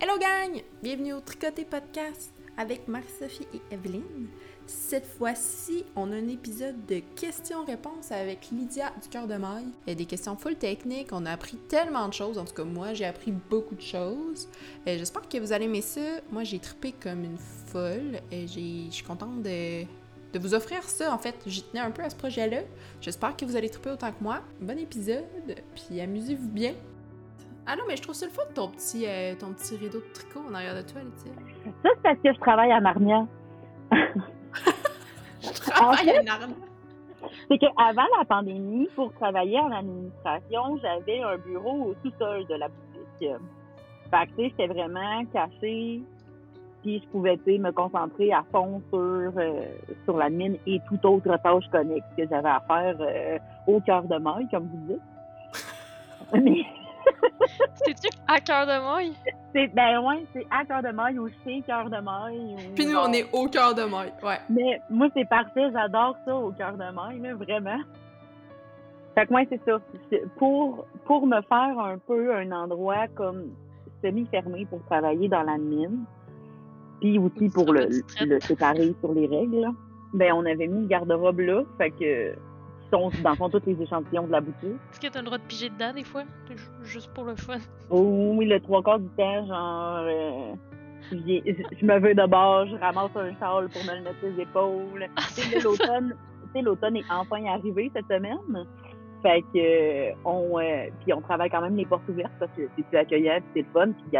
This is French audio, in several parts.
Hello gang! Bienvenue au Tricoté Podcast avec Marie-Sophie et Evelyne. Cette fois-ci, on a un épisode de questions-réponses avec Lydia du cœur de maille. Il a des questions full techniques, on a appris tellement de choses, en tout cas moi j'ai appris beaucoup de choses. Euh, J'espère que vous allez aimer ça. Moi j'ai trippé comme une folle et j'ai- je suis contente de, de vous offrir ça. En fait, j'y tenais un peu à ce projet-là. J'espère que vous allez tripper autant que moi. Bon épisode, puis amusez-vous bien. Ah non, mais je trouve ça le fun, ton petit, euh, ton petit rideau de tricot en arrière de toi, Lydia. Ça, c'est parce que je travaille à Narnia. Je travaille à Narnia. C'est qu'avant la pandémie, pour travailler en administration, j'avais un bureau au sous-sol de la boutique. Fait que, tu sais, j'étais vraiment cachée, puis je pouvais, tu sais, me concentrer à fond sur, euh, sur la mine et toute autre tâche connexe que j'avais à faire euh, au cœur de maille, comme vous dites. Mais C'est-tu à cœur de maille? c'est, ben ouais, c'est à cœur de maille ou chez cœur de maille. ou Puis nous, on est au cœur de maille. Ouais. Mais moi, c'est parfait. J'adore ça au cœur de maille, là, vraiment. Fait que moi, c'est ça. C'est- Pour, pour me faire un peu un endroit comme semi-fermé pour travailler dans la mine, puis aussi pour le, le séparer sur les règles, là, ben on avait mis le garde-robe là. Fait que sont dans le fond tous les échantillons de la boutique. Est-ce que t'as le droit de piger dedans des fois? Ju- Juste pour le fun. Oh, oui, le trois quarts du temps, genre, euh, je, me veux de bord, je ramasse un châle pour me le mettre les épaules. Ah, Tu l'automne, tu l'automne est enfin arrivé cette semaine. Fait que euh, on euh, puis on travaille quand même les portes ouvertes parce que c'est plus accueillant, c'est le fun, puis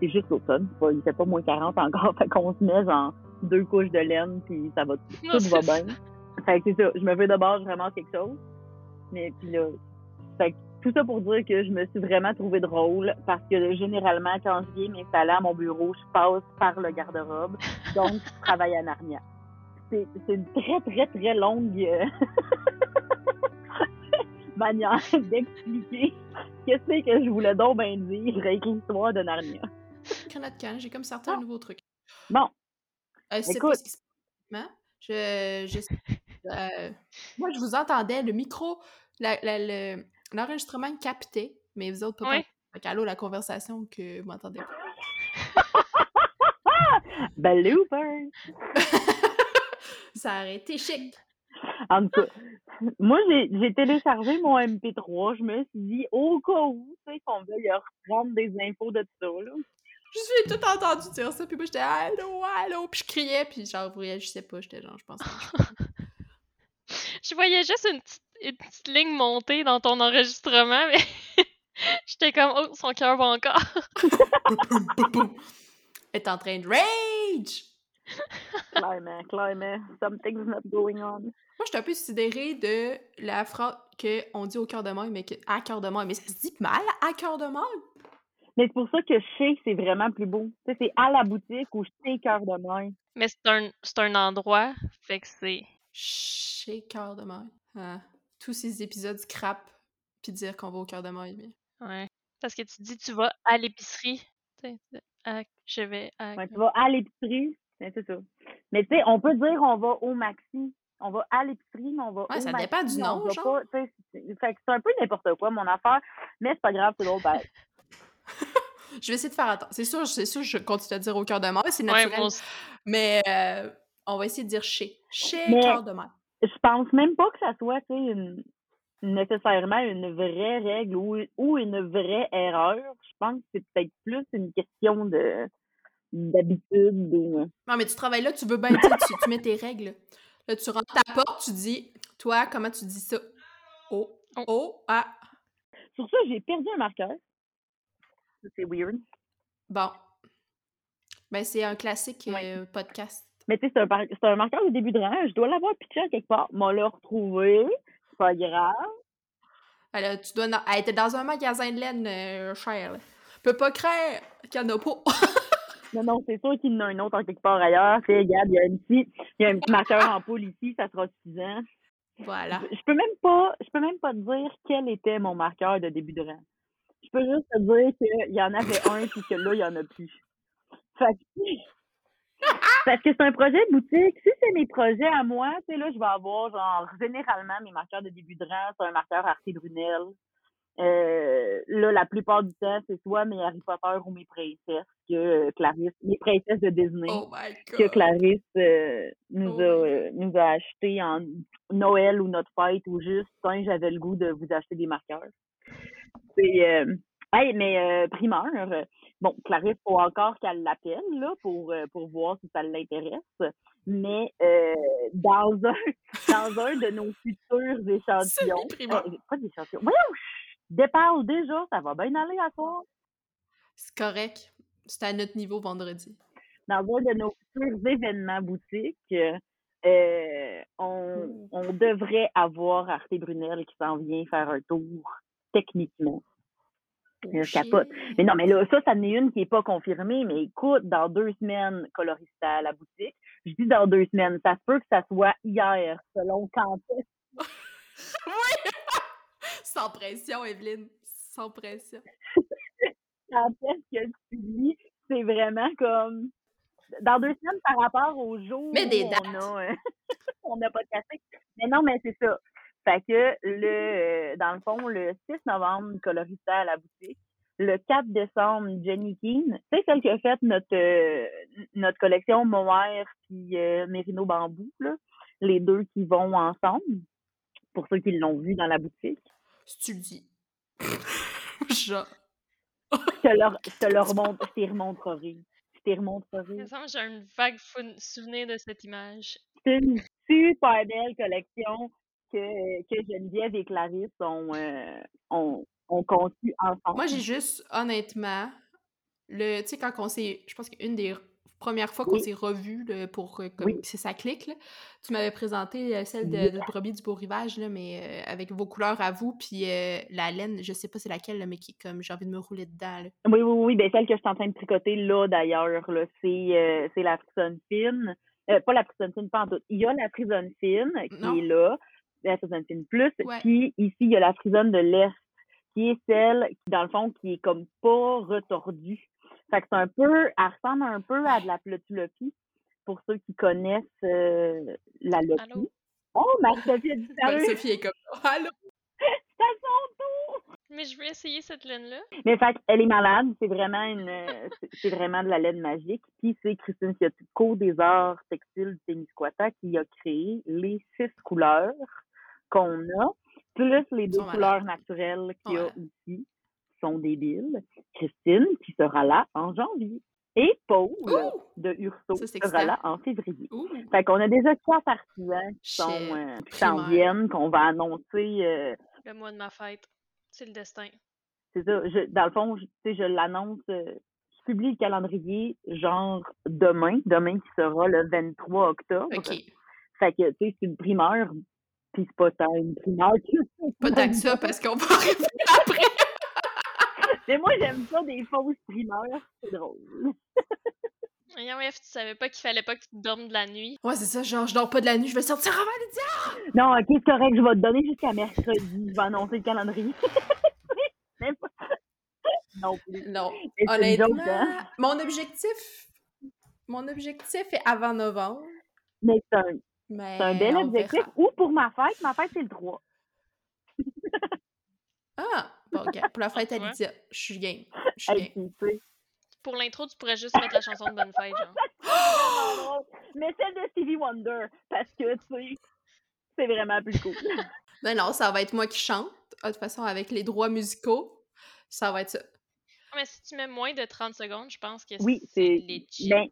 c'est juste l'automne, il fait pas moins 40 encore, fait qu'on se met genre deux couches de laine puis ça va Non, tout va bien. Fait que c'est ça, je me veux de bord, je ramasse quelque chose. Mais puis là, fait que tout ça pour dire que je me suis vraiment trouvé drôle parce que généralement quand je viens m'installer à mon bureau, je passe par le garde-robe, donc je travaille à Narnia. C'est une très très très longue euh, manière d'expliquer qu'est-ce que je voulais donc bien dire avec l'histoire de Narnia. J'ai comme sorti un nouveau truc. Bon, Euh, Écoute. pas ce qui se passe. hein? Je, je- euh, moi, je vous entendais, le micro, la- le- l'enregistrement captait, mais vous autres, pas tant. Fait qu'allô, la conversation que vous m'entendez pas. blooper! Ça aurait été chic. En tout cas, moi, j'ai j'ai téléchargé mon MP3. Je me suis dit, au cas où, tu sais, qu'on veuille reprendre des infos de ça, là. Je suis tout entendu dire ça, puis moi, j'étais allô, allô, puis je criais, puis genre, vous réagissez pas, j'étais genre, je pense Je voyais juste une petite, une petite ligne montée dans ton enregistrement, mais j'étais comme, oh, son cœur va encore. Elle est en train de rage! Clairement, clairement. Something's not going on. Moi, je suis un peu sidérée de la phrase qu'on dit au cœur de maille, mais que à cœur de maille. Mais ça se dit mal à cœur de maille? Mais c'est pour ça que chez, c'est vraiment plus beau. Tu sais, c'est à la boutique ou chez Cœur de Main. Mais c'est un, c'est un endroit, fait que c'est. Chez cœur de maille. Ah, tous ces épisodes scrap, puis dire qu'on va au cœur de maille. Mais... Ouais. Parce que tu dis, tu vas à l'épicerie. Tu sais, à- Je vais à. Ouais, tu vas à l'épicerie, ben, c'est ça. Mais tu sais, on peut dire on va au maxi. On va à l'épicerie, mais on va Ouais, au ça maxi. dépend du nom, genre. pas, tu sais, c'est fait que c'est un peu n'importe quoi, mon affaire. Mais c'est pas grave, c'est drôle. Ben, Je vais essayer de faire attention. C'est sûr, c'est sûr, je continue à dire au cœur de maille, c'est Ouais, naturel. moi aussi. mais euh, on va essayer de dire chez. Chez cœur de maille. je pense même pas que ça soit, tu sais, une- nécessairement une vraie règle ou, ou une vraie erreur. Je pense que c'est peut-être plus une question de d'habitude ou... Non, mais tu travailles là, tu veux bien, tu, tu, tu mets tes règles. Là, tu rentres ta porte, tu dis, toi, comment tu dis ça? Oh, Oh. ah. Sur ça, j'ai perdu un marqueur. Ça, C'est weird. Bon. Ben, c'est un classique Ouais. euh, podcast. Mais tu sais, c'est un, c'est un marqueur de début de rang. Je dois l'avoir pitché à quelque part. M'a le retrouvé. C'est pas grave. Alors, tu dois. Elle était dans un magasin de laine euh, cher. Là. Peut pas craindre qu'il y en a pas. Non, non, c'est sûr qu'il y en a un autre en quelque part ailleurs. Regarde, il y a un petit, il y a un petit marqueur en poule ici, ça sera suffisant. voilà. Je peux même pas, je peux même pas te dire quel était mon marqueur de début de rang. Je peux juste te dire qu'il y en avait un puis que là, il y en a plus. Fait que- Parce que c'est un projet de boutique. Si c'est mes projets à moi, tu sais, là, je vais avoir, genre, généralement, mes marqueurs de début de rang, c'est un marqueur Arte Brunel. Euh, là, la plupart du temps, c'est soit mes Harry Potter ou mes princesses que euh, Clarisse, mes princesses de Disney Oh que! Clarisse euh, nous, Oh a, my euh, nous a acheté en Noël ou notre fête ou juste, tiens, j'avais le goût de vous acheter des marqueurs. C'est, euh, hey, mais euh, primeur, euh, bon, Clarisse, faut encore qu'elle l'appelle là pour, euh, pour voir si ça l'intéresse. Mais euh, dans un dans un de nos futurs échantillons, euh, pas d'échantillons, voyons, déparle déjà, ça va bien aller à soir. C'est correct. C'était à notre niveau vendredi. dans un de nos futurs événements boutiques, euh, on, on devrait avoir Arte Brunel qui s'en vient faire un tour techniquement. Je capote. Mais non, mais là, ça, ça en est une qui n'est pas confirmée, mais écoute, dans deux semaines, colorista à la boutique. Je dis dans deux semaines, ça se peut que ça soit hier, selon quand est-ce oui! Sans pression, Evelyne. Sans pression. quand est-ce que tu lis. C'est vraiment comme dans deux semaines par rapport au jour Mets des dates. on a euh, on n'a pas de café. Mais non, mais c'est ça. Fait que le euh, dans le fond, le 6 novembre, colorista à la boutique. Le 4 décembre, Jenny Keane, c'est celle qui a fait notre euh, notre collection Mohair puis euh, Mérino Bambou, là. les deux qui vont ensemble, pour ceux qui l'ont vu dans la boutique. Si tu le dis. Genre. Je te le, je te le remonte, je t'y remontrerai. Je t'y remontrerai. Il me semble que j'ai un vague souvenir de cette image. C'est une super belle collection que, que Geneviève et Clarisse ont, euh, ont, ont conçue ensemble. Moi, j'ai juste, honnêtement, le, tu sais, quand on s'est, je pense qu'une des premières fois qu'on Oui. s'est revus là, pour, euh, comme, Oui. c'est ça clique, là, tu m'avais présenté euh, celle de, Brebis du Beau Rivage, là, mais euh, avec vos couleurs à vous, puis euh, la laine, je sais pas c'est laquelle, là, mais qui comme, j'ai envie de me rouler dedans. Oui, oui, oui, ben celle que je suis en train de tricoter là d'ailleurs, là, c'est euh, c'est la frisonne fine. Pas la frisonne fine, pas en tout. Il y a la frisonne fine qui Non. est là, la plus, Ouais. puis ici, il y a la frisonne de l'Est, qui est celle, qui, dans le fond, qui est comme pas retordue. Fait que c'est un peu, elle ressemble un peu à de la plotulopie, pour ceux qui connaissent euh, la lopi. Allô? Oh, Marie-Sophie a disparu! Sophie est comme, allô? C'est à son tour! Mais je veux essayer cette laine-là. Mais fait elle est malade, c'est vraiment une c'est- vraiment de la laine magique. Puis c'est Christine Fiotico des arts textiles du Témiscouata qui a créé les six couleurs qu'on a, plus les deux couleurs naturelles qu'il y a Ouais. ici, qui sont débiles. Christine, qui sera là en janvier. Et Paul Ouh! de Urso Ça, sera là en février. Ouh! Fait qu'on a déjà quatre artisans qui Shit. sont euh, qui s'en viennent, qu'on va annoncer euh, Le mois de ma fête. C'est le destin. c'est ça. Je, dans le fond, je, tu sais, je l'annonce, euh, je publie le calendrier genre demain, demain qui sera le 23 octobre. Fait que, tu sais, c'est une primeur, puis c'est pas tant une primeur que Pas tant que ça, parce qu'on va revenir après. Mais moi, j'aime ça, des fausses primeurs, c'est drôle. Voyons, F, tu savais pas qu'il fallait pas que tu dormes de la nuit. Ouais, c'est ça, genre, je dors pas de la nuit, je vais sortir avant le dia! Non, ok, c'est correct, je vais te donner jusqu'à mercredi, je vais annoncer le calendrier. Non plus. Non, une joke, honnêtement, hein. mon objectif, mon objectif est avant novembre, Mais c'est un, c'est un bel objectif. verra. Ou pour ma fête, ma fête, c'est le 3. Ah, bon, ok, pour la fête à Ouais. Lydia, je suis game, je suis Hey, game. puis, tu sais, Pour l'intro, tu pourrais juste mettre la chanson de Bonne Fête, genre. Mais celle de Stevie Wonder, parce que, tu sais, c'est vraiment plus cool. Non, non, ça va être moi qui chante, de toute façon, avec les droits musicaux, ça va être ça. Ah, Mais si tu mets moins de 30 secondes, je pense que Oui, c'est c'est. legit. Ben,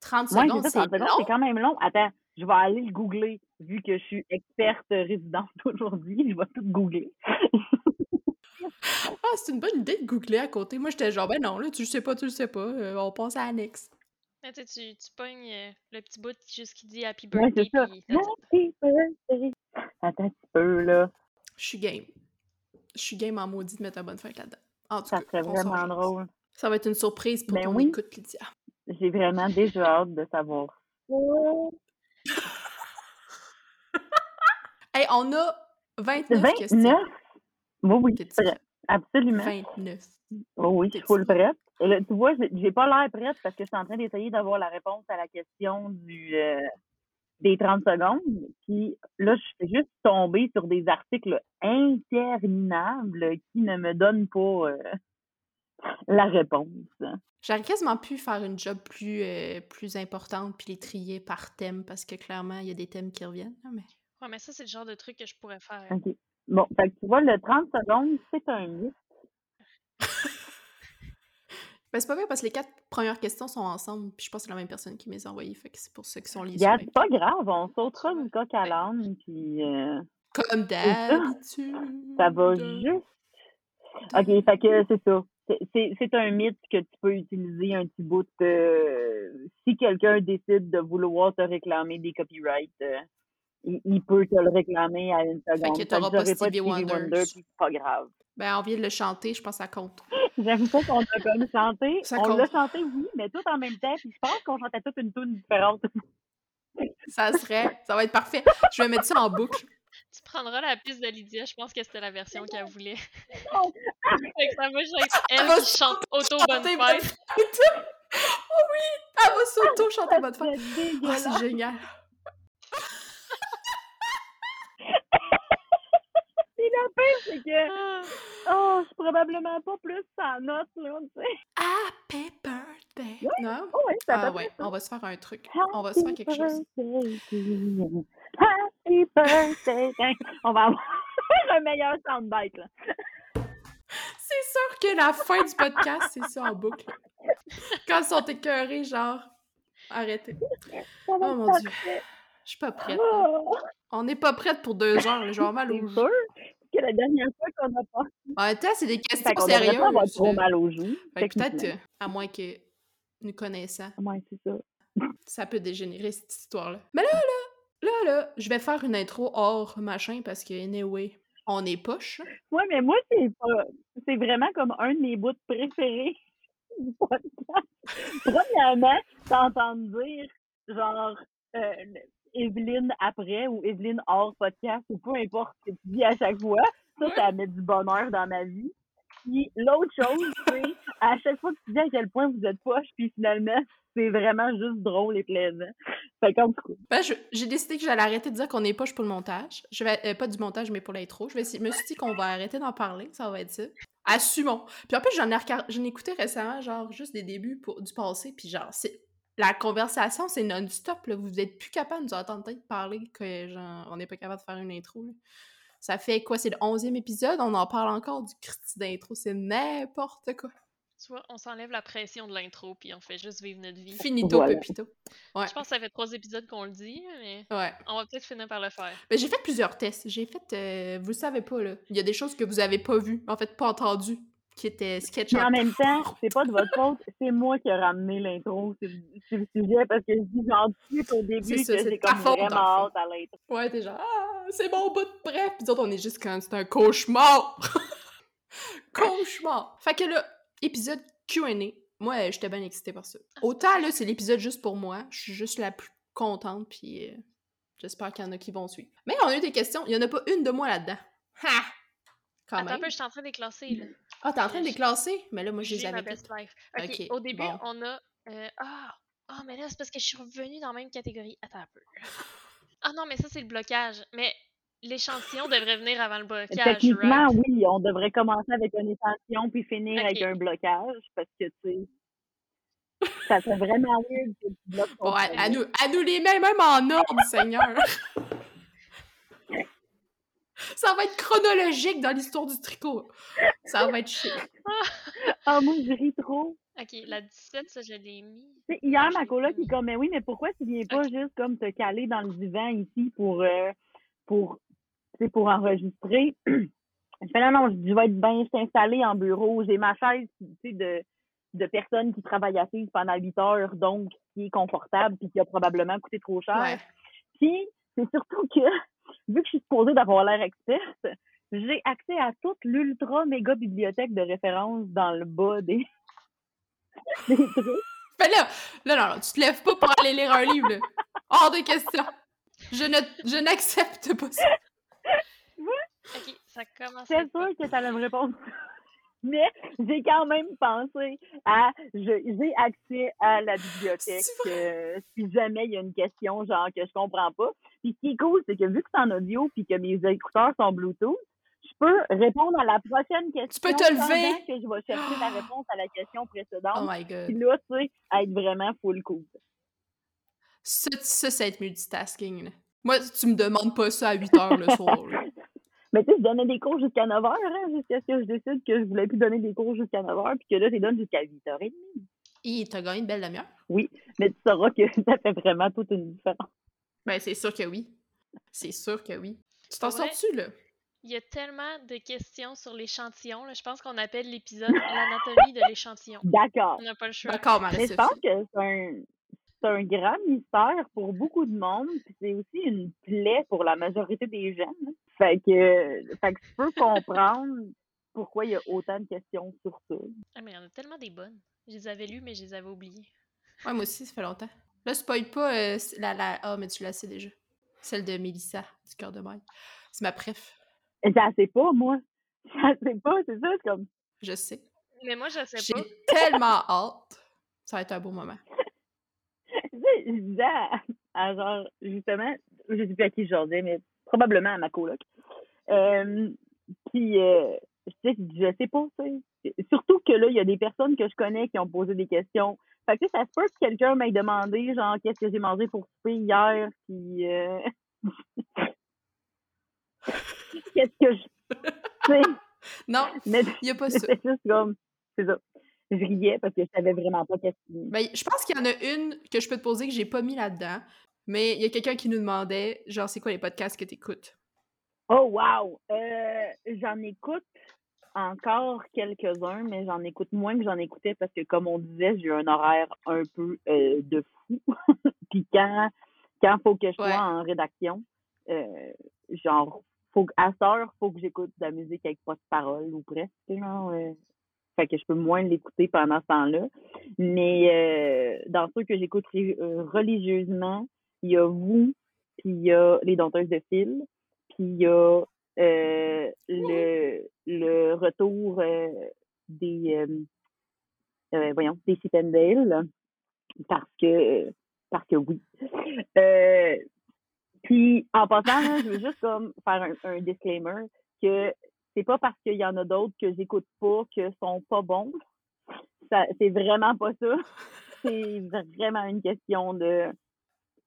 30 moi, secondes, c'est ça, c'est 30 secondes, long. c'est quand même long. Attends, je vais aller le googler, vu que je suis experte résidente aujourd'hui. Je vais tout googler. Ah, c'est une bonne idée de googler à côté. Moi, j'étais genre, ben non, là, tu le sais pas, tu le sais pas, euh, on passe à l'annexe. Mais tu, sais, tu, tu pognes euh, le petit bout juste qui dit Happy Ouais, Birthday, c'est ça. Happy birthday. Attends un petit peu, là. Je suis game. Je suis game en maudit de mettre un bonne fête là-dedans. En tout Ça cas, serait vraiment drôle. Ça va être une surprise pour Ben ton oui. écoute, Lydia. J'ai vraiment déjà hâte de savoir. Hey, on a 29 questions. 29? Oui, oui, c'est vrai. Absolument. 29. Oh oui, je suis full prête. Et là, tu vois, j'ai pas l'air prête parce que je suis en train d'essayer d'avoir la réponse à la question du, euh, des 30 secondes. Puis là, je fais juste tomber sur des articles interminables qui ne me donnent pas euh, la réponse. J'aurais quasiment pu faire une job plus, euh, plus importante puis les trier par thème parce que clairement, il y a des thèmes qui reviennent. là, Mais... Ouais, mais ça, c'est le genre de truc que je pourrais faire. OK. Bon, fait que tu vois, le 30 secondes, c'est un mythe. Ben, c'est pas vrai parce que les quatre premières questions sont ensemble puis je pense que c'est la même personne qui me les a envoyées. Fait que c'est pour ça qu'ils sont liés. c'est pas grave, on sautera du coq à l'âne, puis euh, Comme ça. d'habitude. ça va juste. OK, fait que c'est ça. C'est- un mythe que tu peux utiliser un petit bout de... Si quelqu'un décide de vouloir te réclamer des copyrights, euh, il, il peut te le réclamer à une seconde. que Fait t'auras j'aurais pas Stevie Wonder. puis c'est pas grave. Ben, on vient de le chanter, je pense que ça compte. J'aime pas qu'on a comme chanté. Ça on l'a chanté, oui, mais tout en même temps. Puis je pense qu'on chantait toute une tune différente. Ça serait, ça va être parfait. Je vais mettre ça en boucle. Tu prendras la piste de Lydia, je pense que c'était la version qu'elle voulait. Non. fait que ça va juste être Elle qui chante auto bonne chanter Bonne fête. Oh oui! Elle va s'auto-chanter votre fête. C'est Oh, c'est génial. Puis la pire, c'est que, Ah. oh, suis probablement pas plus sans note, là, tu sais. Happy birthday! Non? Oh, ouais, ça Ah ouais, ça. on va se faire un truc. On va se faire quelque chose. Happy birthday. Happy birthday. Tiens, On va avoir un meilleur soundbite, là. C'est sûr que la fin du podcast, c'est ça en boucle. Quand ils sont écœurés, genre, arrêtez. Oh mon dieu, je suis pas prête. là. Oh, On n'est pas prête pour deux heures, j'ai mal C'est aux joues. que la dernière fois qu'on a pas... En même temps, c'est des questions devrait sérieuses. pas avoir trop mal aux joues. Peut-être, euh, à moins que nous connaissant, Ouais, c'est ça. ça peut dégénérer cette histoire-là. Mais là, là, là, là, je vais faire une intro hors machin parce que, anyway, on est poche. Ouais, mais moi, c'est pas... C'est vraiment comme un de mes bouts préférés du podcast. Premièrement, t'entendre dire, genre, euh, Evelyne après ou Evelyne hors podcast ou peu importe ce que tu dis à chaque fois, ça, ça met du bonheur dans ma vie. Puis l'autre chose, c'est à chaque fois que tu dis à quel point vous êtes poche, puis finalement, c'est vraiment juste drôle et plaisant. Fait comme Ben, j'ai décidé que j'allais arrêter de dire qu'on est poche pour le montage. Je vais, euh, pas du montage, mais pour l'intro. Je vais me suis dit qu'on va arrêter d'en parler, ça va être ça. Assumons. Puis en plus, j'en ai, écouté récemment, genre, juste des débuts pour, du passé, puis genre, c'est... La conversation, c'est non-stop. Vous êtes plus capable de nous entendre parler que, genre, on n'est pas capable de faire une intro. Ça fait quoi? C'est le 11e épisode, on en parle encore du Christy d'intro, c'est n'importe quoi. Tu vois, on s'enlève la pression de l'intro, puis on fait juste vivre notre vie. Finito, Voilà. pepito. Ouais. Je pense que ça fait trois épisodes qu'on le dit, mais Ouais. on va peut-être finir par le faire. Ben, j'ai fait plusieurs tests. J'ai fait, euh, vous le savez pas, là. Il y a des choses que vous avez pas vues, en fait, pas entendues, qui étaient sketch Mais en même temps, c'est pas de votre faute, c'est moi qui ai ramené l'intro sur le sujet parce que je dis gentil au début C'est ça, que c'est j'ai ta comme faute, vraiment hâte à l'intro. Ouais, t'es genre, ah, c'est mon bout de prêt. Puis d'autres, on est juste quand c'est un cauchemar. cauchemar. Fait que là, épisode Q&A. Moi, j'étais bien excitée par ça. Autant, là, c'est l'épisode juste pour moi. Je suis juste la plus contente, puis euh, j'espère qu'il y en a qui vont suivre. Mais on a eu des questions. Il y en a pas une de moi là-dedans. Ha! Quand Attends un même. peu, je suis en train de les classer, là. Ah, t'es en train de les classer? Mais là, moi, je les avais best life. Au début, bon. on a. euh, Ah! Ah, mais là, c'est parce que je suis revenue dans la même catégorie. Attends un peu. Ah non, mais ça, c'est le blocage. Mais l'échantillon devrait venir avant le blocage. Techniquement, right? oui, on devrait commencer avec un échantillon puis finir avec un blocage parce que, tu sais, ça serait vraiment weird que tu bloques ton Bon, à, projet. à nous, à nous les mêmes, même en ordre, Seigneur. Ça va être chronologique dans l'histoire du tricot. Ça va être chic. Ah, moi, je ris trop. Ok, la 17, ça, je l'ai mis. Hier, Ah, ma coloc, il est comme, mais oui, mais pourquoi tu viens pas juste comme te caler dans le divan ici pour, euh, pour, enregistrer? Je fais, non, non, je dis, je vais être bien installée en bureau. J'ai ma chaise, tu sais, de, de personne qui travaille assise pendant 8 heures, donc qui est confortable puis qui a probablement coûté trop cher. Ouais. Puis, c'est surtout que, vu que je suis supposée d'avoir l'air experte, j'ai accès à toute l'ultra méga bibliothèque de référence dans le bas des, des trucs. Mais là, là, non, non, tu te lèves pas pour aller lire un livre, là. Hors de question. Je ne, je n'accepte pas ça. Ok, ça commence à C'est sûr que ça allait me répondre. Mais j'ai quand même pensé à j'ai accès à la bibliothèque euh, si jamais il y a une question genre que je comprends pas. Puis ce qui est cool, c'est que vu que c'est en audio puis que mes écouteurs sont Bluetooth, je peux répondre à la prochaine question peux te lever. que je vais chercher la réponse à la question Oh précédente. my god. Puis là, tu sais, être vraiment full cool. Ça, ça, c'est être multitasking. là. Moi, tu me demandes pas ça à 8 heures le soir. Mais tu sais, je donnais des cours jusqu'à 9 h, hein, jusqu'à ce que je décide que je voulais plus donner des cours jusqu'à 9 h, puis que là, je les donne jusqu'à 8 h 30. Et t'as gagné une belle demi-heure? Mais tu sauras que ça fait vraiment toute une différence. Ben, c'est sûr que oui. C'est sûr que oui. Tu t'en sors-tu, là? Il y a tellement de questions sur l'échantillon. là, Je pense qu'on appelle l'épisode l'anatomie de l'échantillon. D'accord. On n'a pas le choix. D'accord, Mais je pense que c'est un, c'est un grand mystère pour beaucoup de monde, puis c'est aussi une plaie pour la majorité des jeunes. Fait que, fait que je peux comprendre pourquoi il y a autant de questions sur ça. Ah, mais il y en a tellement des bonnes. Je les avais lues, mais je les avais oubliées. Ouais, moi aussi, ça fait longtemps. Là, spoil pas euh, la, la... Ah, mais tu la sais déjà. Celle de Mélissa, du cœur de maille. C'est ma préf. Et ça sais pas, moi. Ça sais pas, c'est ça, c'est comme. Je sais. Mais moi, je sais J'ai pas. tellement hâte. Ça va être un beau moment. Je disais à, à genre, justement, je sais plus à qui je disais, mais probablement à ma coloc. Euh, puis, euh, je sais, je sais pas. Surtout que là, il y a des personnes que je connais qui ont posé des questions. Fait que, tu sais, ça se peut que quelqu'un m'ait demandé, genre, qu'est-ce que j'ai mangé pour souper hier, puis euh, qu'est-ce que je... Non, mais il y a pas ça. c'était juste comme... C'est ça. Je riais parce que je savais vraiment pas qu'est-ce qui... Ben, je pense qu'il y en a une que je peux te poser que j'ai pas mis là-dedans. Mais il y a quelqu'un qui nous demandait, genre, c'est quoi les podcasts que t'écoutes? Oh wow! Euh, j'en écoute encore quelques-uns, mais j'en écoute moins que j'en écoutais parce que, comme on disait, j'ai un horaire un peu euh, de fou. Puis quand quand faut que je sois Ouais. en rédaction, euh, genre, faut à cette heure, faut que j'écoute de la musique avec pas de paroles ou presque. Euh, fait que je peux moins l'écouter pendant ce temps-là. Mais euh, dans ceux que j'écoute euh, religieusement, il y a vous, puis il y a les dompteuses de fil, puis il y a euh, le, le retour des voyons, des Chip and Dale, parce que parce que oui. Puis en passant, je veux juste comme faire un, un disclaimer que c'est pas parce qu'il y en a d'autres que j'écoute pas que sont pas bons. Ça, c'est vraiment pas ça. C'est vraiment une question de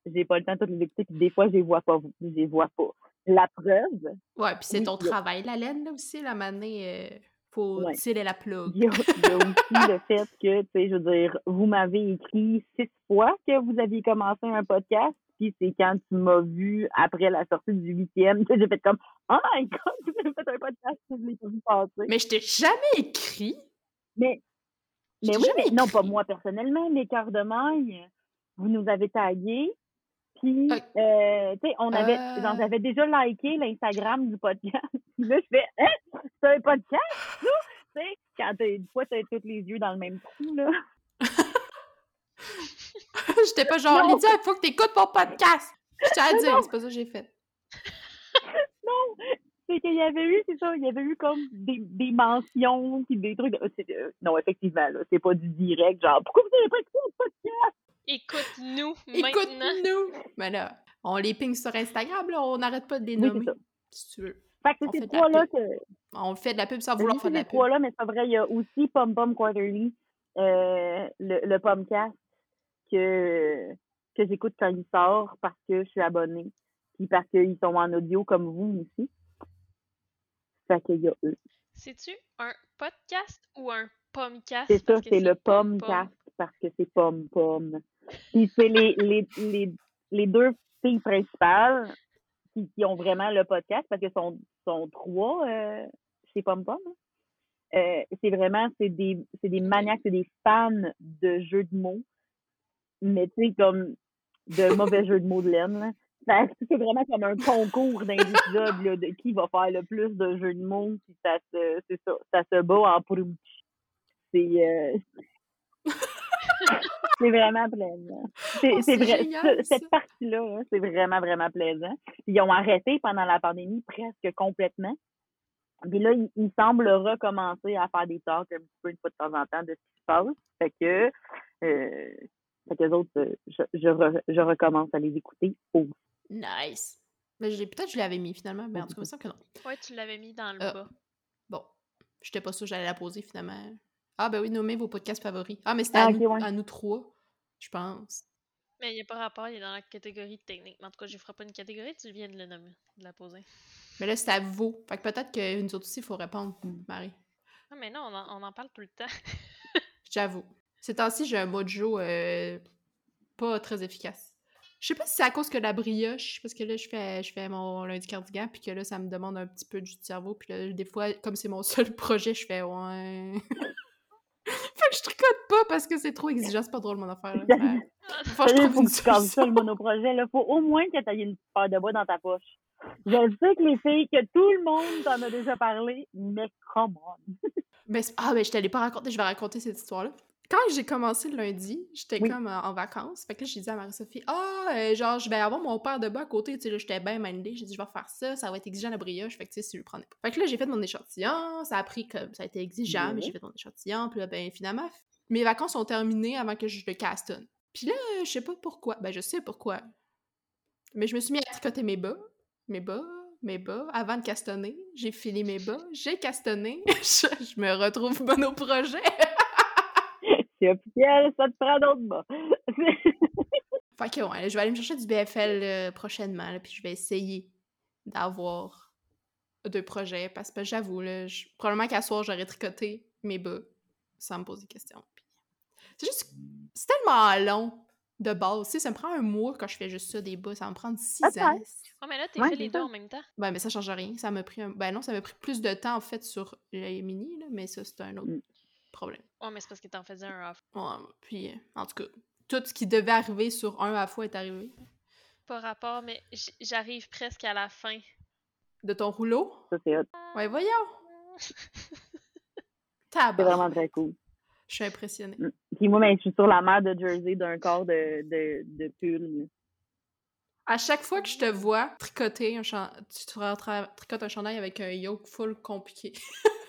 j'ai pas le temps de toutes les écouter, puis des fois je les vois pas, je les vois pas. La preuve, Ouais, puis c'est ton travail, la laine, là aussi, la manée, euh, faut Ouais. tirer la plug. Il y, a, il y a aussi le fait que, tu sais, je veux dire, vous m'avez écrit six fois que vous aviez commencé un podcast, puis c'est quand tu m'as vu après la sortie du huitième que j'ai fait comme « Oh my God, avez fait un podcast, je l'ai pas vu passer. Mais je t'ai jamais écrit. Mais, mais oui, mais non, pas moi personnellement, mais cœur de maille, vous nous avez tagués, puis, Ah. euh, tu sais, on avait, genre, j'avais déjà liké l'Instagram du podcast. Puis là, je fais « Hein? C'est un podcast, ça? » Tu sais, quand t'es, des fois, t'as tous les yeux dans le même trou, là. J'étais pas genre, Non. Lydia, il faut que t'écoutes mon podcast. Je tiens à dire, Non. c'est pas ça que j'ai fait. Non, c'est qu'il y avait eu, c'est ça, il y avait eu comme des, des mentions, puis des trucs. de- c'est- euh, non, effectivement, là, c'est pas du direct, genre, pourquoi vous avez pas écouté le podcast? Écoute-nous maintenant. Écoute-nous! Mais là, on les ping sur Instagram, là, on n'arrête pas de les Oui, nommer, c'est ça. si tu veux. Fait que On c'est fait ces de la trois-là pub. que. On fait de la pub sans Oui, vouloir c'est faire de la pub. trois-là, mais c'est vrai, il y a aussi Pom Pom Quarterly, euh, le, le Pomcast, que, que j'écoute quand il sort parce que je suis abonnée, puis parce qu'ils sont en audio comme vous aussi. Fait qu'il y a eux. C'est-tu un podcast ou un pomcast? C'est ça, c'est le pom-pom? Pomcast parce que c'est Pom Pom. Puis c'est les, les, les, les deux filles principales qui, qui ont vraiment le podcast parce que sont, sont trois euh, chez Pom Pom. hein. Euh, c'est vraiment, c'est des, c'est des maniaques, c'est des fans de jeux de mots, mais tu sais, comme de mauvais jeux de mots de laine. là. Fait C'est vraiment comme un concours là, de qui va faire le plus de jeux de mots, puis ça se, c'est ça, ça se bat en prouch. C'est, euh, c'est vraiment plaisant. C'est, Oh, c'est vrai, génial, ce- cette partie-là, hein, c'est vraiment, vraiment plaisant. Ils ont arrêté pendant la pandémie presque complètement. Puis là, il, il semble recommencer à faire des talks un petit peu une fois de temps en temps de ce qui se passe. Fait que, euh, fait que les autres, euh, je, je, re- je recommence à les écouter aussi. Nice. Mais peut-être que je l'avais mis finalement, mais en tout cas, il me semble que non. Ouais, tu l'avais mis dans le Euh, bas. Bon, j'étais pas sûre que j'allais la poser finalement. Ah, ben oui, nommez vos podcasts favoris. Ah, mais c'était Ah, à, nous, ouais. à nous trois, je pense. Mais il n'y a pas rapport, il est dans la catégorie technique. Mais en tout cas, je ne ferai pas une catégorie, tu viens de le nommer, de la poser. Mais là, c'est à vous. Fait que peut-être que nous autres aussi, il faut répondre. Marie. Ah, mais non, on en, on en parle tout le temps. J'avoue. Ces temps-ci, j'ai un mojo euh, pas très efficace. Je sais pas si c'est à cause que la brioche, parce que là, je fais, je fais mon lundi cardigan, puis que là, ça me demande un petit peu du cerveau, puis là, des fois, comme c'est mon seul projet, je fais ouais. fait que je tricote pas parce que c'est trop exigeant, c'est pas drôle mon affaire. Là. Faut que je trouve une le monoprojet. Il faut au moins que tu aies une paire de bois dans ta poche. Je sais que les filles, que tout le monde t'en a déjà parlé, mais come on. Mais ah, mais je t'allais pas raconter, je vais raconter cette histoire-là. Quand j'ai commencé le lundi, j'étais Oui. comme euh, en vacances. Fait que là, j'ai dit à Marie-Sophie, ah, euh, genre, je vais avoir mon père de bas à côté. Tu sais, là, j'étais bien mindée. J'ai dit, je vais faire ça, ça va être exigeant la brioche. Fait que, tu sais, si je le prenais pas. Fait que là, j'ai fait mon échantillon. Ça a pris comme, ça a été exigeant, mais j'ai fait mon échantillon. Puis là, ben, finalement, mes vacances sont terminées avant que je le castonne. Puis là, je sais pas pourquoi. Ben, je sais pourquoi. Mais je me suis mis à tricoter mes bas, mes bas, mes bas, avant de castonner. J'ai filé mes bas, j'ai castonné. je, je me retrouve monoprojet. C'est officiel, ça te prend d'autres bas. Fait que ouais, je vais aller me chercher du BFL euh, prochainement, là, puis je vais essayer d'avoir deux projets, parce que j'avoue, probablement qu'à soir, j'aurais tricoté mes bas sans me poser de questions. Puis C'est juste, c'est tellement long de base, tu sais, ça me prend un mois quand je fais juste ça, des bas, ça va me prendre six ans. Oh, mais là, t'es Ouais, fait les deux en même temps. Ben, mais ça change rien, ça m'a pris un... Ben non, ça m'a pris plus de temps, en fait, sur les mini, là, mais ça, c'est un autre Mm. Problème. Ouais, mais c'est parce que t'en faisais un off. Ouais, puis, euh, en tout cas, tout ce qui devait arriver sur un à la fois est arrivé. Pas rapport, mais j'arrive presque à la fin. De ton rouleau? Ça, c'est hot. Ouais, voyons! C'est vraiment très cool. Je suis impressionnée. Puis moi, ben, je suis sur la mer de Jersey d'un corps de, de, de pull. À chaque fois que je te vois tricoter un chan... tu tricotes un chandail avec un yoke full compliqué.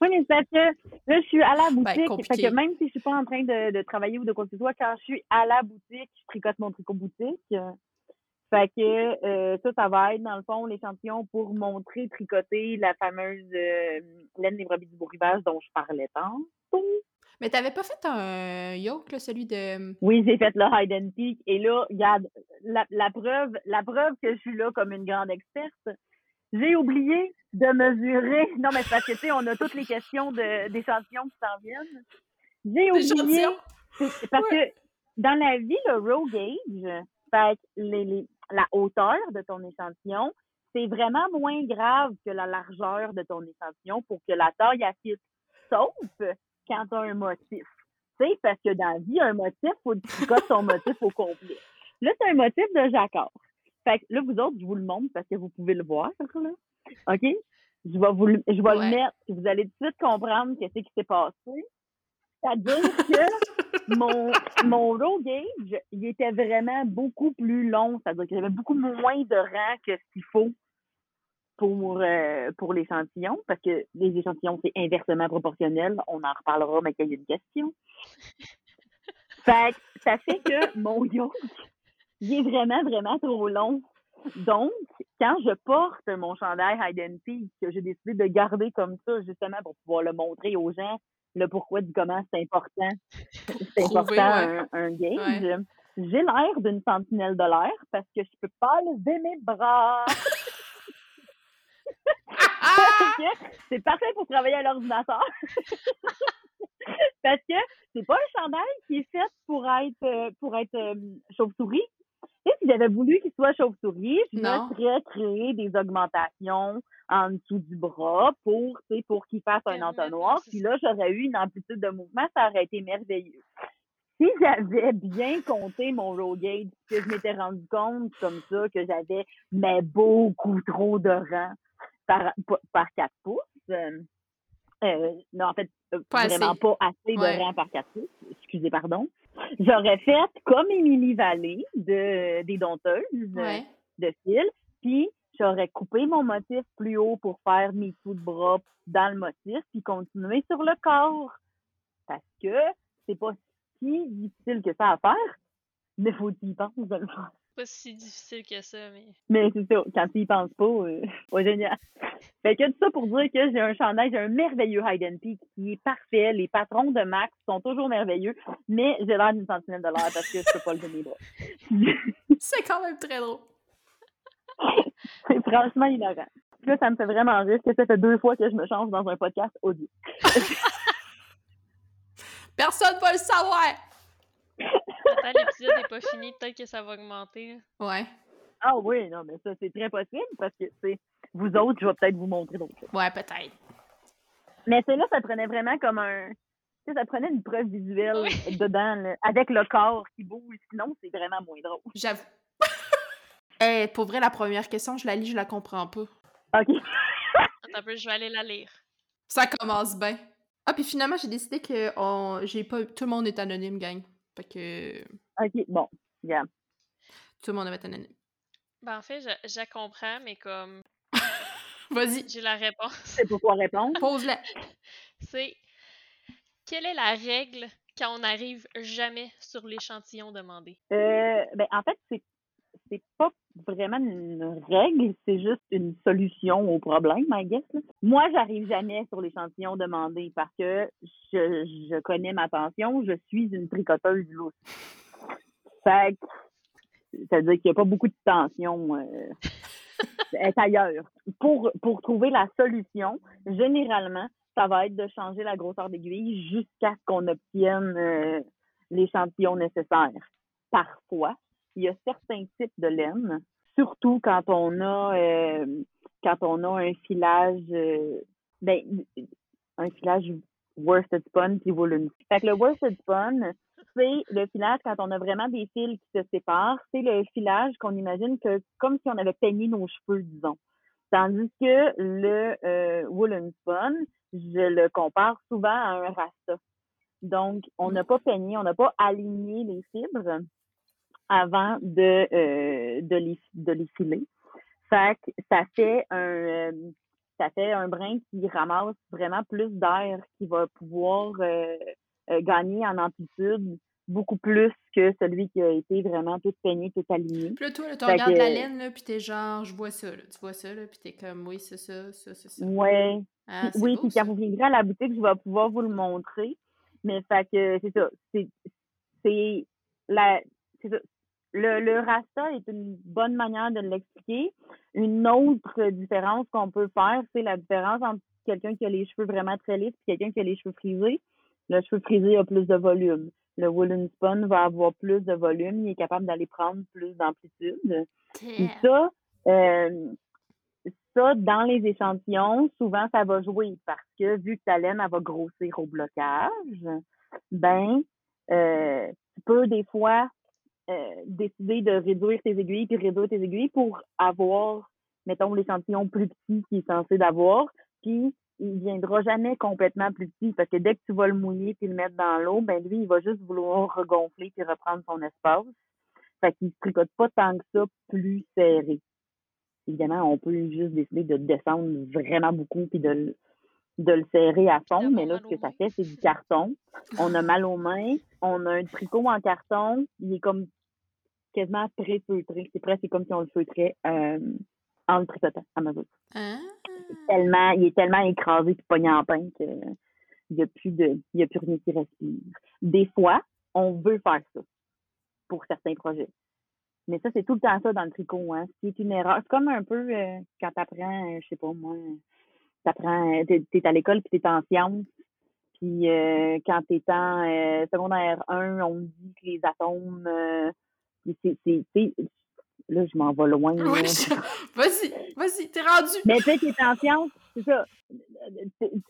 Oui, mais c'est parce que là, je suis à la boutique. fait Ben, compliqué. que même si je suis pas en train de, de travailler ou de quoi que ce soit, quand je suis à la boutique, je tricote mon tricot boutique. Fait que euh, ça, ça va être, dans le fond, l'échantillon pour montrer, tricoter la fameuse euh, laine des brebis du beau rivage dont je parlais tantôt. Mais t'avais pas fait un yoke, là, celui de... Oui, j'ai fait le hide and peak. Et là, regarde, la, la preuve, la preuve que je suis là comme une grande experte, j'ai oublié de mesurer. Non, mais parce que, tu sais, on a toutes les questions de- d'échantillons qui s'en viennent. J'ai oublié. C'est- Parce que dans la vie, le row gauge, fait que les, les- la hauteur de ton échantillon, c'est vraiment moins grave que la largeur de ton échantillon pour que la taille affite. Sauf quand tu as un motif. Tu sais, parce que dans la vie, un motif, faut que tu ton motif au complet. Là, c'est un motif de jacquard. Fait que là, vous autres, je vous le montre parce que vous pouvez le voir, là. OK? Je vais vous le, je vais Ouais. le mettre. Vous allez tout de suite comprendre qu'est-ce qui s'est passé. C'est-à-dire que mon, mon row gauge, il était vraiment beaucoup plus long. C'est-à-dire qu'il y avait beaucoup moins de rang que ce qu'il faut pour, euh, pour l'échantillon, parce que les échantillons, c'est inversement proportionnel. On en reparlera, mais qu'il y a une question. Fait que ça fait que mon yoke, il est vraiment, vraiment trop long. Donc, quand je porte mon chandail Hide and Peak, que j'ai décidé de garder comme ça, justement, pour pouvoir le montrer aux gens, le pourquoi du comment c'est important, c'est important ouais. un, un gauge, j'ai l'air d'une sentinelle de l'air parce que je peux pas lever mes bras. C'est parfait pour travailler à l'ordinateur. Parce que c'est pas un chandail qui est fait pour être euh, pour être euh, chauve-souris. Si j'avais voulu qu'il soit chauve-souris, je Non. me serais créé des augmentations en dessous du bras pour, tu sais, pour qu'il fasse un entonnoir. Puis là, j'aurais eu une amplitude de mouvement, ça aurait été merveilleux. Si j'avais bien compté mon roll gauge, que je m'étais rendu compte comme ça que j'avais mais beaucoup trop de rangs par, par 4 pouces, euh, euh, non, en fait, euh, Pas vraiment assez. pas assez de Ouais. rangs par 4 pouces, excusez, pardon. J'aurais fait comme Émilie Vallée de, des dompteuses Ouais. de fil, puis j'aurais coupé mon motif plus haut pour faire mes coups de bras dans le motif, puis continuer sur le corps. Parce que c'est pas si difficile que ça à faire, mais faut y penses de le faire. Pas si difficile que ça, mais. Mais c'est ça, quand tu y penses pas, euh, pas génial. Fait que tout ça pour dire que j'ai un chandail, j'ai un merveilleux Hide and Peak qui est parfait. Les patrons de Max sont toujours merveilleux, mais j'ai l'air d'une sentinelle de l'air parce que je peux pas lever mes bras. C'est quand même très drôle. c'est franchement hilarant. Puis Là, ça me fait vraiment rire que ça fait deux fois que je me change dans un podcast audio. Personne va le savoir! Attends, l'épisode n'est pas fini, peut-être que ça va augmenter. Ouais. Ah oui, non, mais ça, c'est très possible parce que, c'est vous autres, je vais peut-être vous montrer d'autres choses. Ouais, peut-être. Mais c'est là, ça prenait vraiment comme un. Tu sais, ça prenait une preuve visuelle Oui. dedans, là, avec le corps qui bouge. Sinon, c'est vraiment moins drôle. J'avoue. Eh, pour vrai, la première question, je la lis, je la comprends pas. OK. Attends un peu, je vais aller la lire. Ça commence bien. Ah, puis finalement, j'ai décidé que on... j'ai pas... tout le monde est anonyme, gang. Fait que OK, bon. Regarde. tout le monde va être anonyme. Ben, en fait, je, je comprends, mais comme Vas-y, j'ai la réponse, C'est pour quoi répondre. pose-la. c'est quelle est la règle quand on n'arrive jamais sur l'échantillon demandé? Euh, ben, en fait, c'est c'est pas vraiment une règle, c'est juste une solution au problème, I guess. là. Moi, j'arrive jamais sur l'échantillon demandé parce que je, je connais ma tension, je suis une tricoteuse lousse. Fait que, ça veut dire qu'il n'y a pas beaucoup de tension euh, est ailleurs. Pour, pour trouver la solution, généralement, ça va être de changer la grosseur d'aiguille jusqu'à ce qu'on obtienne euh, l'échantillon nécessaire. Parfois, il y a certains types de laine, surtout quand on a euh, quand on a un filage euh, ben, un filage worsted spun puis woolen. Fait que le worsted spun, c'est le filage quand on a vraiment des fils qui se séparent. C'est le filage qu'on imagine que comme si on avait peigné nos cheveux, disons. Tandis que le euh, woolen spun, je le compare souvent à un rasta. Donc, on n'a pas peigné, on n'a pas aligné les fibres avant de, euh, de, les, de les filer. Fait que ça fait un euh, ça fait un brin qui ramasse vraiment plus d'air, qui va pouvoir euh, euh, gagner en amplitude beaucoup plus que celui qui a été vraiment tout peigné, tout aligné. Puis là, tu regardes que- la laine, là, puis t'es genre, je vois ça, là. Tu vois ça, là, puis t'es comme, oui, c'est ça, ça, c'est ça. Ouais. Ah, oui, beau, puis ça. quand vous viendrez à la boutique, je vais pouvoir vous le montrer. Mais fait que c'est ça. C'est c'est la c'est ça. Le, le rasta est une bonne manière de l'expliquer. Une autre différence qu'on peut faire, c'est la différence entre quelqu'un qui a les cheveux vraiment très lisses et quelqu'un qui a les cheveux frisés. Le cheveu frisé a plus de volume. Le woolen spun va avoir plus de volume. Il est capable d'aller prendre plus d'amplitude. Puis ça, euh, ça, dans les échantillons, souvent, ça va jouer parce que vu que ta laine, elle va grossir au blocage, ben, euh, tu peux des fois euh, décider de réduire tes aiguilles puis réduire tes aiguilles pour avoir, mettons, l'échantillon plus petit qui est censé d'avoir, puis il viendra jamais complètement plus petit parce que dès que tu vas le mouiller puis le mettre dans l'eau, ben lui, il va juste vouloir regonfler puis reprendre son espace. Fait qu'il se tricote pas tant que ça plus serré. Évidemment, on peut juste décider de descendre vraiment beaucoup puis de, de le serrer à fond, mais là, ce que ça fait, c'est du carton. On a mal aux mains, on a un tricot en carton, il est comme quasiment pré-feutré. C'est presque comme si on le feutrait euh, en le tricotant à mesure. Hein? Tellement, il est tellement écrasé et pogné en pain que il n'y a plus de il y a plus rien qui respire. Des fois, on veut faire ça pour certains projets. Mais ça, c'est tout le temps ça dans le tricot, hein. C'est une erreur. C'est comme un peu euh, quand t'apprends, euh, je sais pas moi, t'apprends, euh, t'es, à l'école puis t'es en sciences. Puis euh, quand t'es en euh, secondaire 1, on dit que les atomes, euh, c'est- là, je m'en vais loin. je- Vas-y, vas-y, t'es rendu. Mais tu sais, t'es en sciences, c'est ça.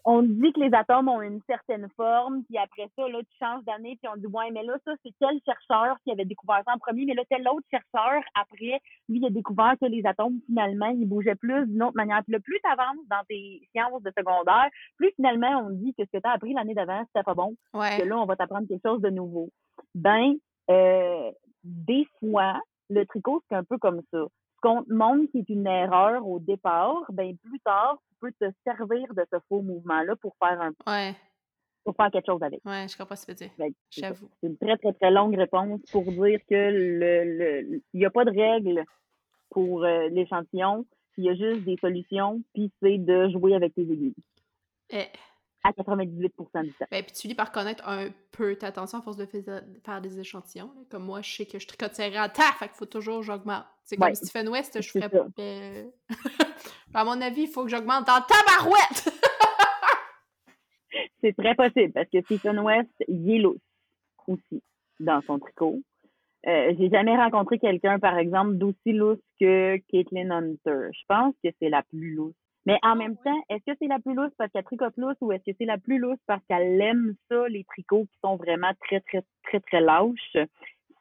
On dit que les atomes ont une certaine forme, puis après ça, là, tu changes d'année, puis on dit, ouais, mais là, ça, c'est tel chercheur qui avait découvert ça en premier, mais là, tel autre chercheur, après, lui, il a découvert que les atomes, finalement, ils bougeaient plus d'une autre manière. Puis là, plus tu avances dans tes sciences de secondaire, plus finalement, on dit que ce que tu as appris l'année d'avant, c'était pas bon que là, on va t'apprendre quelque chose de nouveau. Ben, euh, des fois, le tricot, c'est un peu comme ça. Ce qu'on te montre qui est une erreur au départ, ben plus tard, tu peux te servir de ce faux mouvement-là pour faire un Ouais, pour faire quelque chose avec. ouais, je comprends ce que tu veux dire. Ça. J'avoue. C'est une très, très, très longue réponse pour dire que le le il n'y a pas de règle pour euh, l'échantillon. Il y a juste des solutions, puis c'est de jouer avec tes aiguilles. Eh, À 98 du temps. Ben, puis tu finis par connaître un peu ta tension à force de faire des échantillons. là. Comme moi, je sais que je tricote serré en terre, fait qu'il faut toujours que j'augmente. C'est comme Stephen West, je ferais pas. euh, à mon avis, il faut que j'augmente en tabarouette! C'est très possible parce que Stephen West, il est lousse aussi dans son tricot. Euh, j'ai jamais rencontré quelqu'un, par exemple, d'aussi lousse que Caitlin Hunter. Je pense que c'est la plus lousse. Mais en même temps, est-ce que c'est la plus lousse parce qu'elle tricote lousse ou est-ce que c'est la plus lousse parce qu'elle aime ça, les tricots qui sont vraiment très, très, très, très lâches?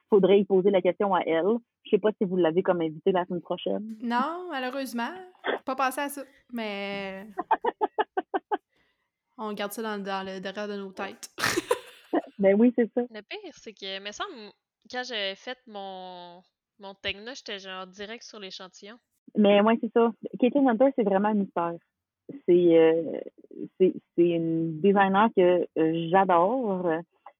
Faudrait y poser la question à elle. Je sais pas si vous l'avez comme invité la semaine prochaine. Non, malheureusement. Pas pensé à ça. Mais. On garde ça dans, dans le derrière de nos têtes. Ben oui, c'est ça. Le pire, c'est que, me semble, quand j'avais fait mon, mon Tegna, j'étais genre direct sur l'échantillon. Mais ouais, c'est ça. Caitlin Hunter, c'est vraiment un mystère. C'est euh, c'est c'est une designer que euh, j'adore,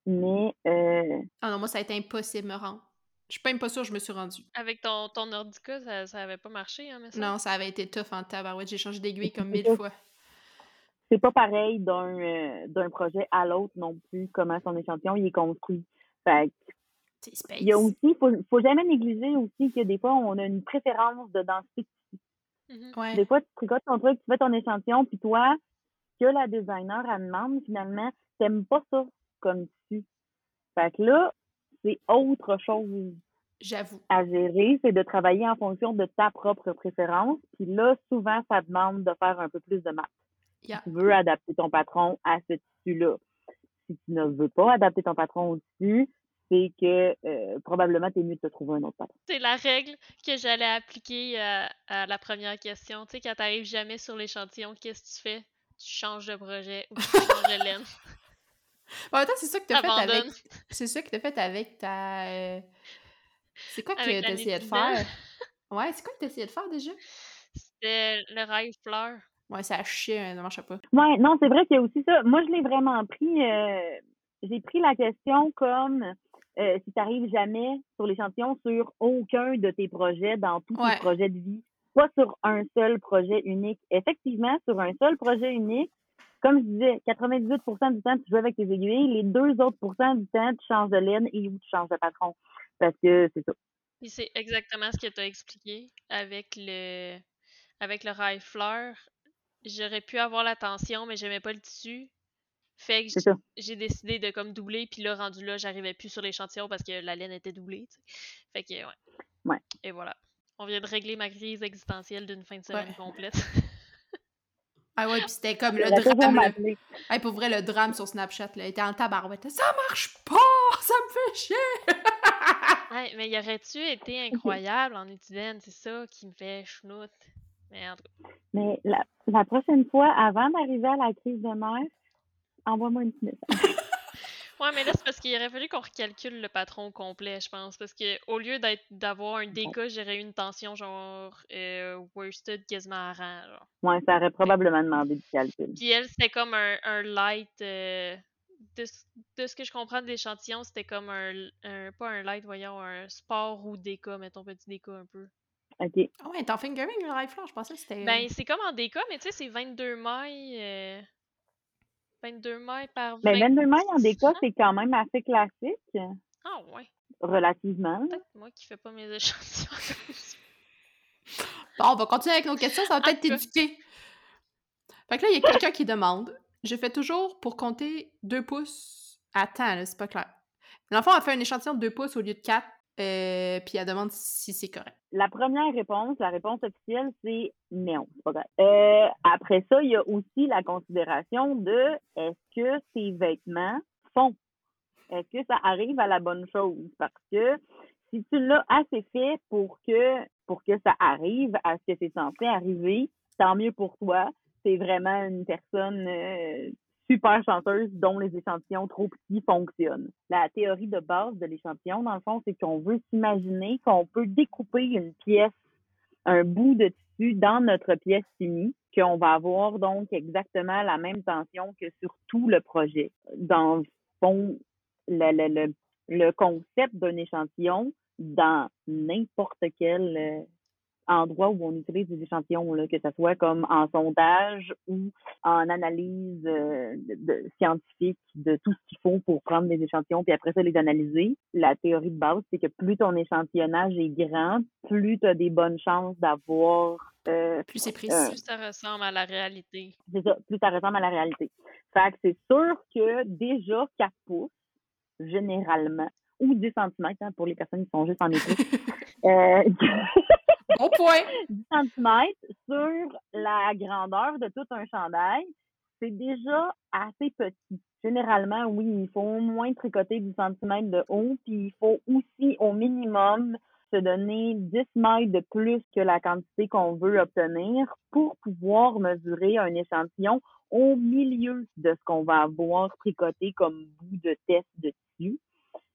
mais euh, Ah non, moi, ça a été impossible de me rendre. Je suis pas même pas sûre que je me suis rendue. Avec ton, ton Nordica, ça, ça avait pas marché, hein, me semble. Non, ça avait été tough en tabarouette. J'ai changé d'aiguille comme mille ça. fois. c'est pas pareil d'un euh, d'un projet à l'autre non plus, comment son échantillon il est construit. Fait space. il y a aussi, faut, faut jamais négliger aussi que des fois, on a une préférence de densité. Mhm. Ouais. Des fois, tu tricotes ton truc, tu fais ton échantillon, puis toi, que la designer, elle demande, finalement, t'aimes pas ça comme tissu. Fait que là, c'est autre chose J'avoue. à gérer, c'est de travailler en fonction de ta propre préférence. Puis là, souvent, ça demande de faire un peu plus de maths. Yeah. Tu veux adapter ton patron à ce tissu-là. Si tu ne veux pas adapter ton patron au tissu, c'est que euh, probablement, tu es mieux de te trouver un autre patron. C'est la règle que j'allais appliquer à, à la première question. Tu sais, quand t'arrives jamais sur l'échantillon, qu'est-ce que tu fais? Tu changes de projet ou tu changes de laine. Temps, c'est ça que t'as fait avec. C'est ça que t'as fait avec ta. euh, C'est quoi que t'essayais de faire? Ouais, c'est quoi que t'essayais de faire déjà? C'était le rail fleur. Ouais, ça a chié, hein, ça marchait pas. Ouais, non, c'est vrai qu'il y a aussi ça. Moi, je l'ai vraiment pris. euh, j'ai pris la question comme euh, si tu n'arrives jamais sur l'échantillon sur aucun de tes projets dans tous Ouais. tes projets de vie, pas sur un seul projet unique. Effectivement, sur un seul projet unique, comme je disais, 98% du temps, tu joues avec tes aiguilles. Les deux autres pourcents du temps, tu changes de laine et ou tu changes de patron. Parce que c'est ça. Puis c'est exactement ce que tu as expliqué avec le avec le rail fleur. J'aurais pu avoir la tension, mais j'aimais pas le tissu. Fait que j'ai décidé de comme doubler, puis là, rendu là, j'arrivais plus sur l'échantillon parce que la laine était doublée. Fait que, ouais. Ouais. Et voilà. On vient de régler ma crise existentielle d'une fin de semaine Ouais. complète. Ah ouais, puis c'était comme le drame. Hey, pour vrai, le drame sur Snapchat, là, il était en tabarouette. Ça marche pas! Ça me fait chier! Mais y aurait-tu été incroyable en étudiant? C'est ça qui me fait chenoute? Cas, Mais la, la prochaine fois, avant d'arriver à la crise de nerfs, envoie-moi une petite message. Ouais, mais là, c'est parce qu'il aurait fallu qu'on recalcule le patron complet, je pense. Parce que au lieu d'être d'avoir un DK, j'aurais eu une tension genre euh, worsted quasiment à rang. Genre. Ouais, ça aurait probablement demandé du calcul. Puis elle, c'était comme un, un light. euh, de, ce- de ce que je comprends de l'échantillon, c'était comme un, un- Pas un light, voyons, un sport ou DK, mettons petit DK un peu. OK. Ah ouais, t'es en fingering, le live floor, je pensais que c'était. Ben, c'est comme en DK, mais tu sais, c'est 22 mailles. euh, 22 mailles par 20. Mais 22 mailles en déco, c'est quand même assez classique, Ah ouais. relativement. Peut-être moi qui fais pas mes échantillons. Bon, on va continuer avec nos questions, ça va peut-être t'éduquer. Fait que là, il y a quelqu'un qui demande Je fais toujours pour compter 2 pouces à temps, là, c'est pas clair. L'enfant a fait un échantillon de 2 pouces au lieu de 4, euh, puis elle demande si c'est correct. La première réponse, la réponse officielle, c'est non. Euh, après ça, il y a aussi la considération de est-ce que tes vêtements font? Est-ce que ça arrive à la bonne chose? Parce que si tu l'as assez fait pour que pour que ça arrive à ce que c'est censé arriver, tant mieux pour toi. C'est vraiment une personne euh, super chanceuse dont les échantillons trop petits fonctionnent. La théorie de base de l'échantillon, dans le fond, c'est qu'on veut s'imaginer qu'on peut découper une pièce un bout de tissu dans notre pièce finie qu'on va avoir donc exactement la même tension que sur tout le projet. Dans le fond, le, le, le concept d'un échantillon dans n'importe quel euh, endroit où on utilise des échantillons, là, que ce soit comme en sondage ou en analyse euh, de, scientifique de tout ce qu'il faut pour prendre des échantillons puis après ça les analyser. La théorie de base, c'est que plus ton échantillonnage est grand, plus tu as des bonnes chances d'avoir euh, plus c'est précis. plus ça ressemble à la réalité. C'est ça, plus ça ressemble à la réalité. Fait que c'est sûr que déjà 4 pouces, généralement, ou 10 cm hein, pour les personnes qui sont juste en écoute. euh, Bon point. 10 cm sur la grandeur de tout un chandail, c'est déjà assez petit. Généralement, oui, il faut au moins tricoter 10 cm de haut, puis il faut aussi au minimum se donner 10 mètres de plus que la quantité qu'on veut obtenir pour pouvoir mesurer un échantillon au milieu de ce qu'on va avoir tricoté comme bout de test de tissu.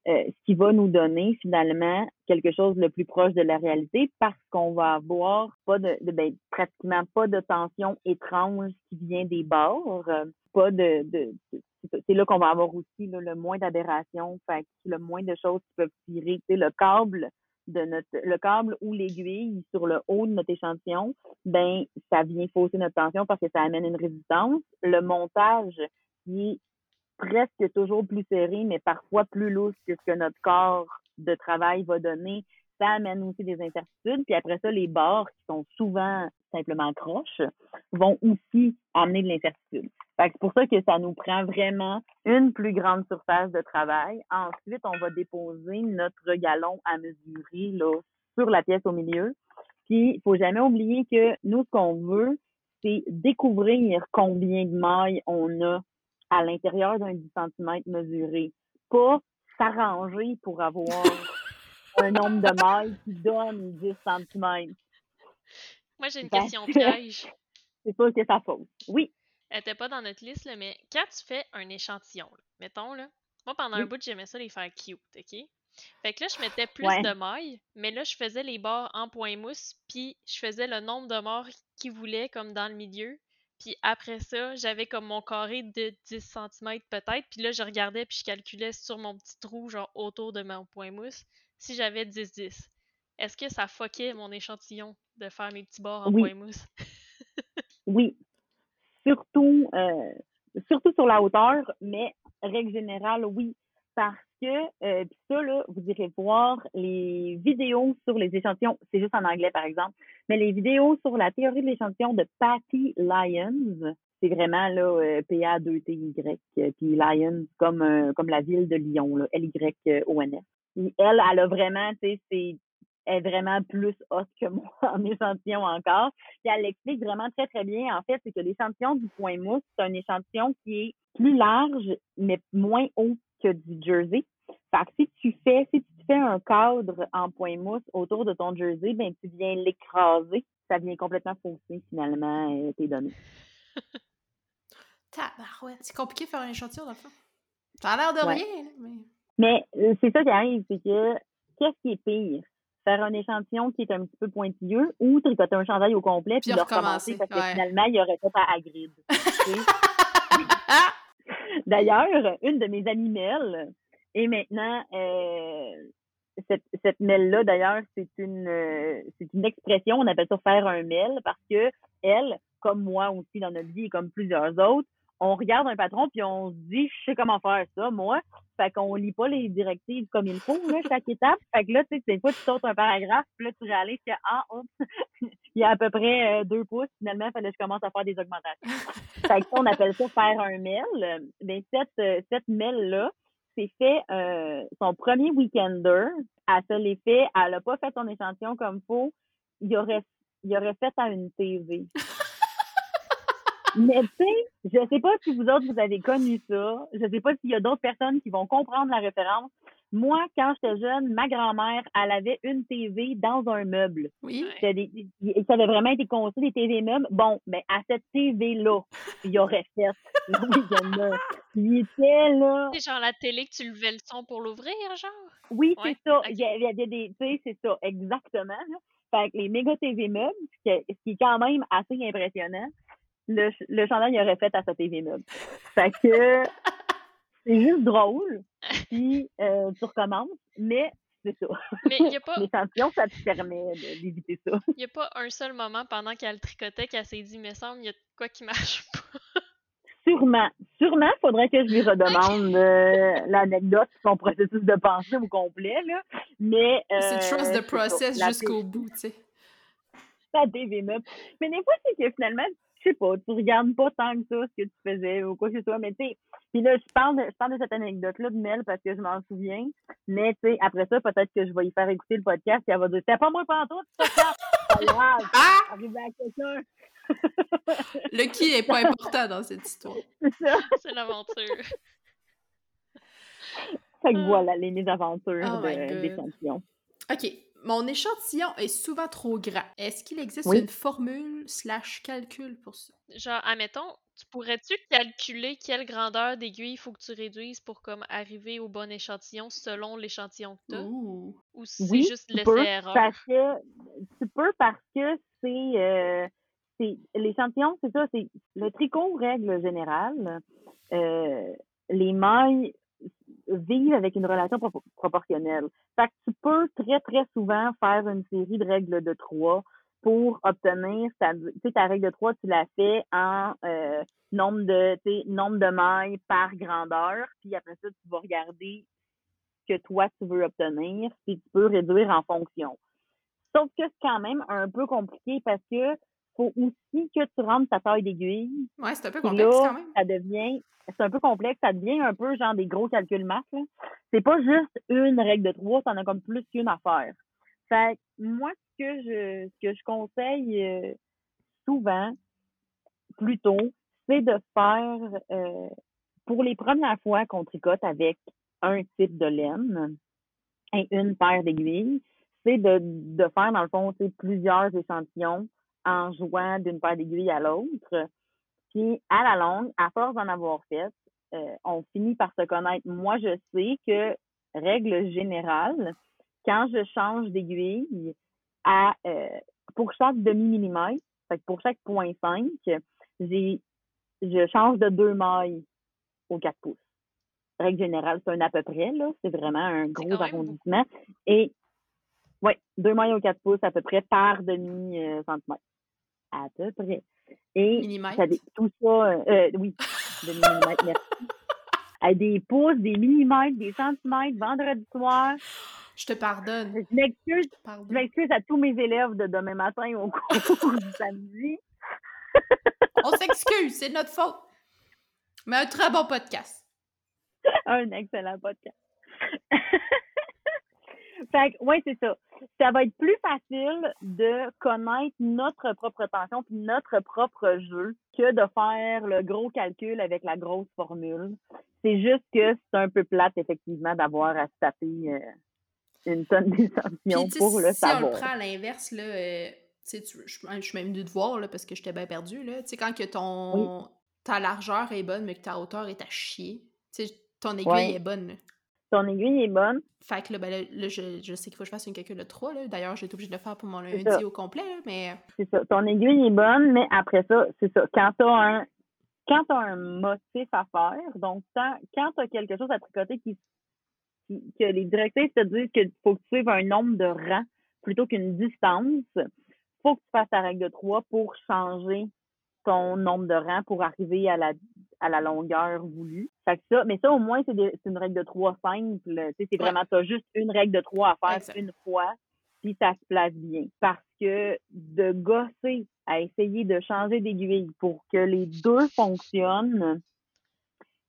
Euh, ce qui va nous donner finalement quelque chose le plus proche de la réalité parce qu'on va avoir pas de, ben, pratiquement pas de tension étrange qui vient des bords, euh, pas de, de, c'est là qu'on va avoir aussi le moins d'aberrations, le moins de choses qui peuvent tirer. le câble de notre le câble ou l'aiguille sur le haut de notre échantillon, ben ça vient fausser notre tension parce que ça amène une résistance. Le montage qui est presque toujours plus serré, mais parfois plus lourd que ce que notre corps de travail va donner. Ça amène aussi des incertitudes. Puis après ça, les bords, qui sont souvent simplement croches, vont aussi amener de l'incertitude. C'est pour ça que ça nous prend vraiment une plus grande surface de travail. Ensuite, on va déposer notre galon à mesurer là, sur la pièce au milieu. Puis, il faut jamais oublier que nous, ce qu'on veut, c'est découvrir combien de mailles on a à l'intérieur d'un 10 cm mesuré. Pas s'arranger pour avoir un nombre de mailles qui donne 10 cm. Moi, j'ai une question piège. C'est sûr que ça fausse. Oui. Elle n'était pas dans notre liste, là, mais quand tu fais un échantillon, mettons, là, moi, pendant un bout, j'aimais ça les faire cute, OK? Fait que là, je mettais plus de mailles, mais là, je faisais les bords en point mousse, puis je faisais le nombre de morts qu'ils voulaient, comme dans le milieu, puis après ça, j'avais comme mon carré de 10 cm peut-être. Puis là, je regardais puis je calculais sur mon petit trou, genre autour de mon point mousse, si j'avais 10-10. Est-ce que ça fuckait mon échantillon de faire mes petits bords en point mousse? oui. Surtout, euh, surtout sur la hauteur, mais règle générale, oui. Parce que, euh, ça, là, vous irez voir les vidéos sur les échantillons, c'est juste en anglais par exemple, mais les vidéos sur la théorie de l'échantillon de Patty Lyons, c'est vraiment là euh, P-A-2-T-Y, euh, puis Lyons comme, euh, comme la ville de Lyon, L-Y-O-N-S. Elle, elle a vraiment, tu sais, c'est est vraiment plus haute que moi en échantillon encore. Puis elle l'explique vraiment très, très bien. En fait, c'est que l'échantillon du point mousse, c'est un échantillon qui est plus large, mais moins haut que du jersey. Fait que si tu fais, si tu fais un cadre en point mousse autour de ton jersey, ben tu viens l'écraser. Ça vient complètement fausser finalement euh, tes données. Tabarouette. C'est compliqué de faire un échantillon, dans le fond. Ça a l'air de rien, mais. Mais euh, c'est ça qui arrive, c'est que qu'est-ce qui est pire? Faire un échantillon qui est un petit peu pointilleux ou tricoter un chandail au complet puis, le recommencer parce que finalement, il y aurait pas à grid. D'ailleurs, une de mes amies Mel, et maintenant, euh, cette, cette là d'ailleurs, c'est une euh, une expression, on appelle ça faire un mail parce que elle, comme moi aussi dans notre vie et comme plusieurs autres, on regarde un patron puis on se dit je sais comment faire ça, moi. Fait qu'on lit pas les directives comme il faut, là, chaque étape. Fait que là, tu sais, des fois, tu sautes un paragraphe, puis là, tu réalises que, ah, il y a à peu près euh, deux pouces, finalement, il fallait que je commence à faire des augmentations. fait que on appelle ça faire un mail. Mais cette, cette mail-là, c'est fait euh, son premier weekender. À ce l'effet, elle n'a pas fait son échantillon comme faut. Il aurait, il aurait fait à une TV. Mais tu sais, je sais pas si vous autres, vous avez connu ça. Je sais pas s'il y a d'autres personnes qui vont comprendre la référence. Moi, quand j'étais jeune, ma grand-mère, elle avait une TV dans un meuble. Oui. ça avait vraiment été construit des TV meubles. Bon, mais à cette TV-là, il y aurait fait Il était là. C'est genre la télé que tu levais le son pour l'ouvrir, genre? Oui, c'est ça. Il y avait des. Tu sais, c'est ça, exactement. Fait que les méga TV meubles, ce qui est quand même assez impressionnant, le, le chandail aurait fait à sa TV meuble. Fait que c'est juste drôle, puis euh, tu recommences, mais c'est ça. Mais il a pas... L'échantillon, ça te permet d'éviter ça. Il n'y a pas un seul moment pendant qu'elle tricotait qu'elle s'est dit, mais semble, il y a quoi qui marche pas. Sûrement. Sûrement, faudrait que je lui redemande euh, l'anecdote, son processus de pensée au complet, là. Mais. Euh, c'est trust the process jusqu'au bout, tu sais. Ça dévénote. Mais des fois, c'est que finalement, je sais pas, tu regardes pas tant que ça ce que tu faisais ou quoi que ce soit, mais tu sais, puis là, je parle, de, je parle de cette anecdote-là de Mel parce que je m'en souviens, mais tu sais, après ça, peut-être que je vais y faire écouter le podcast et elle va dire, c'était pas moi pantoute, c'est pas grave, ah! arriver à quelqu'un. le qui est pas important dans cette histoire. C'est ça. C'est l'aventure. Fait que voilà les mésaventures oh des champions. OK. Mon échantillon est souvent trop grand. Est-ce qu'il existe une formule slash calcul pour ça? Genre, admettons, tu pourrais-tu calculer quelle grandeur d'aiguille il faut que tu réduises pour comme arriver au bon échantillon selon l'échantillon que tu as? Ou c'est juste laisser erreur? Parce que, tu peux parce que c'est euh, l'échantillon, c'est ça, c'est le tricot règle générale. Euh, les mailles vivent avec une relation proportionnelle. Fait que tu peux très, très souvent faire une série de règles de trois pour obtenir ta, ta règle de trois, tu la fais en euh, nombre de nombre de mailles par grandeur, puis après ça, tu vas regarder ce que toi tu veux obtenir, puis tu peux réduire en fonction. Sauf que c'est quand même un peu compliqué parce que faut aussi que tu rentres ta taille d'aiguille. Ouais, c'est un peu complexe quand même. Ça devient, c'est un peu complexe, ça devient un peu genre des gros calculs maths. C'est pas juste une règle de trois, en as comme plus qu'une à faire. Fait moi, ce que je, ce que je conseille euh, souvent, plutôt, c'est de faire, euh, pour les premières fois qu'on tricote avec un type de laine et une paire d'aiguilles, c'est de, de faire, dans le fond, plusieurs échantillons en jouant d'une paire d'aiguilles à l'autre. Puis, à la longue, à force d'en avoir fait, euh, on finit par se connaître. Moi, je sais que, règle générale, quand je change d'aiguille, à euh, pour chaque demi-millimètre, pour chaque point 5, j'ai je change de deux mailles au 4 pouces. Règle générale, c'est un à peu près, là. C'est vraiment un gros arrondissement. Et oui, deux mailles au 4 pouces à peu près par demi-centimètre. À peu près. Et millimètres? tout ça, euh, oui, demi-millimètre, merci. À des pouces, des millimètres, des centimètres, vendredi soir. Je te pardonne. Je m'excuse, je m'excuse à tous mes élèves de demain matin au cours du samedi. On s'excuse, c'est notre faute. Mais un très bon podcast. un excellent podcast. Fait ouais, c'est ça. Ça va être plus facile de connaître notre propre tension puis notre propre jeu que de faire le gros calcul avec la grosse formule. C'est juste que c'est un peu plate, effectivement, d'avoir à se taper euh, une tonne d'échantillons pour le savoir. Si on le prend à l'inverse, là, euh, tu, je, suis même dû te voir, là, parce que j'étais bien perdue, là. Tu sais, quand que ton, ta largeur est bonne, mais que ta hauteur est à chier, tu sais, ton aiguille est bonne, ton aiguille est bonne. Fait que là, ben, là, je, je, sais qu'il faut que je fasse une calcul de 3. D'ailleurs, j'ai été obligée de le faire pour mon lundi au complet. mais... C'est ça. Ton aiguille est bonne, mais après ça, c'est ça. Quand tu as un quand tu as un motif à faire, donc quand tu as quelque chose à tricoter qui, que les directrices te disent qu'il faut que tu suives un nombre de rangs plutôt qu'une distance, faut que tu fasses ta règle de 3 pour changer ton nombre de rangs pour arriver à la à la longueur voulue. Fait que ça, mais ça, au moins, c'est une règle de trois simple. C'est vraiment, tu as juste une règle de trois à faire une fois, puis ça se place bien. Parce que de gosser à essayer de changer d'aiguille pour que les deux fonctionnent,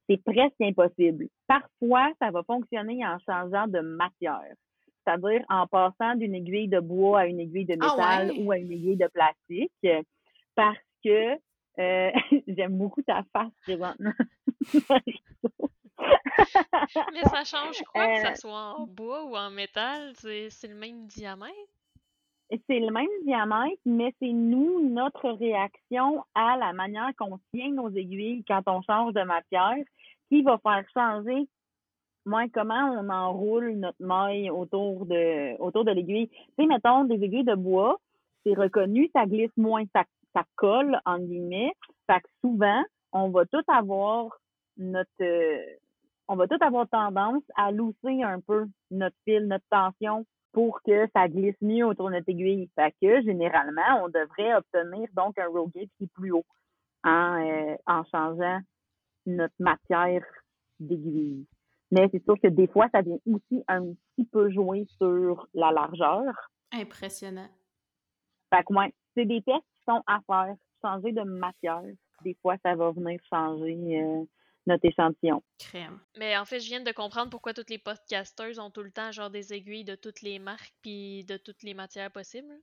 c'est presque impossible. Parfois, ça va fonctionner en changeant de matière. C'est-à-dire en passant d'une aiguille de bois à une aiguille de ah métal ou à une aiguille de plastique. Parce que euh, j'aime beaucoup ta face présentement. Mais ça change quoi que ça euh, soit en bois ou en métal? C'est le même diamètre? C'est le même diamètre, mais c'est nous, notre réaction à la manière qu'on tient nos aiguilles quand on change de matière, qui va faire changer moi, comment on enroule notre maille autour de autour de l'aiguille. Tu sais, mettons, des aiguilles de bois, c'est reconnu, ça glisse moins, ça, ça colle, en guillemets. Fait que souvent, on va tout avoir notre euh, on va tout avoir tendance à lousser un peu notre fil, notre tension pour que ça glisse mieux autour de notre aiguille. Fait que généralement, on devrait obtenir donc un roll gauge qui est plus haut en, euh, en changeant notre matière d'aiguille. Mais c'est sûr que des fois, ça vient aussi un petit peu jouer sur la largeur. Impressionnant. Fait que, ouais, c'est des tests à faire. Changer de matière. Des fois, ça va venir changer euh, notre échantillon. Crème. Mais en fait, je viens de comprendre pourquoi toutes les podcasters ont tout le temps genre des aiguilles de toutes les marques puis de toutes les matières possibles.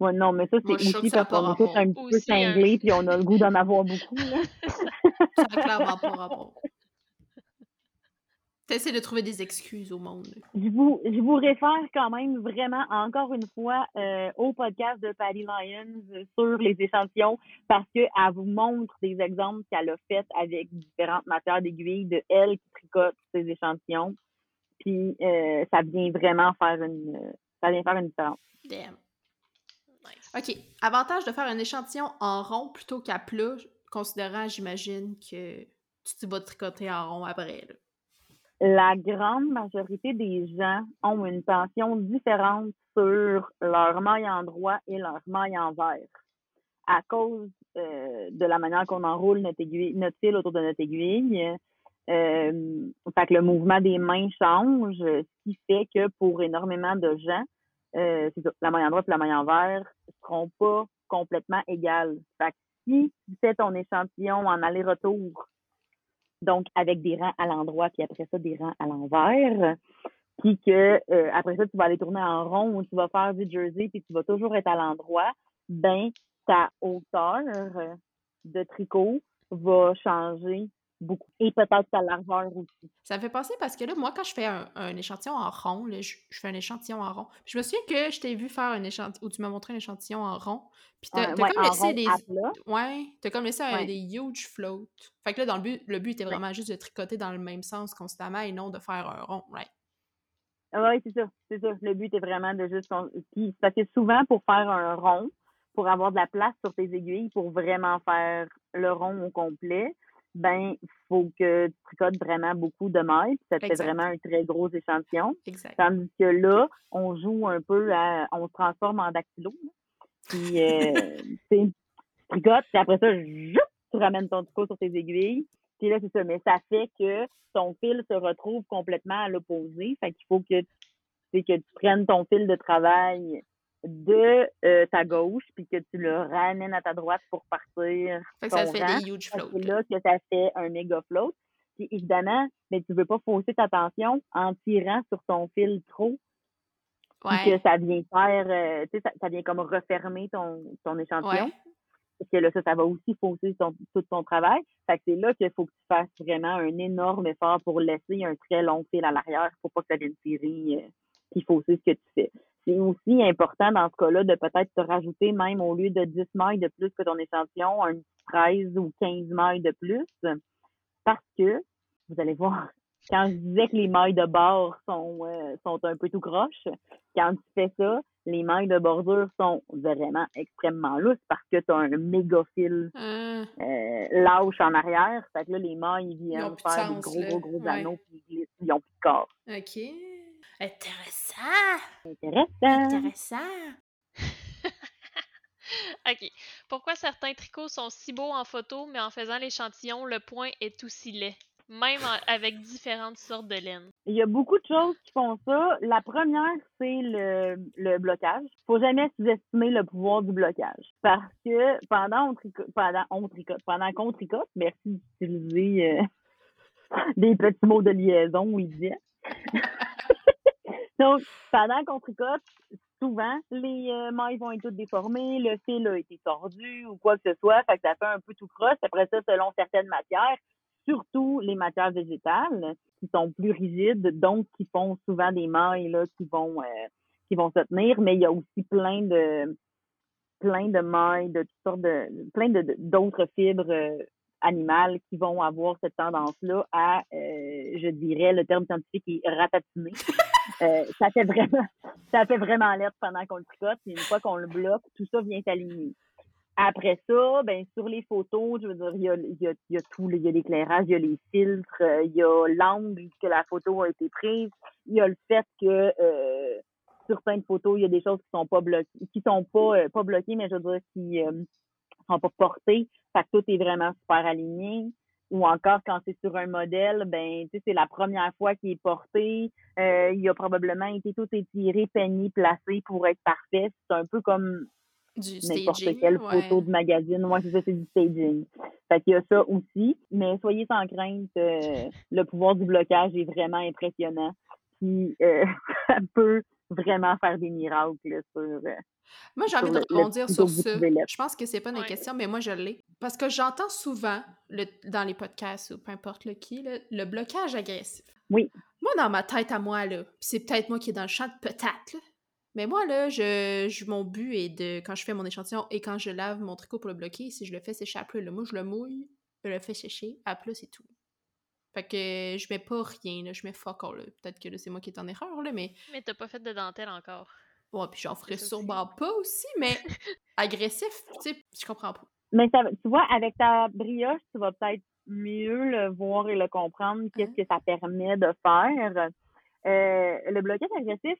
Ouais, non, mais ça, c'est aussi parce qu'on pas est tous un petit peu un- cinglés puis on a le goût d'en avoir beaucoup. Là. Ça n'a clairement pas rapport. T'essaies de trouver des excuses au monde. Je vous, je vous réfère quand même vraiment, encore une fois, euh, au podcast de Patty Lyons sur les échantillons parce qu'elle vous montre des exemples qu'elle a fait avec différentes matières d'aiguille de elle qui tricote ses échantillons. Puis euh, ça vient vraiment faire une ça vient faire une différence. Damn. Nice. OK. Avantage de faire un échantillon en rond plutôt qu'à plat, considérant, j'imagine, que tu vas tricoter en rond après. là. La grande majorité des gens ont une tension différente sur leur maille en droit et leur maille en vert à cause euh, de la manière qu'on enroule notre fil autour de notre aiguille. Euh, fait que le mouvement des mains change, ce qui fait que pour énormément de gens, euh, la maille en droit et la maille en vert ne seront pas complètement égales. Fait que si tu fais ton échantillon en aller-retour donc avec des rangs à l'endroit, puis après ça, des rangs à l'envers. Puis que euh, après ça, tu vas aller tourner en rond ou tu vas faire du jersey, puis tu vas toujours être à l'endroit, ben ta hauteur de tricot va changer beaucoup. Et peut-être ta largeur aussi. Ça me fait penser parce que là, moi, quand je fais un, un échantillon en rond, là, je, je fais un échantillon en rond. Puis je me souviens que je t'ai vu faire un échantillon, ou tu m'as montré un échantillon en rond. Puis t'as Ouais, t'as ouais, comme laissé des. Ouais, t'as comme laissé un- des huge floats. Fait que là, dans le but, le but était vraiment juste de tricoter dans le même sens constamment et non de faire un rond, right? Oui, c'est ça. C'est ça. Le but est vraiment de juste. Puis, parce que souvent, pour faire un rond, pour avoir de la place sur tes aiguilles, pour vraiment faire le rond au complet, ben, il faut que tu tricotes vraiment beaucoup de mailles. Ça te fait vraiment un très gros échantillon. Exact. Tandis que là, on joue un peu à. On se transforme en dactylo. Puis, euh, tu tricotes, puis après ça, tu ramènes ton tricot sur tes aiguilles. Puis là, c'est ça. Mais ça fait que ton fil se retrouve complètement à l'opposé. Fait qu'il faut que, que tu prennes ton fil de travail de euh, ta gauche, puis que tu le ramènes à ta droite pour partir. Fait que ça ton te fait rang. des huge floats. C'est là. que ça fait un méga float. Puis évidemment, mais tu veux pas fausser ta tension en tirant sur ton fil trop, puis que ça vient faire, euh, tu sais, ça, ça vient comme refermer ton, ton échantillon. Ouais. Parce que là, ça, ça va aussi fausser ton- tout ton travail. Fait que c'est là qu'il faut que tu fasses vraiment un énorme effort pour laisser un très long fil à l'arrière pour pas que ça vienne tirer euh, puis fausser ce que tu fais. C'est aussi important dans ce cas-là de peut-être te rajouter même au lieu de 10 mailles de plus que ton échantillon, un petit 13 ou 15 mailles de plus. Parce que, vous allez voir, quand je disais que les mailles de bord sont, euh, sont un peu tout croche, quand tu fais ça, les mailles de bordure sont vraiment extrêmement lousses parce que tu as un méga fil Hein, euh, lâche en arrière. Fait que là, les mailles ils viennent plus de faire des gros, là. gros, gros Ouais. anneaux puis ils glissent, ils ont plus de corps. OK. Intéressant! Intéressant. Intéressant! OK. Pourquoi certains tricots sont si beaux en photo, mais en faisant l'échantillon, le point est aussi laid, même en- avec différentes sortes de laine? Il y a beaucoup de choses qui font ça. La première, c'est le, le blocage. Faut jamais sous-estimer le pouvoir du blocage. Parce que pendant on tricote, pendant on tricote, pendant qu'on tricote, merci d'utiliser euh, des petits mots de liaison idiots. Donc, pendant qu'on tricote, souvent, les euh, mailles vont être toutes déformées, le fil a été tordu ou quoi que ce soit, fait que ça fait un peu tout croche. Après ça, selon certaines matières, surtout les matières végétales, qui sont plus rigides, donc qui font souvent des mailles là, qui vont euh, qui vont se tenir, mais il y a aussi plein de plein de mailles de toutes sortes de plein de d'autres fibres euh, animales qui vont avoir cette tendance-là à, euh, je dirais, le terme scientifique est ratatiner. Euh, ça fait vraiment, ça fait vraiment l'air pendant qu'on le tricote. Et une fois qu'on le bloque, tout ça vient s'aligner. Après ça, ben sur les photos, je veux dire, il y a, il y a, il y a tout, il y a l'éclairage, il y a les filtres, il y a l'angle que la photo a été prise, il y a le fait que euh, sur certaines photos, il y a des choses qui sont pas bloquées, qui sont pas euh, pas bloquées, mais je veux dire qui euh, sont pas portées. Fait que tout est vraiment super aligné. Ou encore quand c'est sur un modèle, ben tu sais, c'est la première fois qu'il est porté. Euh, il a probablement été tout étiré, peigné, placé pour être parfait. C'est un peu comme n'importe quelle photo de magazine. Moi, c'est ça, c'est du staging. Fait qu'il y a ça aussi. Mais soyez sans crainte, euh, le pouvoir du blocage est vraiment impressionnant. Puis euh, ça peut vraiment faire des miracles sur. Moi, j'ai envie de rebondir sur ça. Je pense que c'est pas une question, mais moi, je l'ai. Parce que j'entends souvent le, dans les podcasts ou peu importe le qui, le blocage agressif. Oui. Moi, dans ma tête à moi, là, c'est peut-être moi qui est dans le champ de peut-être, mais moi, là, je, je, mon but est de, quand je fais mon échantillon et quand je lave mon tricot pour le bloquer, si je le fais sécher à plat, là, moi, je le mouille, je le fais sécher, à plat, c'est tout. Fait que je mets pas rien, là, je mets fuck all, Peut-être que c'est moi qui est en erreur, là, mais... Mais t'as pas fait de dentelle encore. Ouais, puis j'en ferai sûrement pas aussi, mais agressif, tu sais, je comprends pas. Mais ça, tu vois, avec ta brioche, tu vas peut-être mieux le voir et le comprendre, qu'est-ce que ça permet de faire. Euh, le blocage agressif,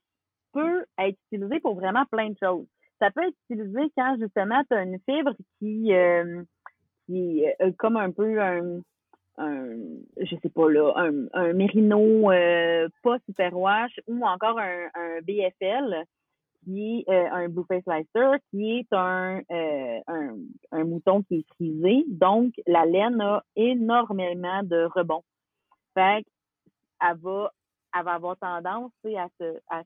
peut être utilisé pour vraiment plein de choses. Ça peut être utilisé quand justement tu as une fibre qui, euh, qui est euh, comme un peu un, un, je sais pas là, un, un mérino euh, pas super wash ou encore un, un BFL qui est un Blue Face Slicer, qui est un, un, un, mouton qui est frisé. Donc, la laine a énormément de rebond. Fait elle va, elle va avoir tendance à se, à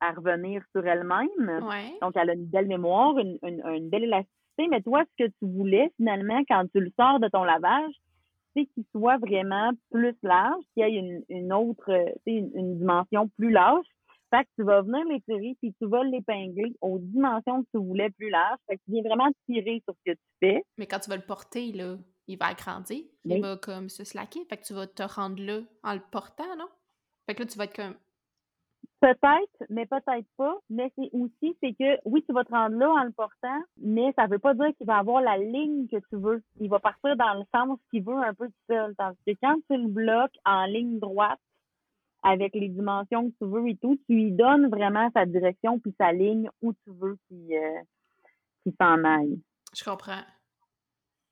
à revenir sur elle-même. Donc, elle a une belle mémoire, une, une, belle élasticité. Mais toi, ce que tu voulais, finalement, quand tu le sors de ton lavage, c'est qu'il soit vraiment plus large, qu'il y ait une, une autre, une, une dimension plus large. Fait que tu vas venir l'étirer puis tu vas l'épingler aux dimensions que tu voulais plus larges. Fait que tu viens vraiment tirer sur ce que tu fais. Mais quand tu vas le porter, là, il va agrandir. Il va comme se slacker. Fait que tu vas te rendre là en le portant, non? Fait que là, tu vas être comme Peut-être, mais peut-être pas. Mais c'est aussi, c'est que oui, tu vas te rendre là en le portant, mais ça veut pas dire qu'il va avoir la ligne que tu veux. Il va partir dans le sens qu'il veut un peu tout seul. Tandis que quand tu le bloques en ligne droite, avec les dimensions que tu veux et tout, tu lui donnes vraiment sa direction puis sa ligne où tu veux qu'il euh, s'en aille. Je comprends.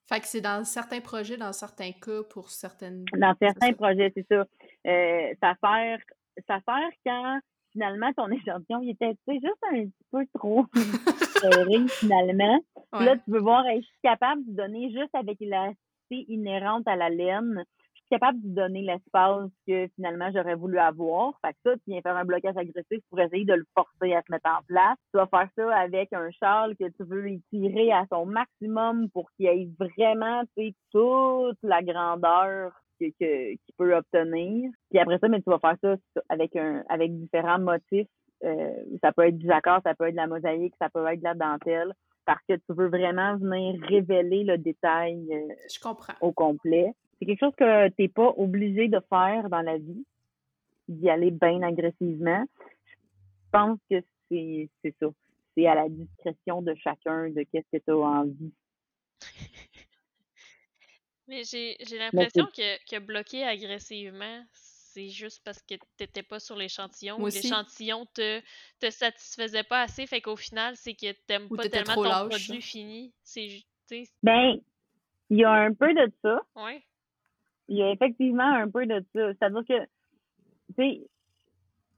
Fait que c'est dans certains projets, dans certains cas, pour certaines... Dans certains projets, c'est ça. Euh, ça sert ça sert quand finalement, ton échantillon, il était juste un petit peu trop serré finalement. Là, tu veux voir, suis capable de donner juste avec l'élasticité inhérente à la laine, capable de donner l'espace que finalement j'aurais voulu avoir. Fait que ça, tu viens faire un blocage agressif pour essayer de le forcer à se mettre en place. Tu vas faire ça avec un châle que tu veux étirer à son maximum pour qu'il ait vraiment, toute la grandeur qu'il peut obtenir. Puis après ça, mais tu vas faire ça avec un avec différents motifs. Euh, ça peut être du accord, ça peut être de la mosaïque, ça peut être de la dentelle, parce que tu veux vraiment venir révéler le détail euh, Je comprends. au complet. C'est quelque chose que tu n'es pas obligé de faire dans la vie, d'y aller bien agressivement. Je pense que c'est ça. C'est à la discrétion de chacun de qu'est-ce que tu as envie mais j'ai l'impression que, que bloquer agressivement, c'est juste parce que t'étais pas sur l'échantillon ou l'échantillon te, te satisfaisait pas assez, fait qu'au final, c'est que t'aimes pas tellement ton produit fini. C'est Ben, il y a un peu de ça. Ouais. Il y a effectivement un peu de ça. C'est-à-dire que, tu sais,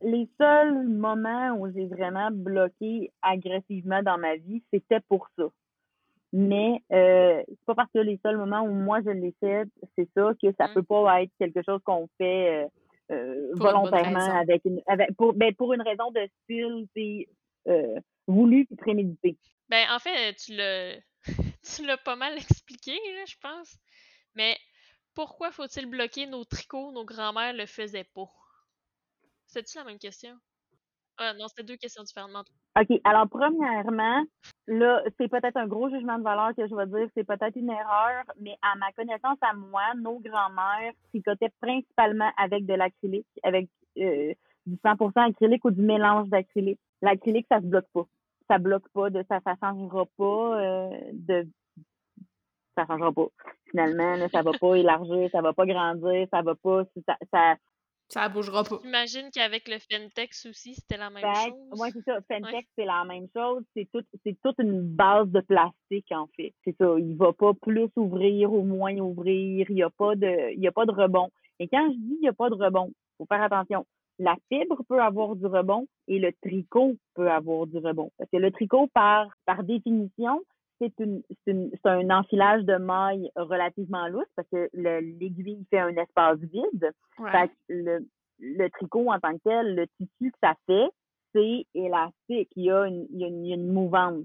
les seuls moments où j'ai vraiment bloqué agressivement dans ma vie, c'était pour ça. Mais euh, c'est pas parce que les seuls moments où moi je l'ai fait, c'est ça, que ça mmh. peut pas être quelque chose qu'on fait euh, euh volontairement avec une avec pour ben, pour une raison de style, c'est euh, voulu et prémédité. Ben en fait, tu l'as tu l'as pas mal expliqué, là, je pense. Mais pourquoi faut-il bloquer nos tricots, nos grands-mères le faisaient pas? C'est-tu la même question? Ah non, c'était deux questions différentes. OK. Alors, premièrement, là, c'est peut-être un gros jugement de valeur que je vais dire, c'est peut-être une erreur, mais à ma connaissance, à moi, nos grands-mères tricotaient principalement avec de l'acrylique, avec euh, du 100% acrylique ou du mélange d'acrylique. L'acrylique, ça se bloque pas. Ça bloque pas, ça, ça changera pas euh, de ça changera pas. Finalement, là, ça va pas élargir, ça va pas grandir, ça va pas. Ça, ça, ça bougera pas. J'imagine qu'avec le Fentex aussi, c'était la même fait, chose. Oui, c'est ça. Fentex, c'est la même chose. C'est tout, c'est toute une base de plastique, en fait. C'est ça. Il va pas plus ouvrir ou moins ouvrir. Il y a pas de, il y a pas de rebond. Et quand je dis il y a pas de rebond, faut faire attention. La fibre peut avoir du rebond et le tricot peut avoir du rebond. Parce que le tricot, par, par définition, c'est une, c'est un enfilage de maille relativement lousse parce que l'aiguille fait un espace vide. Fait le, le tricot en tant que tel, le tissu que ça fait, c'est élastique. Il y, a une, il, y a une, il y a une mouvance.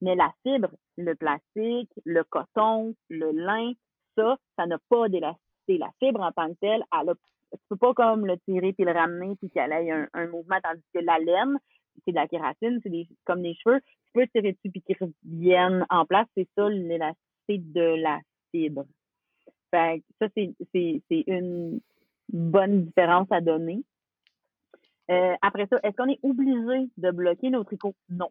Mais la fibre, le plastique, le coton, le lin, ça, ça n'a pas d'élasticité. La fibre en tant que telle, elle a, tu peux pas comme le tirer puis le ramener puis qu'elle ait un, un mouvement, tandis que la laine, c'est de la kératine, c'est comme des cheveux, tu peux tirer dessus puis qu'ils reviennent en place. C'est ça l'élasticité de la fibre. Fait ça, c'est une bonne différence à donner. Euh, après ça, est-ce qu'on est obligé de bloquer nos tricots? Non.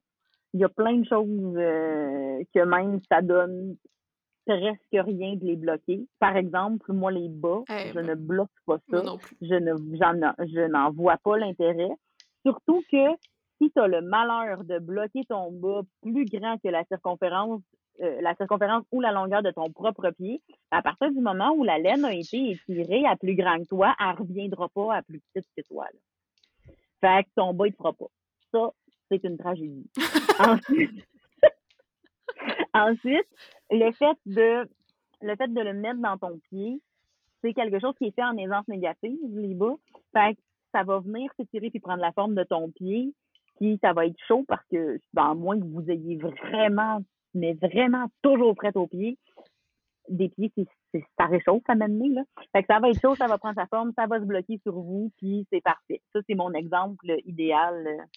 Il y a plein de choses euh, que même ça donne presque rien de les bloquer. Par exemple, moi, les bas, eh je ben, ne bloque pas ça. non plus. Je ne je n'en vois pas l'intérêt. Surtout que si tu as le malheur de bloquer ton bas plus grand que la circonférence, euh, la circonférence ou la longueur de ton propre pied, à partir du moment où la laine a été étirée à plus grand que toi, elle ne reviendra pas à plus petite que toi. Là. Fait que ton bas, il ne fera pas. Ça, c'est une tragédie. Ensuite, Ensuite, le fait de le fait de le mettre dans ton pied, c'est quelque chose qui est fait en aisance négative, les bas. Fait que ça va venir s'étirer puis prendre la forme de ton pied ça va être chaud parce que, ben, à moins que vous ayez vraiment, mais vraiment toujours prêt aux pieds, des pieds, c'est, ça réchauffe à mener, là. Fait que ça va être chaud, ça va prendre sa forme, ça va se bloquer sur vous, puis c'est parfait. Ça, c'est mon exemple idéal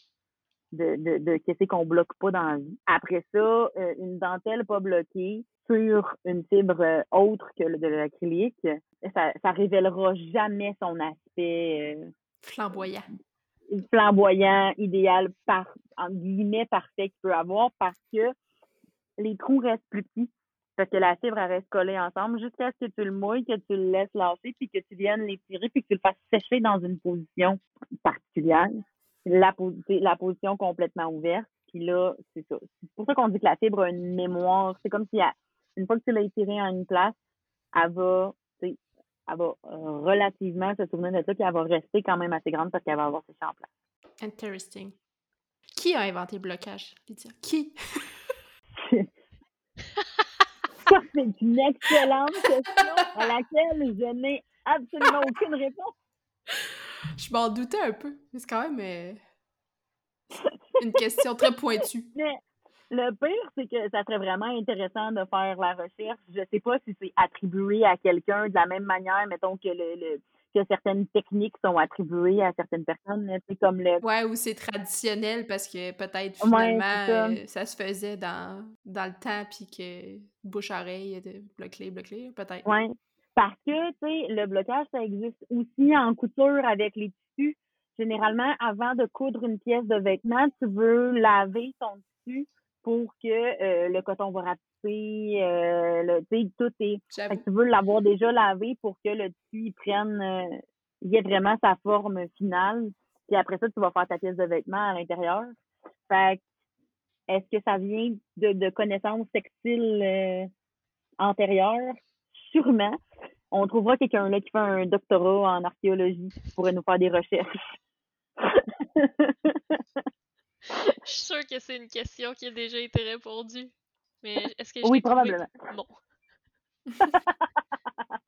de, de, de qu'est-ce qu'on bloque pas dans la vie. Après ça, euh, une dentelle pas bloquée sur une fibre autre que de l'acrylique, ça, ça révélera jamais son aspect euh, flamboyant flamboyant, idéal, par, en guillemets, parfait qu'il peut avoir parce que les trous restent plus petits. Parce que la fibre, reste collée ensemble jusqu'à ce que tu le mouilles, que tu le laisses lâcher, puis que tu viennes les tirer, puis que tu le fasses sécher dans une position particulière. La, la position complètement ouverte. Puis là, c'est ça. C'est pour ça qu'on dit que la fibre a une mémoire. C'est comme si, une fois que tu l'as étirée en une place, elle va elle va euh, relativement se souvenir de ça, puis elle va rester quand même assez grande parce qu'elle va avoir ses champs en place. Interesting. Qui a inventé le blocage, Lydia? Qui? ça, c'est une excellente question à laquelle je n'ai absolument aucune réponse. Je m'en doutais un peu, mais c'est quand même euh, une question très pointue. Le pire, c'est que ça serait vraiment intéressant de faire la recherche. Je sais pas si c'est attribué à quelqu'un de la même manière, mettons que le, que certaines techniques sont attribuées à certaines personnes. C'est comme le. Ouais, ou c'est traditionnel parce que peut-être finalement euh, ça. se faisait dans, dans le temps puis que bouche-oreille de bloc-clé, bloc-clé, peut-être. Ouais. Parce que, tu sais, le blocage, ça existe aussi en couture avec les tissus. Généralement, avant de coudre une pièce de vêtement, tu veux laver ton tissu pour que euh, le coton va rapetisser, euh, le, tout est. tu veux l'avoir déjà lavé pour que le tissu prenne, euh, il ait vraiment sa forme finale. Puis après ça, tu vas faire ta pièce de vêtement à l'intérieur. Fait est-ce que ça vient de, de connaissances textiles euh, antérieures? Sûrement. On trouvera quelqu'un là qui fait un doctorat en archéologie qui pourrait nous faire des recherches. Je suis sûre que c'est une question qui a déjà été répondue. Mais est-ce que je Oui, probablement. Non.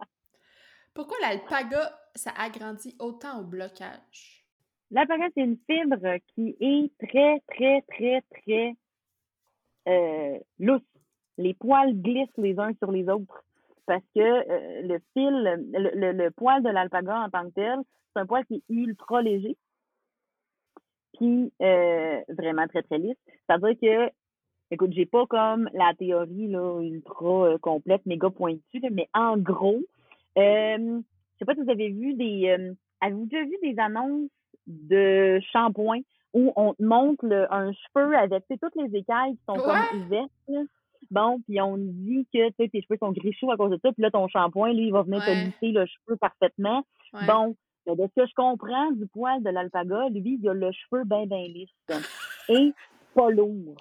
Pourquoi l'alpaga, ça agrandit autant au blocage? L'alpaga, c'est une fibre qui est très, très, très, très euh, lousse. Les poils glissent les uns sur les autres parce que euh, le fil, le, le poil de l'alpaga en tant que tel, c'est un poil qui est ultra léger puis euh, vraiment très, très lisse. C'est-à-dire que écoute, j'ai pas comme la théorie là, ultra euh, complète, méga pointue, mais en gros, euh, je sais pas si vous avez vu des. Euh, avez-vous déjà vu des annonces de shampoing où on te montre un cheveu avec toutes les écailles qui sont comme ouvertes? Bon, puis on dit que tes cheveux sont gris chauds à cause de ça, puis là, ton shampoing, lui, il va venir te lisser le cheveu parfaitement. Bon, mais de ce que je comprends du poil de l'alpaga, lui, il a le cheveu bien, bien lisse. Et pas lourd.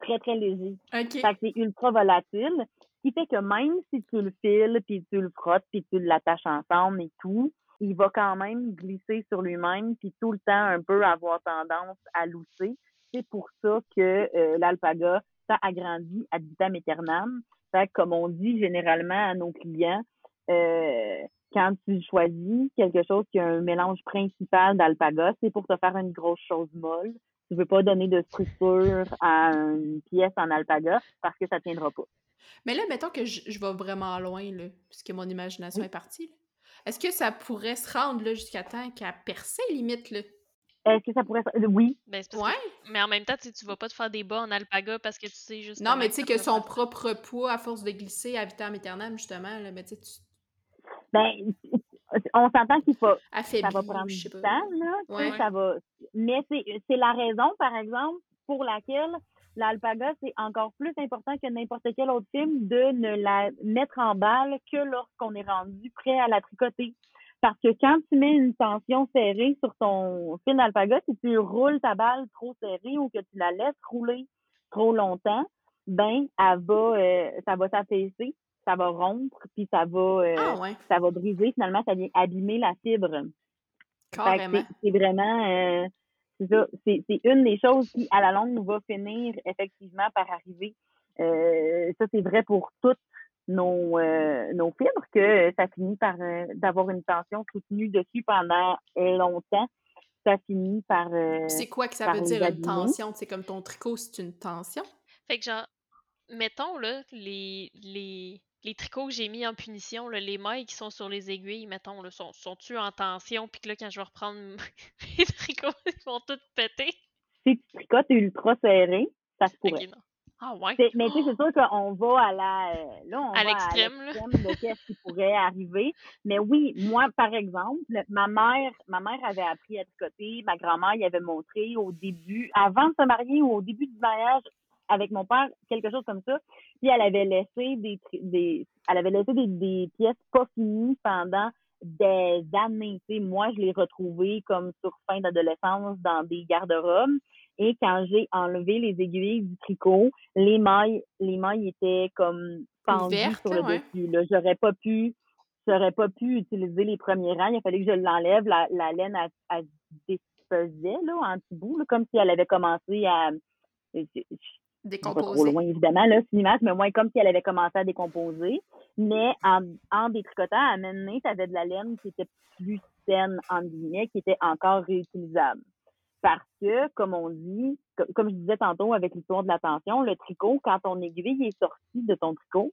Très, très léger. Okay. Fait que c'est ultra volatile. Ce qui fait que même si tu le files, puis tu le frottes, puis tu l'attaches ensemble et tout, il va quand même glisser sur lui-même, puis tout le temps un peu avoir tendance à lousser. C'est pour ça que euh, l'alpaga, ça agrandit ad vitam aeternam. Fait que, comme on dit généralement à nos clients, euh, quand tu choisis quelque chose qui a un mélange principal d'alpaga, c'est pour te faire une grosse chose molle. Tu veux pas donner de structure à une pièce en alpaga parce que ça tiendra pas. Mais là, mettons que je, vais vraiment loin, là, puisque mon imagination est partie. Est-ce que ça pourrait se rendre là, jusqu'à temps qu'à percer, limite, là? Est-ce que ça pourrait se... Oui. Ben, ouais. Mais en même temps, tu vas pas te faire des bas en alpaga parce que tu sais juste. Non, mais tu sais que son propre poids, à force de glisser à vitam aeternam, justement, là, mais tu sais, ben, on s'entend qu'il faut. ça va prendre du temps, là. Ça va... Mais c'est la raison, par exemple, pour laquelle l'alpaga, c'est encore plus important que n'importe quel autre film de ne la mettre en balle que lorsqu'on est rendu prêt à la tricoter. Parce que quand tu mets une tension serrée sur ton fil d'alpaga, si tu roules ta balle trop serrée ou que tu la laisses rouler trop longtemps, ben, elle va, euh, ça va s'affaisser ça va rompre, puis ça va, euh, ah, ça va briser. Finalement, ça vient abîmer la fibre. C'est vraiment, euh, c'est ça, c'est une des choses qui, à la longue, va finir effectivement par arriver. Euh, ça, c'est vrai pour toutes nos, nos fibres, que ça finit par d'avoir une tension soutenue dessus pendant longtemps. Ça finit par. c'est quoi que ça veut dire une tension? C'est comme ton tricot, c'est une tension? Fait que genre, mettons là, les, les, les tricots que j'ai mis en punition, les mailles qui sont sur les aiguilles, mettons, là, sont, sont-tu en tension, puis que là, quand je vais reprendre les tricots, ils vont tous péter? Si tu tricotes ultra serré, ça se pourrait. Ah ouais? Mais tu sais, c'est sûr qu'on va à la... Là, on à l'extrême de ce qui pourrait arriver. Mais oui, moi, par exemple, ma mère, ma mère avait appris à tricoter, ma grand-mère y avait montré au début, avant de se marier ou au début du mariage, avec mon père, quelque chose comme ça. Puis elle avait laissé des, des elle avait laissé des, des pièces pas finies pendant des années. sais, moi, je l'ai retrouvée comme sur fin d'adolescence dans des garde-robes. Et quand j'ai enlevé les aiguilles du tricot, les mailles, les mailles étaient comme pendues sur le dessus. Là, j'aurais pas pu, j'aurais pas pu utiliser les premiers rangs. Il a fallu que je l'enlève. La, la laine, elle, défaisait là, en petits bouts, comme si elle avait commencé à Décomposer. trop loin, évidemment, là, c'est mais moins comme si elle avait commencé à décomposer. Mais en, en détricotant, à mener, tu avais de la laine qui était plus saine, en guillemets, qui était encore réutilisable. Parce que, comme on dit, comme je disais tantôt avec l'histoire de la tension, le tricot, quand ton aiguille est sortie de ton tricot,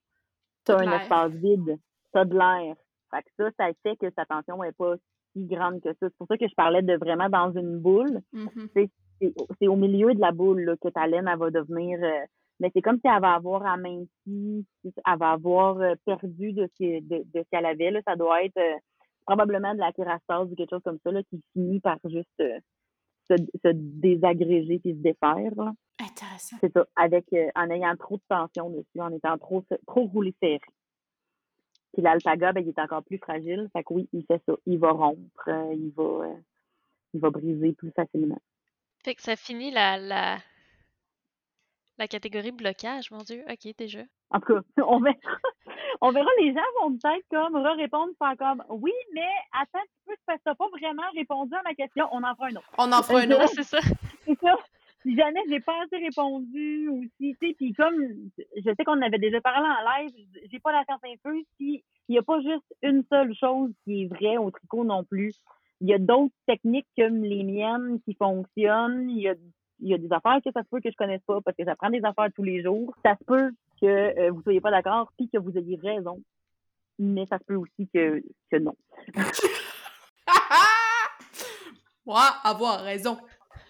tu as un espace vide, tu as de l'air. Fait que ça, ça fait que sa tension n'est pas si grande que ça. C'est pour ça que je parlais de vraiment dans une boule. Mm-hmm c'est au milieu de la boule que ta laine elle va devenir euh, mais c'est comme si elle va avoir aminci, elle va avoir euh, perdu de ce, de, de ce qu'elle avait. Là. Ça doit être euh, probablement de la kérastase ou quelque chose comme ça là, qui finit par juste se, se, désagréger et se défaire. Intéressant. C'est ça, avec en ayant trop de tension dessus, en étant trop trop roulé serré. Puis l'alpaga, ben, il est encore plus fragile. Fait que oui, il fait ça. Il va rompre, il va il va briser plus facilement. Fait que ça finit la, la, la catégorie blocage, mon Dieu. OK, déjà. En tout cas, on verra. on verra, les gens vont peut-être comme répondre faire comme oui, mais attends un petit peu, tu n'as pas vraiment répondu à ma question, on en fera un autre. On en fera un autre, c'est ça. C'est ça. Si jamais j'ai pas assez répondu aussi, tu sais, puis comme je sais qu'on avait déjà parlé en live, j'ai pas la science infuse, si il n'y a pas juste une seule chose qui est vraie au tricot non plus. Il y a d'autres techniques comme les miennes qui fonctionnent. Il y a, il y a des affaires que ça se peut que je connaisse pas parce que ça prend des affaires tous les jours. Ça se peut que euh, vous soyez pas d'accord puis que vous ayez raison. Mais ça se peut aussi que, que non. Moi, avoir raison.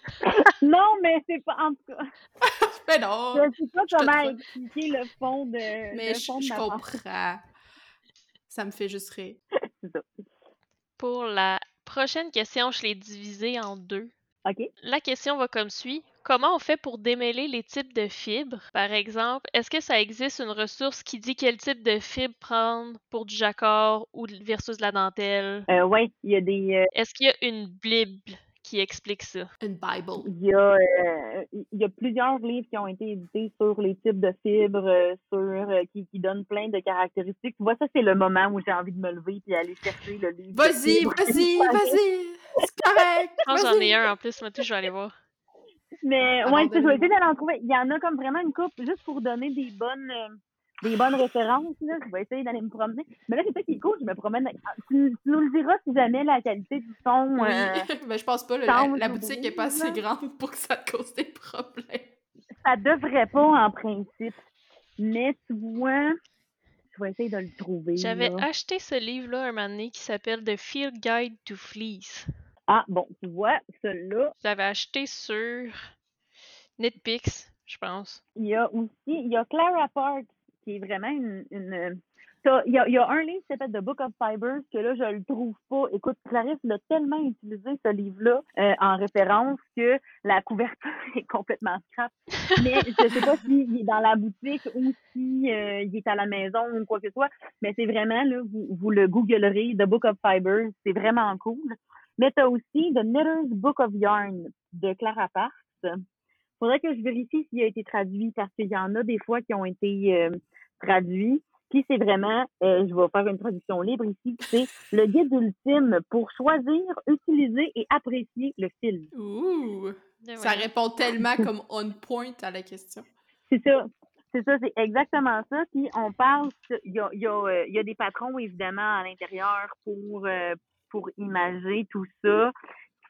non, mais c'est pas en tout cas. Mais non! Je sais pas comment expliquer le fond de, Mais le je, fond de je ma comprends. Ça me fait juste rire. C'est ça. Pour la prochaine question, je l'ai divisée en deux. OK? La question va comme suit. Comment on fait pour démêler les types de fibres? Par exemple, est-ce que ça existe une ressource qui dit quel type de fibre prendre pour du jacquard ou versus de la dentelle? Euh, ouais, il y a des... euh, Est-ce qu'il y a une Bible? Qui explique ça? Une Bible. Il y, a, euh, il y a plusieurs livres qui ont été édités sur les types de fibres, euh, sur euh, qui, qui donnent plein de caractéristiques. Tu vois, ça, c'est le moment où j'ai envie de me lever et aller chercher le livre. Vas-y, vas-y, vas-y! C'est correct! J'en ai un en plus, moi tout, je vais aller voir. Mais Ah, ouais, bon, tu sais, je vais essayer d'aller en trouver. Il y en a comme vraiment une coupe, juste pour donner des bonnes euh, des bonnes références. Là. Je vais essayer d'aller me promener. Mais là, c'est ça qui est cool, je me promène. Ah, Tu, tu nous le diras si jamais la qualité du son. Oui, euh, mais je pense pas, là, la, boutique brise, est pas assez grande pour que ça te cause des problèmes. ça devrait pas en principe. Mais tu vois, je vais essayer de le trouver. J'avais acheté ce livre-là un moment donné qui s'appelle The Field Guide to Fleece. Ah, bon, tu vois, celui-là, Je l'avais acheté sur Netpix, je pense. il y a aussi, il y a Clara Park, qui est vraiment une. t'as- il, y a, un livre qui s'appelle The Book of Fibers, que là, je le trouve pas. Écoute, Clarisse l'a tellement utilisé, ce livre-là, euh, en référence, que la couverture est complètement scrap. Mais je sais pas s'il est dans la boutique ou si euh, est à la maison ou quoi que ce soit. Mais c'est vraiment, là, vous, vous le googlerez, The Book of Fibers, c'est vraiment cool. Mais tu as aussi The Knitter's Book of Yarn de Clara Parks. Faudrait que je vérifie s'il a été traduit parce qu'il y en a des fois qui ont été euh, traduits. Puis c'est vraiment, euh, je vais faire une traduction libre ici, c'est le guide ultime pour choisir, utiliser et apprécier le film. Ouh! Mais Ça répond tellement comme on point à la question. C'est ça. C'est ça, c'est exactement ça. Puis on parle, il y a, il y, a, euh, il y a des patrons évidemment à l'intérieur pour euh, pour imager tout ça.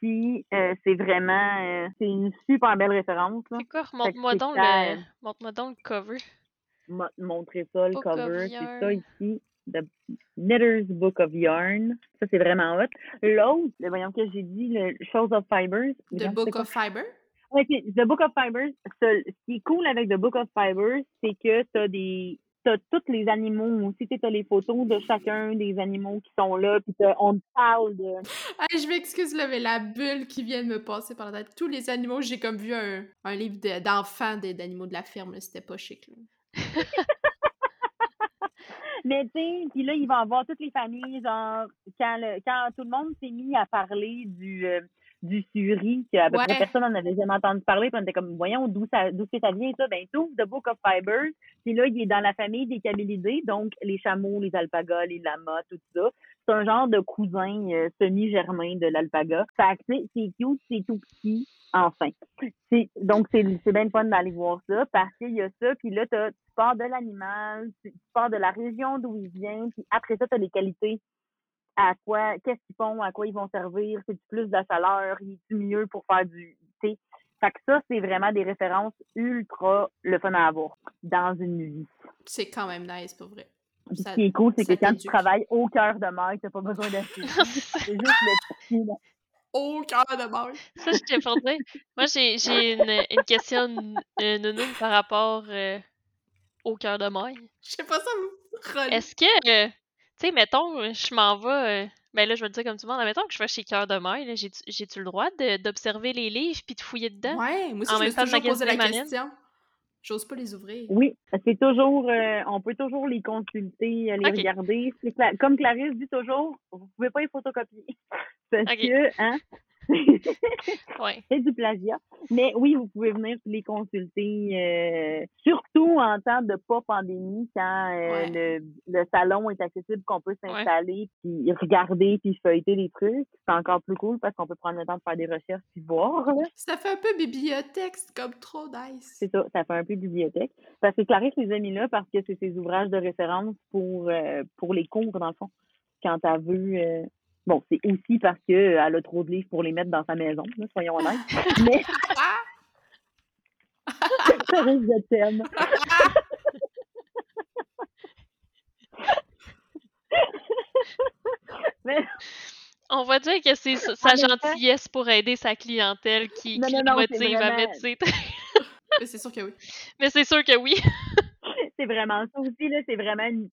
Puis euh, c'est vraiment, euh, c'est une super belle référence. Là. C'est quoi? Montre-moi donc, le... montre donc le cover. Mo- montrer ça, le Book cover. C'est ça ici. The Knitter's Book of Yarn. Ça, c'est vraiment hot. L'autre, voyons que j'ai dit, le Shows of Fibers. The Book of Fiber? Ouais, c'est The Book of Fibers. Ce, ce qui est cool avec The Book of Fibers, c'est que t'as des t'as tous les animaux aussi, tu as les photos de chacun des animaux qui sont là, puis t'as- on te parle de... Hey, je m'excuse, là, mais la bulle qui vient de me passer par la tête. Tous les animaux, j'ai comme vu un, un livre de- d'enfants d'animaux de la ferme, c'était pas chic. Là. Mais tu sais, puis là, il va avoir toutes les familles, genre, quand, le, quand tout le monde s'est mis à parler du, euh, du suri, que à peu près personne n'en avait jamais entendu parler, puis on était comme, voyons, d'où ça, d'où ça vient, ça? Ben, tout The Book of Fibers, puis là, il est dans la famille des camélidés, donc les chameaux, les alpagas, les lamas, tout ça. C'est un genre de cousin euh, semi-germain de l'alpaga. Fait que, tu sais, c'est cute, c'est tout petit, enfin. Donc, c'est bien le fun d'aller voir ça parce qu'il y a ça, puis là, tu pars de l'animal, tu, tu pars de la région d'où il vient, puis après ça, tu as les qualités. À quoi, qu'est-ce qu'ils font, à quoi ils vont servir, c'est plus de la chaleur, il est mieux pour faire du thé. Fait que ça, c'est vraiment des références ultra le fun à avoir dans une vie. C'est quand même nice, pour vrai. Ça- ce qui est cool, c'est que quand tu travailles au cœur de mer, t'as pas besoin d'acheter. c'est juste le petit. Au cœur de mort! Ça, je t'ai pour dire. Moi, j'ai une, une question euh, par rapport euh, au cœur de maille. Je sais pas ça me. Est-ce que, euh, tu sais, mettons, je m'en vais, euh, ben là, je vais le dire comme tout le monde, mettons que je vais chez Cœur de Maille, j'ai-tu le droit d'observer les livres puis de fouiller dedans? Ouais, moi aussi, En je me suis toujours posé la question. J'ose pas les ouvrir. Oui, c'est toujours, euh, on peut toujours les consulter, les regarder. Comme Clarisse dit toujours, vous pouvez pas les photocopier. Parce que, hein, Ouais. c'est du plagiat. Mais oui, vous pouvez venir les consulter, euh, surtout en temps de pas pandémie, quand euh, Ouais. le, le salon est accessible, qu'on peut s'installer, puis regarder, puis feuilleter les trucs. C'est encore plus cool parce qu'on peut prendre le temps de faire des recherches puis voir. là. Ça fait un peu bibliothèque, c'est comme trop nice. C'est ça, ça fait un peu bibliothèque. Parce que Clarisse les a mis là parce que c'est ses ouvrages de référence pour, euh, pour les cours, dans le fond. Quand elle veut. euh, Bon, c'est aussi parce qu'elle a trop de livres pour les mettre dans sa maison, là, soyons honnêtes. Mais Ah! Je t'aime. Mais On va dire que c'est sa gentillesse pour aider sa clientèle qui, Non, qui non, le non, c'est motive à mettre ses... Mais c'est sûr que oui. Mais c'est sûr que oui. c'est vraiment ça aussi, là. C'est vraiment une,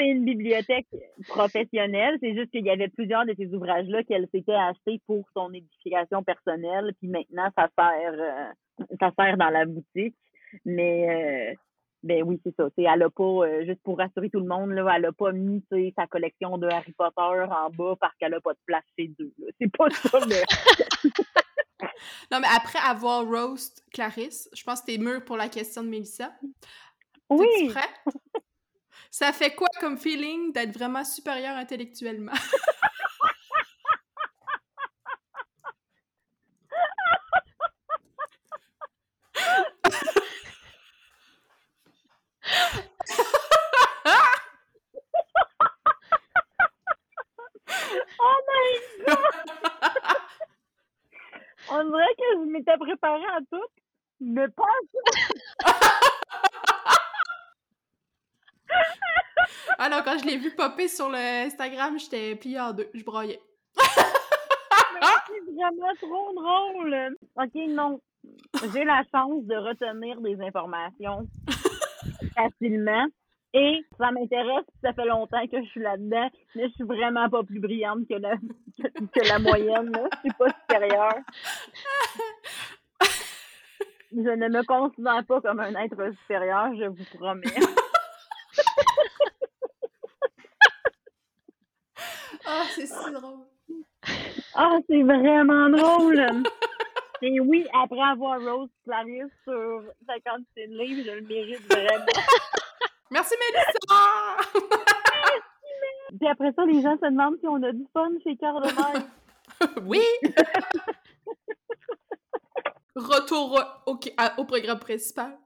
c'est une bibliothèque professionnelle. C'est juste qu'il y avait plusieurs de ces ouvrages-là qu'elle s'était achetés pour son édification personnelle. Puis maintenant, ça sert, euh, ça sert dans la boutique. Mais, euh, ben oui, c'est ça. elle a pas, euh, juste pour rassurer tout le monde, là, elle a pas mis sa collection de Harry Potter en bas parce qu'elle a pas de place chez deux. C'est pas ça, non, mais après avoir roast Clarisse, je pense que t'es mûr pour la question de Mélissa. Oui. Ça fait quoi comme feeling d'être vraiment supérieur intellectuellement? oh my god! On dirait que je m'étais préparée à tout, mais pas à tout. Ah non, quand je l'ai vu popper sur le Instagram, j'étais pliée en deux. Je broyais. c'est vraiment trop drôle. Ok, non. J'ai la chance de retenir des informations facilement. Et ça m'intéresse, ça fait longtemps que je suis là-dedans, mais je suis vraiment pas plus brillante que la, que, la moyenne. Là. Je suis pas supérieure. Je ne me considère pas comme un être supérieur, je vous promets. Ah, c'est si drôle. Ah, c'est vraiment drôle. Et oui, après avoir Rose Clarisse sur 50 livres, je le mérite vraiment. Merci Mélissa! Puis après ça, les gens se demandent si on a du fun chez Cœur de oui! Retour au, au programme principal.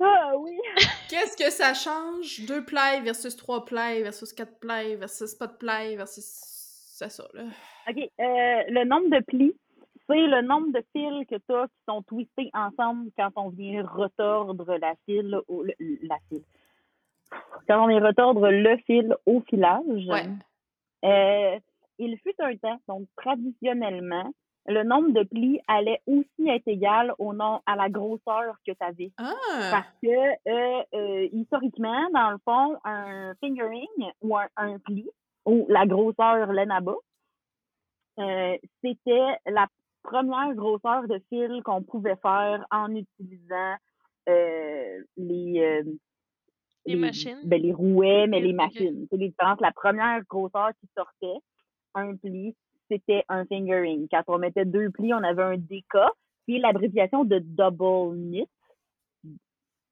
Ah oui! Qu'est-ce que ça change? Deux plays versus trois plays versus quatre plays versus pas de plays versus. C'est ça, là. OK. Euh, le nombre de plis, c'est le nombre de fils que tu as qui sont twistés ensemble quand on vient retordre la file la file. Quand on vient retordre le fil au filage. Ouais. Euh, il fut un temps, donc traditionnellement, le nombre de plis allait aussi être égal au nom, à la grosseur que tu avais. Ah. Parce que, euh, euh, historiquement, dans le fond, un fingering ou un, pli, ou la grosseur Lenaba, euh, c'était la première grosseur de fil qu'on pouvait faire en utilisant les, les, machines. Ben, les rouets, mais les machines. C'est les La première grosseur qui sortait, un pli, c'était un fingering. Quand on mettait deux plis, on avait un DK, qui est l'abréviation de double knit.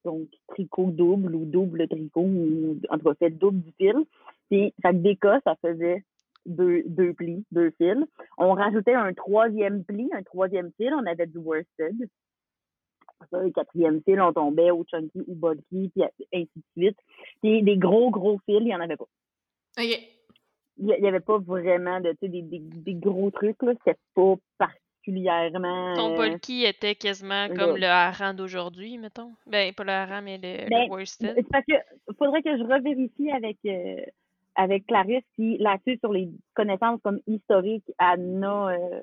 Donc, tricot double ou double tricot, ou en tout cas, fait double du fil. Puis, ça DK, ça faisait deux, deux plis, deux fils. On rajoutait un troisième pli, un troisième fil, on avait du worsted. Ça, le quatrième fil, on tombait au chunky ou bulky, puis ainsi de suite. Puis des gros, gros fils, il n'y en avait pas. OK il n'y avait pas vraiment de, des, des, des gros trucs, là. C'était pas particulièrement. Ton euh, était quasiment comme le hareng d'aujourd'hui, mettons. Ben, pas le hareng, mais le, ben, worsted. C'est parce que faudrait que je revérifie avec, euh, avec Clarisse si là-dessus, sur les connaissances comme historiques, elle a. Euh,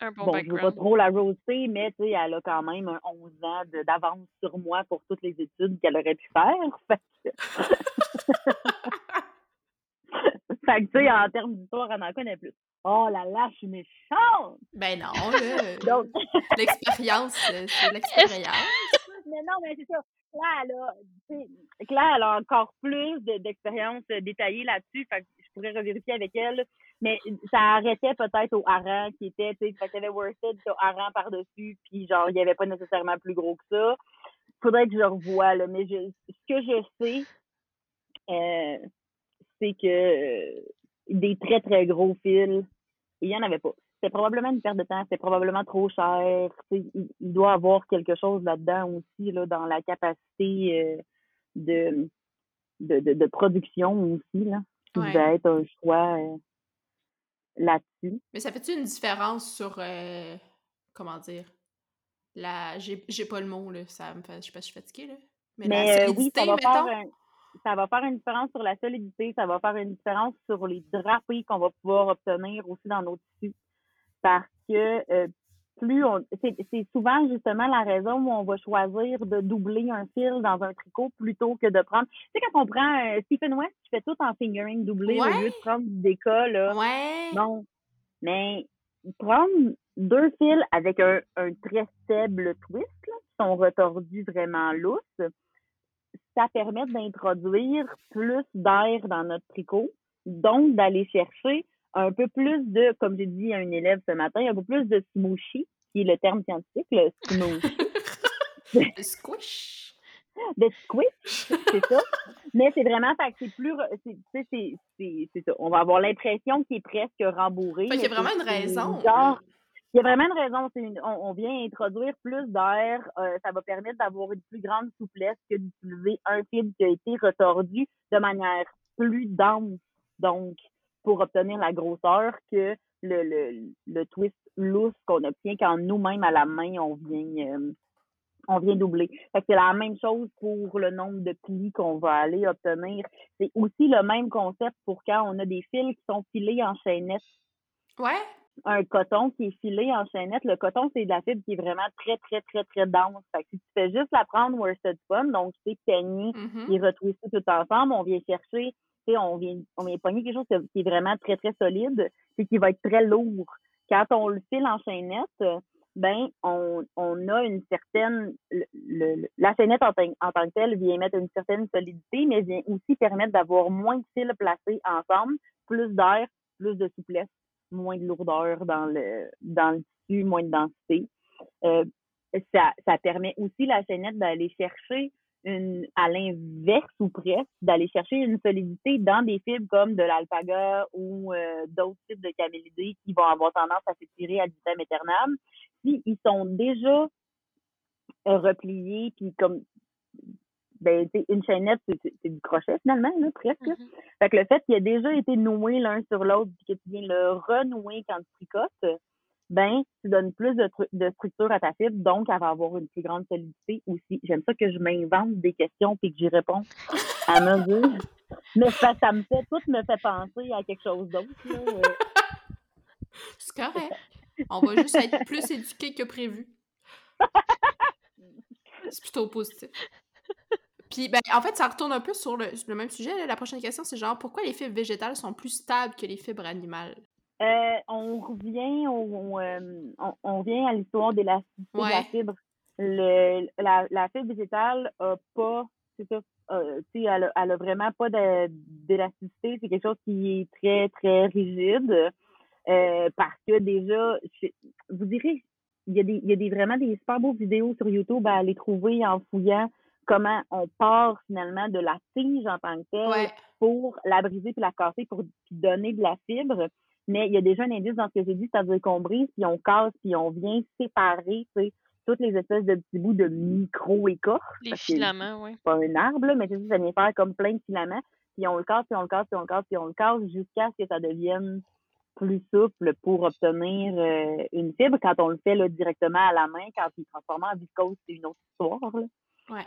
un bon, je veux pas trop la roaster, mais tu sais, elle a quand même 11 ans d'avance sur moi pour toutes les études qu'elle aurait pu faire. Fait Fait que, tu sais, en termes d'histoire, on en connaît plus. Oh là là, je suis méchante! Ben non, là. l'expérience, c'est l'expérience. mais non, mais c'est ça. Là, elle a, Claire, elle a encore plus d'expérience détaillée là-dessus. Fait que je pourrais revérifier avec elle. Mais ça arrêtait peut-être au hareng qui était, tu sais, fait qu'il y avait worsted au hareng par-dessus, puis genre, il n'y avait pas nécessairement plus gros que ça. Faudrait que je revoie, là. Mais je, ce que je sais, euh, c'est que euh, des très, très gros fils, il n'y en avait pas. C'est probablement une perte de temps, c'est probablement trop cher. Il, il, doit avoir quelque chose là-dedans aussi, là, dans la capacité euh, de, de, de, production aussi, là, qui être un choix euh, là-dessus. Mais ça fait-tu une différence sur, comment dire, la... J'ai pas le mot, là, ça me fait... je sais pas, je suis fatiguée, là. Mais, la oui, ça va faire un ça va faire une différence sur la solidité, ça va faire une différence sur les drapés qu'on va pouvoir obtenir aussi dans nos tissus. Parce que euh, plus on c'est souvent justement la raison où on va choisir de doubler un fil dans un tricot plutôt que de prendre. Tu sais, quand on prend euh, Stephen West qui fait tout en fingering doublé au lieu de prendre des cas, là. Ouais. Non. Mais prendre deux fils avec un, un très faible twist, là, qui sont retordus vraiment lousses, ça permet d'introduire plus d'air dans notre tricot, donc d'aller chercher un peu plus de, comme j'ai dit à une élève ce matin, un peu plus de smooshy, qui est le terme scientifique, le smooshy. de squish. De squish, c'est ça. Mais c'est vraiment, fait que c'est plus, c'est ça. On va avoir l'impression qu'il est presque rembourré. il y a vraiment une raison. Il y a vraiment une raison. on, vient introduire plus d'air. Euh, ça va permettre d'avoir une plus grande souplesse que d'utiliser un fil qui a été retordu de manière plus dense. Donc, pour obtenir la grosseur que le, le, le twist loose qu'on obtient quand nous-mêmes à la main, on vient, euh, on vient doubler. C'est la même chose pour le nombre de plis qu'on va aller obtenir. C'est aussi le même concept pour quand on a des fils qui sont filés en chaînette. Ouais. Un coton qui est filé en chaînette. Le coton, c'est de la fibre qui est vraiment très, très, très, très dense. Fait que si tu fais juste la prendre worsted fun, donc c'est peigné mm-hmm. et retwisté tout ensemble, on vient chercher on vient, on vient pogner quelque chose qui est vraiment très, très solide, et qui va être très lourd. Quand on le file en chaînette, ben, on, on a une certaine, le, la chaînette en, en, tant que telle vient mettre une certaine solidité, mais vient aussi permettre d'avoir moins de fils placés ensemble, plus d'air, plus de souplesse, moins de lourdeur dans le, dans le tissu, moins de densité. Euh, ça, ça permet aussi la chaînette d'aller chercher une, à l'inverse ou presque, d'aller chercher une solidité dans des fibres comme de l'alpaga ou euh, d'autres types de camélidés qui vont avoir tendance à s'étirer à vitam aeternam. Si ils sont déjà repliés, puis comme ben, une chaînette, c'est du crochet finalement, là, presque. Mm-hmm. Fait que le fait qu'il ait déjà été noué l'un sur l'autre, puis que tu viens le renouer quand tu tricotes, ben, tu donnes plus de, de, structure à ta fibre, donc elle va avoir une plus grande solidité aussi. J'aime ça que je m'invente des questions puis que j'y réponds à mesure. Mais ça, ça me fait, tout me fait penser à quelque chose d'autre. Euh. C'est correct. On va juste être plus éduqués que prévu. C'est plutôt positif. Puis, ben, en fait, ça retourne un peu sur le, le même sujet. La prochaine question, c'est genre, pourquoi les fibres végétales sont plus stables que les fibres animales? Euh, on revient au, euh, on, on, revient à l'histoire de la fibre. Le, la, la fibre végétale a pas, c'est ça, euh, elle, elle a vraiment pas d'élasticité. C'est quelque chose qui est très, très rigide. Euh, parce que déjà, vous direz, il y a, des, il y a des, vraiment des super beaux vidéos sur YouTube à aller trouver en fouillant comment on part finalement de la tige en tant que telle pour la briser puis la casser pour donner de la fibre. Mais il y a déjà un indice dans ce que j'ai dit, c'est-à-dire qu'on brise, puis on casse, puis on vient séparer, tu sais, toutes les espèces de petits bouts de micro-écorce. Les filaments, oui. C'est pas un arbre, mais ça vient faire comme plein de filaments. Puis on le casse, puis on le casse, puis on le casse, puis on le casse jusqu'à ce que ça devienne plus souple pour obtenir euh, une fibre. Quand on le fait là, directement à la main, quand il est transformé en viscose, c'est une autre histoire. Là. Ouais.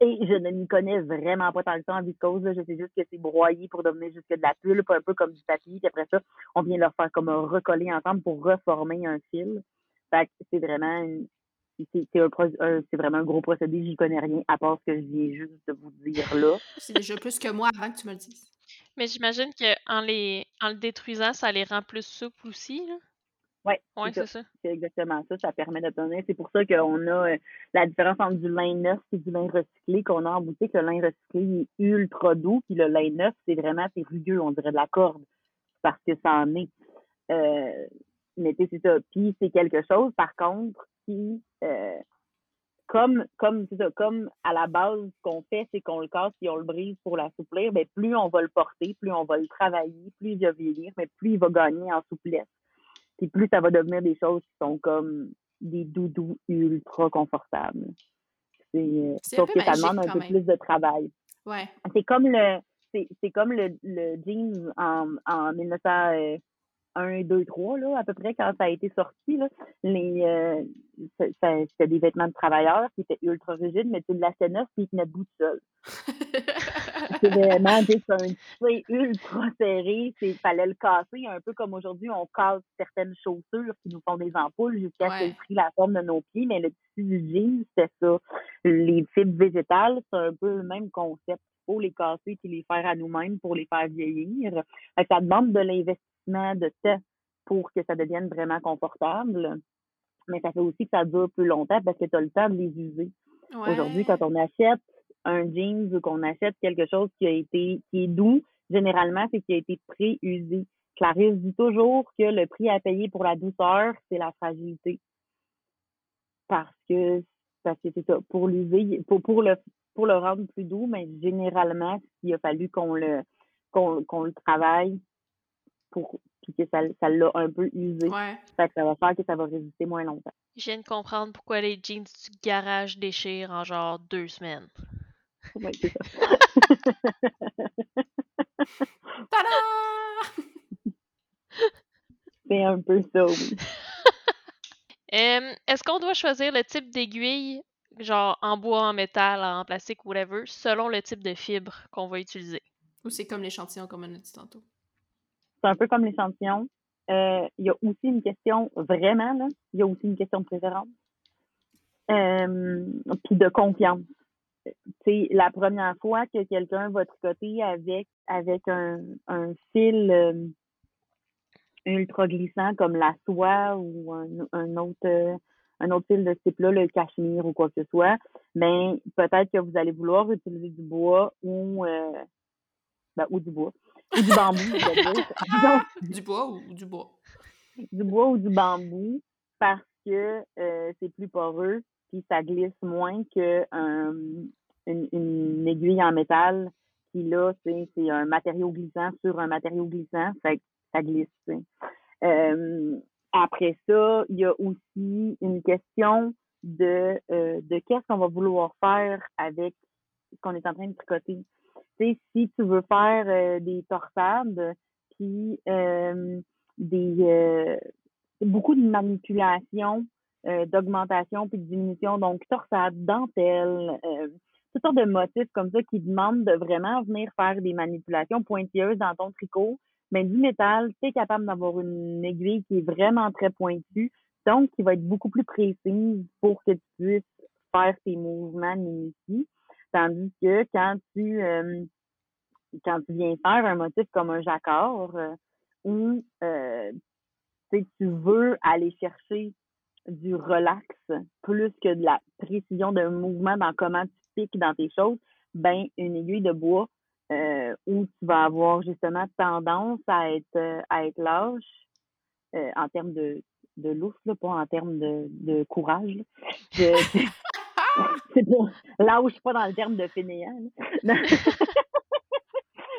Et je ne m'y connais vraiment pas tant que ça en viscose. Je sais juste que c'est broyé pour devenir jusque de la pulpe, un peu comme du papier. Puis après ça, on vient leur faire comme un recoller ensemble pour reformer un fil. Fait que c'est vraiment c'est c'est vraiment un gros procédé, j'y connais rien, à part ce que je viens juste de vous dire là. C'est déjà plus que moi avant que tu me le dises. Mais j'imagine qu'en les en le détruisant, ça les rend plus souples aussi, là? Oui, ouais, c'est ça. C'est exactement ça. Ça permet d'obtenir. C'est pour ça qu'on a euh, la différence entre du lin neuf et du lin recyclé qu'on a en boutique. Le lin recyclé est ultra doux, puis le lin neuf, c'est vraiment c'est rugueux, on dirait de la corde, parce que ça en est. Euh, mais c'est ça. Puis c'est quelque chose, par contre, qui euh, comme comme ça, comme à la base ce qu'on fait c'est qu'on le casse et on le brise pour l'assouplir ben plus on va le porter plus on va le travailler plus il va vieillir mais plus il va gagner en souplesse puis plus ça va devenir des choses qui sont comme des doudous ultra confortables. C'est, euh, sauf que ça demande un peu plus de travail. Ouais. C'est comme le c'est, comme le, le jeans en, en 1901, 2, 3, là, à peu près, quand ça a été sorti. Là, les, euh, c'était des vêtements de travailleurs qui étaient ultra rigides, mais tu la neuf puis ils tenaient debout tout seul. c'est vraiment juste un tissu ultra serré. Il fallait le casser, un peu comme aujourd'hui, on casse certaines chaussures qui nous font des ampoules jusqu'à ce qu'elles prennent la forme de nos pieds. Mais le tissu du jean, c'est ça. Les fibres végétales, c'est un peu le même concept. Il faut les casser et les faire à nous-mêmes pour les faire vieillir. Ça demande de l'investissement de temps pour que ça devienne vraiment confortable. Mais ça fait aussi que ça dure plus longtemps parce que tu as le temps de les user. Aujourd'hui, quand on achète un jeans ou qu'on achète quelque chose qui a été qui est doux, généralement, c'est qui a été pré-usé. Clarisse dit toujours que le prix à payer pour la douceur, c'est la fragilité. Parce que parce que c'est ça. Pour l'user, pour, pour le pour le rendre plus doux, mais généralement, il a fallu qu'on le qu'on le travaille pour puis que ça, ça l'a un peu usé. Ouais. Fait que ça va faire que ça va résister moins longtemps. Je viens de comprendre pourquoi les jeans du garage déchirent en genre deux semaines. C'est ça. Tada! c'est un peu ça, oui. Est-ce qu'on doit choisir le type d'aiguille, genre en bois, en métal, en plastique, whatever, selon le type de fibre qu'on va utiliser? Ou c'est comme l'échantillon, comme on a dit tantôt? C'est un peu comme l'échantillon. Euh, il y a aussi une question, vraiment, là, il y a aussi une question de préférence. Euh, puis de confiance. C'est la première fois que quelqu'un va tricoter avec avec un, un fil euh, ultra glissant comme la soie ou un, un autre un autre fil de ce type-là, le cachemire ou quoi que ce soit, mais peut-être que vous allez vouloir utiliser du bois ou ben, ou du bois ou du bambou. du bois ou du bois? Du bois ou du bambou parce que euh, c'est plus poreux ça glisse moins que une, aiguille en métal qui là, c'est un matériau glissant sur un matériau glissant, ça glisse. Euh, après ça, il y a aussi une question de, euh, de qu'est-ce qu'on va vouloir faire avec ce qu'on est en train de tricoter si tu veux faire euh, des torsades, puis euh, des euh, beaucoup de manipulation, d'augmentation puis de diminution, donc torsade, dentelle, toutes sortes de motifs comme ça qui demandent de vraiment venir faire des manipulations pointilleuses dans ton tricot. Mais du métal, tu es capable d'avoir une aiguille qui est vraiment très pointue, donc qui va être beaucoup plus précise pour que tu puisses faire tes mouvements minutieux. Tandis que quand tu euh, quand tu viens faire un motif comme un jacquard euh, où euh, tu veux aller chercher du relax plus que de la précision d'un mouvement dans comment tu piques dans tes choses, ben une aiguille de bois où tu vas avoir justement tendance à être à être lâche en termes de de lousse, pas en termes de, de courage. c'est suis pas dans le terme de fainéant.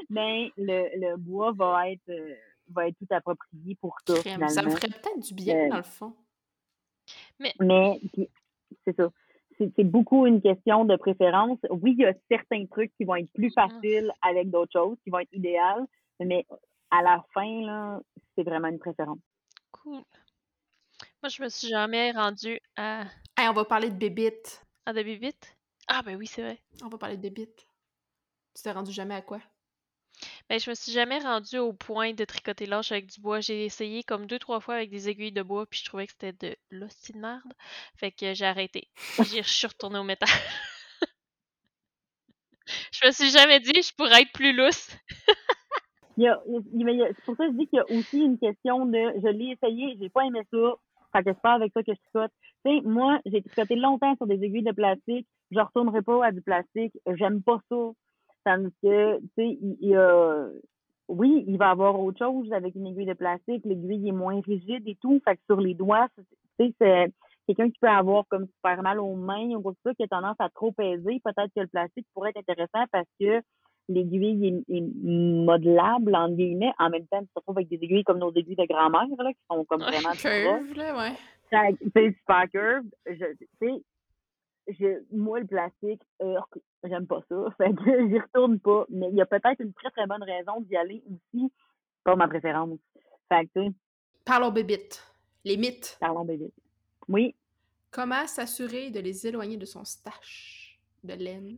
Mais le, le bois va être, euh, va être tout approprié pour ça. Finalement. Ça me ferait peut-être du bien, euh, dans le fond. Mais, mais c'est ça. C'est beaucoup une question de préférence. Oui, il y a certains trucs qui vont être plus ah. faciles avec d'autres choses, qui vont être idéales, mais à la fin, là, c'est vraiment une préférence. Cool. Moi, je me suis jamais rendue à. Hey, on va parler de bébites. Ah, de bébites? Ah, ben oui, c'est vrai. On va parler de bébites. Tu t'es rendu jamais à quoi? Ben, je me suis jamais rendue au point de tricoter l'âche avec du bois. J'ai essayé comme deux, trois fois avec des aiguilles de bois, puis je trouvais que c'était de l'hostie de merde. Fait que j'ai arrêté. J'ai je suis retournée au métal. je me suis jamais dit je pourrais être plus lousse. c'est pour ça que je dis qu'il y a aussi une question de je l'ai essayé, j'ai pas aimé ça. Fait que c'est pas avec ça que je tricote. Moi, j'ai tricoté longtemps sur des aiguilles de plastique. Je retournerai pas à du plastique. J'aime pas ça. Tandis que, tu sais, il, y a, oui, il va y avoir autre chose avec une aiguille de plastique. L'aiguille est moins rigide et tout. Fait que sur les doigts, tu sais, c'est quelqu'un qui peut avoir comme super mal aux mains ou quoi que soit, qui a tendance à trop peser. Peut-être que le plastique pourrait être intéressant parce que l'aiguille est, modelable, en guillemets. En même temps, tu te retrouves avec des aiguilles comme nos aiguilles de grand-mère, là, qui sont comme vraiment curve, là, ouais. C'est super curve. Je, tu sais, je, moi, le plastique, j'aime pas ça. Fait que j'y retourne pas. Mais il y a peut-être une très, très bonne raison d'y aller aussi. Pas ma préférence. Fait que, Parlons bébites. Les mythes. Parlons bébites. Oui. Comment s'assurer de les éloigner de son stash de laine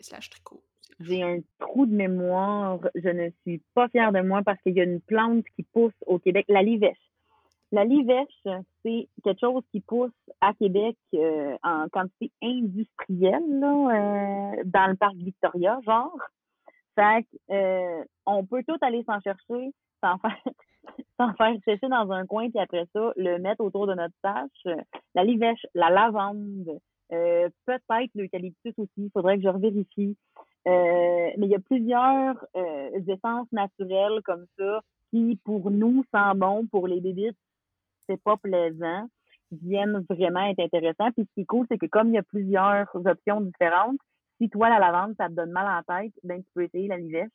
slash tricot? J'ai un trou de mémoire. Je ne suis pas fière de moi parce qu'il y a une plante qui pousse au Québec, la livèche. La livèche, c'est quelque chose qui pousse à Québec euh, en quantité industrielle, là, euh, dans le parc Victoria, genre. Fait euh, on peut tout aller s'en chercher, s'en faire, s'en faire sécher dans un coin, puis après ça, le mettre autour de notre tâche. La livèche, la lavande, peut-être l'eucalyptus aussi, il faudrait que je revérifie. mais il y a plusieurs essences naturelles comme ça qui, pour nous, sont bon, pour les bébés, c'est pas plaisant viennent vraiment être intéressants. Puis ce qui est cool, c'est que comme il y a plusieurs options différentes, si toi, la lavande, ça te donne mal en tête, ben tu peux essayer la livèche.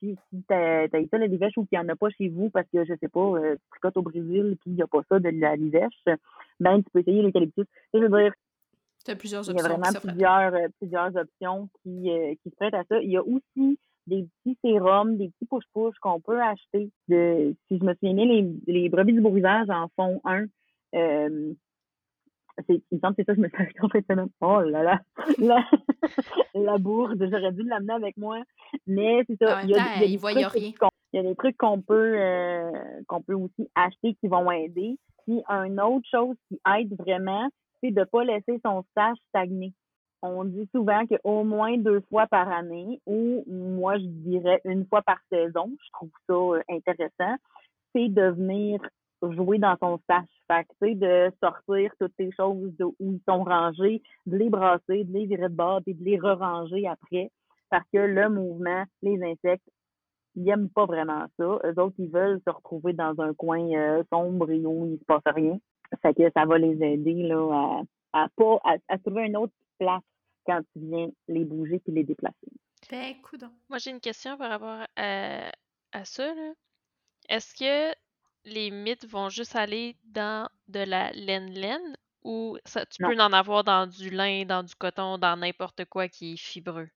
Puis si t'as as ça, la livèche, ou qu'il n'y en a pas chez vous parce que, je sais pas, euh, tu au Brésil, puis il n'y a pas ça de la livèche, ben tu peux essayer l'eucalyptus. Je veux dire, plusieurs options. Il y a vraiment plusieurs, euh, plusieurs options qui, euh, qui se prêtent à ça. Il y a aussi des petits sérums, des petits push-push qu'on peut acheter. De, si je me souviens bien, les, les brebis du brouillage en font un. Euh, il me semble que c'est ça que je me suis complètement. Oh là là, la, la bourde, j'aurais dû l'amener avec moi. Mais c'est ça. il y a, il y a, il y a des trucs qu'on peut, euh, qu'on peut aussi acheter qui vont aider. Puis, une autre chose qui aide vraiment, c'est de ne pas laisser son stage stagner on dit souvent qu'au moins deux fois par année, ou moi je dirais une fois par saison, je trouve ça euh, intéressant, c'est de venir jouer dans son stage. Fait que, de sortir toutes ces choses où ils sont rangés, de les brasser, de les virer de bord, et de les re-ranger après. Parce que le mouvement, les insectes, ils n'aiment pas vraiment ça. Eux autres, ils veulent se retrouver dans un coin euh, sombre et où il se passe rien. Fait que ça va les aider à, trouver une autre place quand tu viens les bouger puis les déplacer. Ben, Moi, j'ai une question par rapport à, à ça. Est-ce que les mythes vont juste aller dans de la laine-laine ou ça, tu peux en avoir dans du lin, dans du coton, dans n'importe quoi qui est fibreux?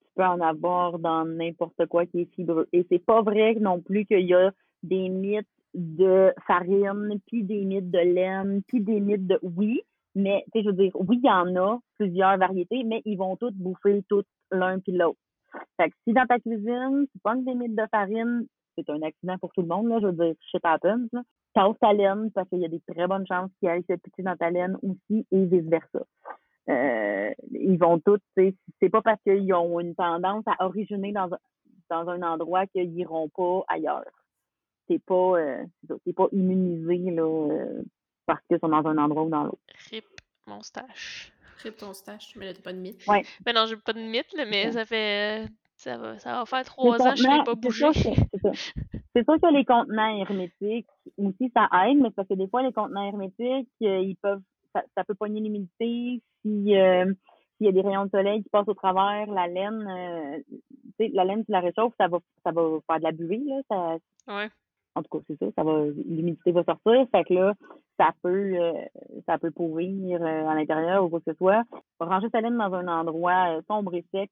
Tu peux en avoir dans n'importe quoi qui est fibreux. Et c'est pas vrai non plus qu'il y a des mythes de farine, puis des mythes de laine, puis des mythes de... Oui, mais, tu sais, je veux dire, oui, il y en a plusieurs variétés, mais ils vont tous bouffer tout l'un puis l'autre. Fait que si dans ta cuisine, tu prends des mythes de farine, c'est un accident pour tout le monde, là, je veux dire, shit happens, là. Tasse ta laine, parce qu'il y a des très bonnes chances qu'il ait cette petite dans ta laine aussi, et vice-versa. Euh, ils vont tous, c'est pas parce qu'ils ont une tendance à originer dans, dans un endroit qu'ils iront pas ailleurs. C'est pas, euh, pas immunisé, là, euh, parce qu'ils sont dans un endroit ou dans l'autre. Rip mon stash. Rip ton stash, mais là, t'as pas de mythe. Ouais. Ben non, j'ai pas de mythe, là, mais ça fait. Ça va, ça va faire trois ans que je n'ai pas bougé. C'est sûr que les contenants hermétiques aussi, ça aide, mais parce que des fois, les contenants hermétiques, euh, ils peuvent, ça, ça peut pogner l'humidité. Si, euh, s'il y a des rayons de soleil qui passent au travers, la laine, euh, la laine, si la réchauffe, ça va, ça va faire de la buée, là. Ça, ouais. En tout cas, c'est ça, ça va, l'humidité va sortir. Fait que là, ça peut, euh, ça peut pourrir euh, à l'intérieur ou quoi que ce soit. Ranger sa laine dans un endroit euh, sombre et sec,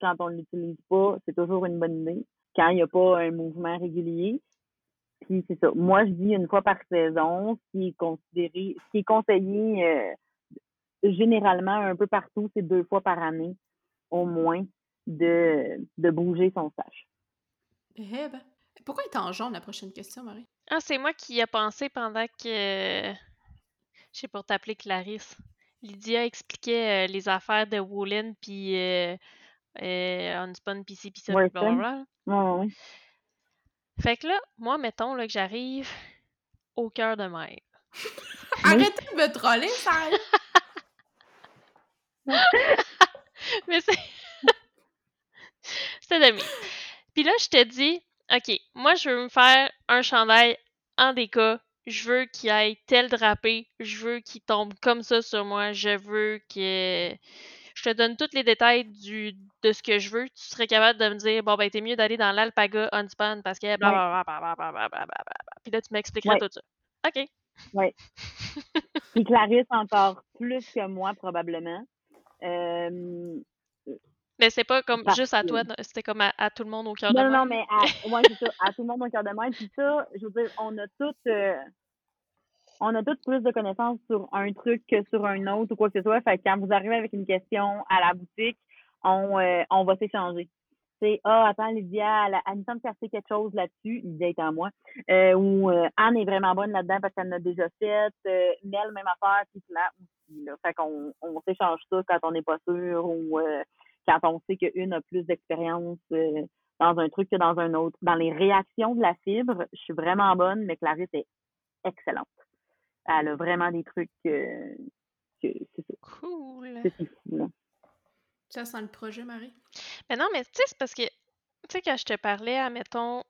quand on ne l'utilise pas, c'est toujours une bonne idée. Quand il n'y a pas un mouvement régulier. Puis c'est ça. Moi, je dis une fois par saison, ce qui est considéré, ce qui est conseillé généralement un peu partout, c'est deux fois par année, au moins, de, de bouger son stage. Eh ben. Pourquoi il est en jaune la prochaine question, Marie? Ah, c'est moi qui y ai pensé pendant que. Je sais pour t'appeler Clarisse. Lydia expliquait euh, les affaires de Woolen puis euh, euh, Unspun PC puis ça, blablabla. Ouais, Fait que là, moi, mettons là, que j'arrive au cœur de mer. Arrêtez de me troller, ça! Mais c'est. C'était demi. Puis là, je te dis, OK, moi, je veux me faire un chandail en déca. Je veux qu'il ait tel drapé. Je veux qu'il tombe comme ça sur moi. Je veux que. Je te donne tous les détails du, de ce que je veux. Tu serais capable de me dire, bon, ben, t'es mieux d'aller dans l'alpaga on parce que blablabla. Puis là, tu m'expliqueras tout ça. OK. Oui. Puis Clarisse encore plus que moi, probablement. Euh, mais c'est pas comme juste à toi, c'était comme à, tout le monde au cœur de moi. Non, non, mais à, c'est ça, à tout le monde au cœur de moi. Puis ça, je veux dire, on a toutes, euh, on a toutes plus de connaissances sur un truc que sur un autre ou quoi que ce soit. Fait que quand vous arrivez avec une question à la boutique, on, euh, on va s'échanger. C'est Ah, attends, Lydia, elle, elle me semble fait quelque chose là-dessus, Lydia est en moi. Euh, ou Anne est vraiment bonne là-dedans parce qu'elle en a déjà fait. Mel, même affaire, puis là aussi. Là. Fait qu'on on s'échange ça quand on n'est pas sûr ou euh, quand on sait qu'une a plus d'expérience euh, dans un truc que dans un autre. Dans les réactions de la fibre, je suis vraiment bonne, mais Clarisse est excellente. Elle a vraiment des trucs euh, que c'est. Cool. C'est fou, là. Ça sent le projet, Marie? Mais non, mais tu sais, c'est parce que, tu sais, quand je te parlais, admettons,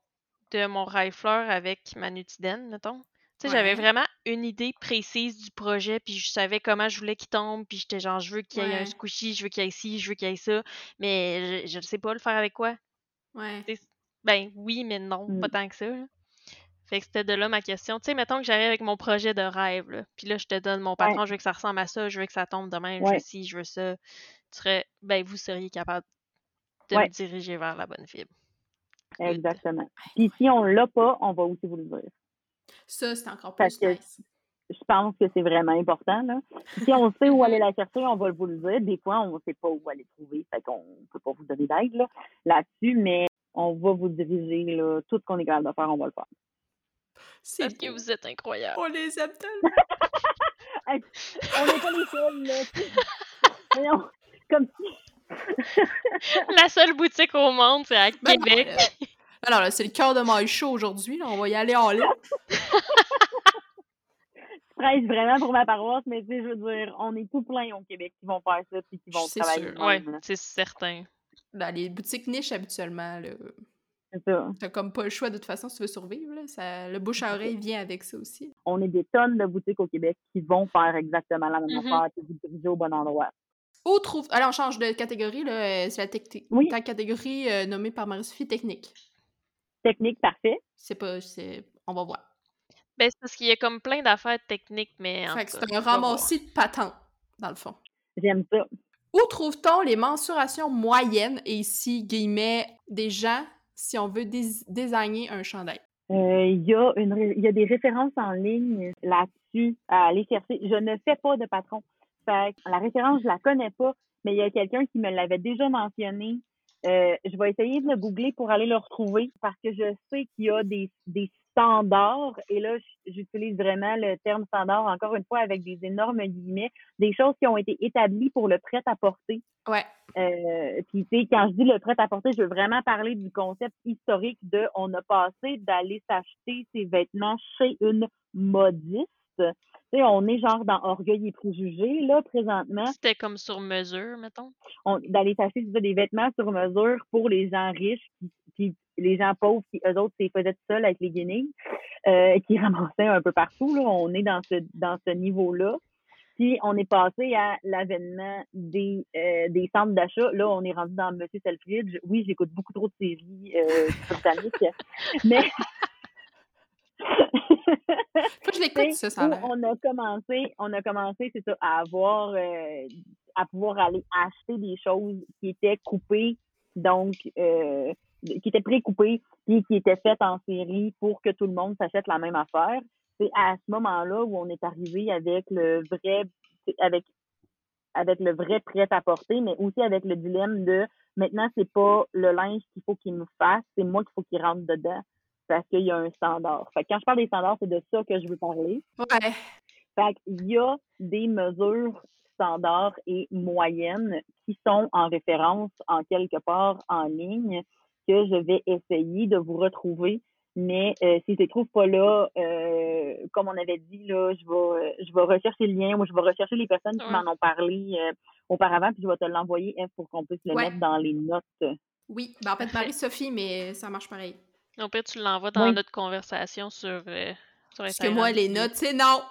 de mon rifleur avec ma nutidène, mettons, tu sais, j'avais vraiment une idée précise du projet, puis je savais comment je voulais qu'il tombe, puis j'étais genre, je veux qu'il y ait un squishy, je veux qu'il y ait ci, je veux qu'il y ait ça, mais je, ne sais pas le faire avec quoi. Ouais. Ben oui, mais non, pas Mm. tant que ça. là. Fait que c'était de là ma question. Tu sais, mettons que j'arrive avec mon projet de rêve, là, puis là, je te donne mon patron, je veux que ça ressemble à ça, je veux que ça tombe de même, je veux ci, je veux ça. Tu serais, ben vous seriez capable de me diriger vers la bonne fibre. Exactement. Puis si on l'a pas, on va aussi vous le dire. Ça, c'est encore Parce plus que nice. je pense que c'est vraiment important. Là. Si on sait où aller la chercher, on va vous le dire. Des fois, on ne sait pas où aller trouver, fait qu'on ne peut pas vous donner d'aide là, là-dessus, mais on va vous diriger là, tout ce qu'on est capable de faire, on va le faire. C'est Parce que vous êtes incroyables. On les aime tellement. On n'est pas les seuls, là. Voyons, Comme si. La seule boutique au monde, c'est à Ben non, Québec. Alors là, c'est le cœur de maille chaud aujourd'hui. là. On va y aller en ligne. je prêche vraiment pour ma paroisse, mais tu sais, je veux dire, on est tout plein au Québec qui vont faire ça puis qui vont C'est travailler là. c'est certain. Dans les boutiques niches, habituellement, là, C'est ça. t'as comme pas le choix de toute façon si tu veux survivre. Là. Ça, le bouche à oreille vient avec ça aussi. On est des tonnes de boutiques au Québec qui vont faire exactement la même Mhm. affaire puis vous diriger au bon endroit. Où trouve. Alors, on change de catégorie. là. euh, C'est la tec- Oui. ta catégorie euh, nommée par Marie-Sophie technique. Technique, parfait. C'est pas. c'est- On va voir. Ben, c'est parce qu'il y a comme plein d'affaires techniques, mais en Fait que c'est un ramassis de patentes, dans le fond. J'aime ça. Où trouve-t-on les mensurations moyennes, et ici, guillemets, des gens, si on veut dés- désigner un chandail? Euh, Il y, a une y a des références en ligne là-dessus à aller chercher. Je ne fais pas de patron. Fait que la référence, je la connais pas, mais il y a quelqu'un qui me l'avait déjà mentionné. Euh, je vais essayer de le googler pour aller le retrouver parce que je sais qu'il y a des, des standards, et là, j'utilise vraiment le terme standard, encore une fois, avec des énormes guillemets, des choses qui ont été établies pour le prêt-à-porter. Ouais. Euh, puis tu sais, quand je dis le prêt-à-porter, je veux vraiment parler du concept historique de on a passé d'aller s'acheter ses vêtements chez une modiste. Sais, on est genre dans Orgueil et Préjugés, là, présentement. C'était comme sur mesure, mettons? On- ça, des vêtements sur mesure pour les gens riches, puis, les gens pauvres qui, eux autres, c'est faisaient tout seuls avec les guenilles, euh, qui ramassaient un peu partout, là. On est dans ce, dans ce niveau-là. Puis on est passé à l'avènement des, euh, des centres d'achat. Là, on est rendu dans Monsieur Selfridge. Oui, j'écoute beaucoup trop de séries euh, britanniques, mais Faut que je l'écoute, ça, on a commencé, on a commencé, c'est ça, à avoir, euh, à pouvoir aller acheter des choses qui étaient coupées, donc euh, qui étaient pré-coupées, puis qui étaient faites en série pour que tout le monde s'achète la même affaire. C'est à ce moment-là où on est arrivé avec le vrai, avec avec le vrai prêt à porter, mais aussi avec le dilemme de maintenant c'est pas le linge qu'il faut qu'il me fasse, c'est moi qu'il faut qu'il rentre dedans parce qu'il y a un standard. Fait que quand je parle des standards, c'est de ça que je veux parler. Ouais. Fait qu'il y a des mesures standards et moyennes qui sont en référence en quelque part en ligne que je vais essayer de vous retrouver. Mais euh, si je les trouve pas là, euh, comme on avait dit, là, je vais, je vais rechercher le lien ou je vais rechercher les personnes qui m'en ont parlé euh, auparavant, puis je vais te l'envoyer pour qu'on puisse le Ouais. mettre dans les notes. Oui. Ben, en fait, Marie-Sophie, mais ça marche pareil. Au pire, tu l'envoies dans Oui. notre conversation sur, euh, sur Parce que moi, les notes, c'est non.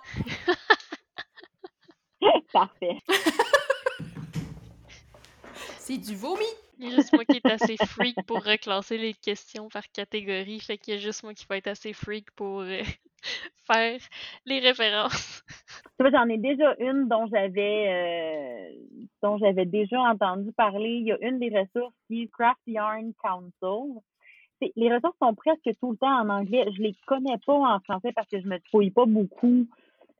Parfait. C'est du vomi. Il y a juste moi qui est assez freak pour reclasser les questions par catégorie. Fait qu'il y a juste moi qui va être assez freak pour euh, faire les références. Tu vois, j'en ai déjà une dont j'avais euh, dont j'avais déjà entendu parler. Il y a une des ressources qui est Craft Yarn Council. Les ressources sont presque tout le temps en anglais. Je les connais pas en français parce que je me fouille pas beaucoup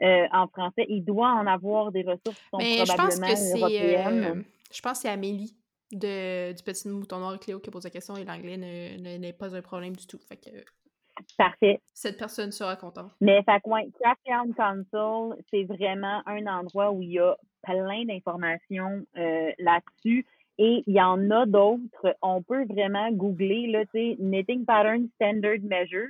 euh, en français. Il doit en avoir des ressources qui sont Mais je pense probablement que c'est. européennes. euh, je pense que c'est Amélie de, du petit mouton noir Cléo qui pose la question et l'anglais n'est pas un problème du tout. Fait que Parfait. Cette personne sera contente. Mais fait que, Crackdown Console, c'est vraiment un endroit où il y a plein d'informations euh, là-dessus. Et il y en a d'autres. On peut vraiment googler, là, tu sais, Knitting Pattern Standard Measures,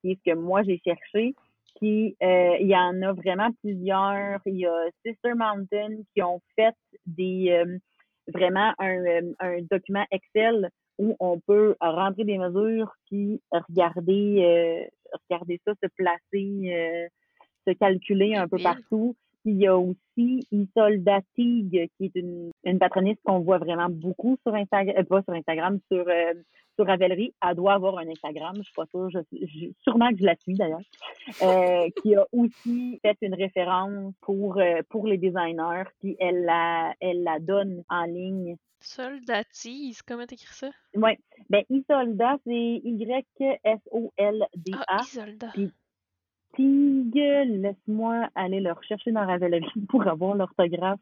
qui est ce que moi j'ai cherché. Puis, euh, il y en a vraiment plusieurs. Il y a Sister Mountain qui ont fait des, euh, vraiment un, un document Excel où on peut rentrer des mesures puis regarder euh, regarder ça se placer, euh, se calculer un peu partout. Puis il y a aussi Isolda Tig, qui est une, une patroniste qu'on voit vraiment beaucoup sur Instagram, euh, pas sur Instagram, sur sur Ravelry. Elle doit avoir un Instagram, je suis pas sûre, je, sûrement que je la suis d'ailleurs, qui a aussi fait une référence pour pour les designers, puis elle la elle la donne en ligne Soldatise, comment t'écris ça? Oui. Ben, Isolda, c'est Y-S-O-L-D-A. Ah, Isolda. Tig, laisse-moi aller le rechercher dans Ravelry pour avoir l'orthographe.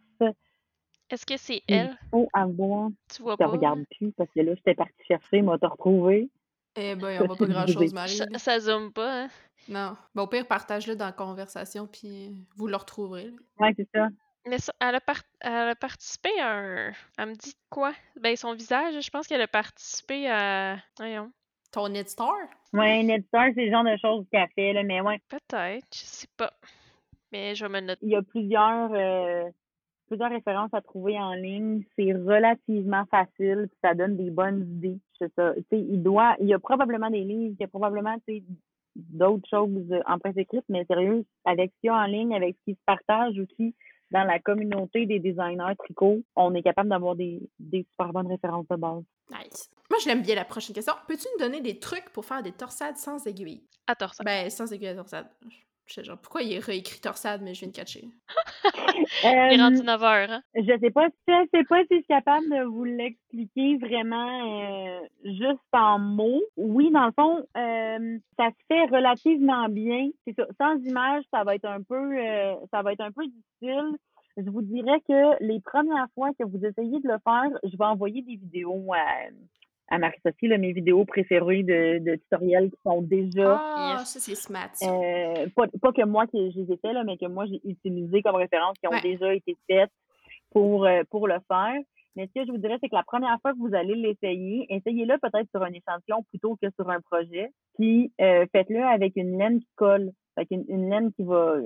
Est-ce que c'est elle? Il faut avoir. Tu vois je pas? Je regarde plus parce que là, j'étais partie chercher, m'a te retrouvé. Eh ben, on voit pas grand-chose, Marie. Ça, ça zoome pas, hein? Non. Ben, au pire, partage-le dans la conversation, puis vous le retrouverez. Oui, c'est ça. Mais elle, a elle, a participé à un. Elle me dit quoi? Ben, son visage, je pense qu'elle a participé à. Voyons. Ton Star? Ouais, Star, c'est le genre de choses qu'elle fait, là, mais ouais. Peut-être, je sais pas. Mais je vais me noter. Il y a plusieurs, euh, plusieurs références à trouver en ligne. C'est relativement facile, puis ça donne des bonnes idées. C'est ça. il doit. Il y a probablement des livres, il y a probablement d'autres choses en presse écrite, mais sérieux, avec ce qu'il y a en ligne, avec ce qui se partage aussi dans la communauté des designers tricot, on est capable d'avoir des, des super bonnes références de base. Nice. Moi, je l'aime bien la prochaine question. Peux-tu nous donner des trucs pour faire des torsades sans aiguille? À torsade. Ben, sans aiguille à torsade. Je sais genre, pourquoi il est réécrit torsade, mais je viens de catcher? il est rendu 9 euh, heures, hein? Je sais pas, je sais pas si je suis capable de vous l'expliquer vraiment euh, juste en mots. Oui, dans le fond, euh, ça se fait relativement bien. C'est ça. Sans image, ça va être un peu, ça va être un peu difficile. Je vous dirais que les premières fois que vous essayez de le faire, je vais envoyer des vidéos à, à Marie-Sophie, mes vidéos préférées de, de, tutoriels qui sont déjà. Ah, ça, c'est smart. Euh, pas, pas, que moi que je les ai fait, là, mais que moi j'ai utilisé comme référence, qui ont déjà été faites pour, euh, pour le faire. Mais ce que je vous dirais, c'est que la première fois que vous allez l'essayer, essayez-le peut-être sur un échantillon plutôt que sur un projet. Puis euh, faites-le avec une laine qui colle. Avec une, une laine qui va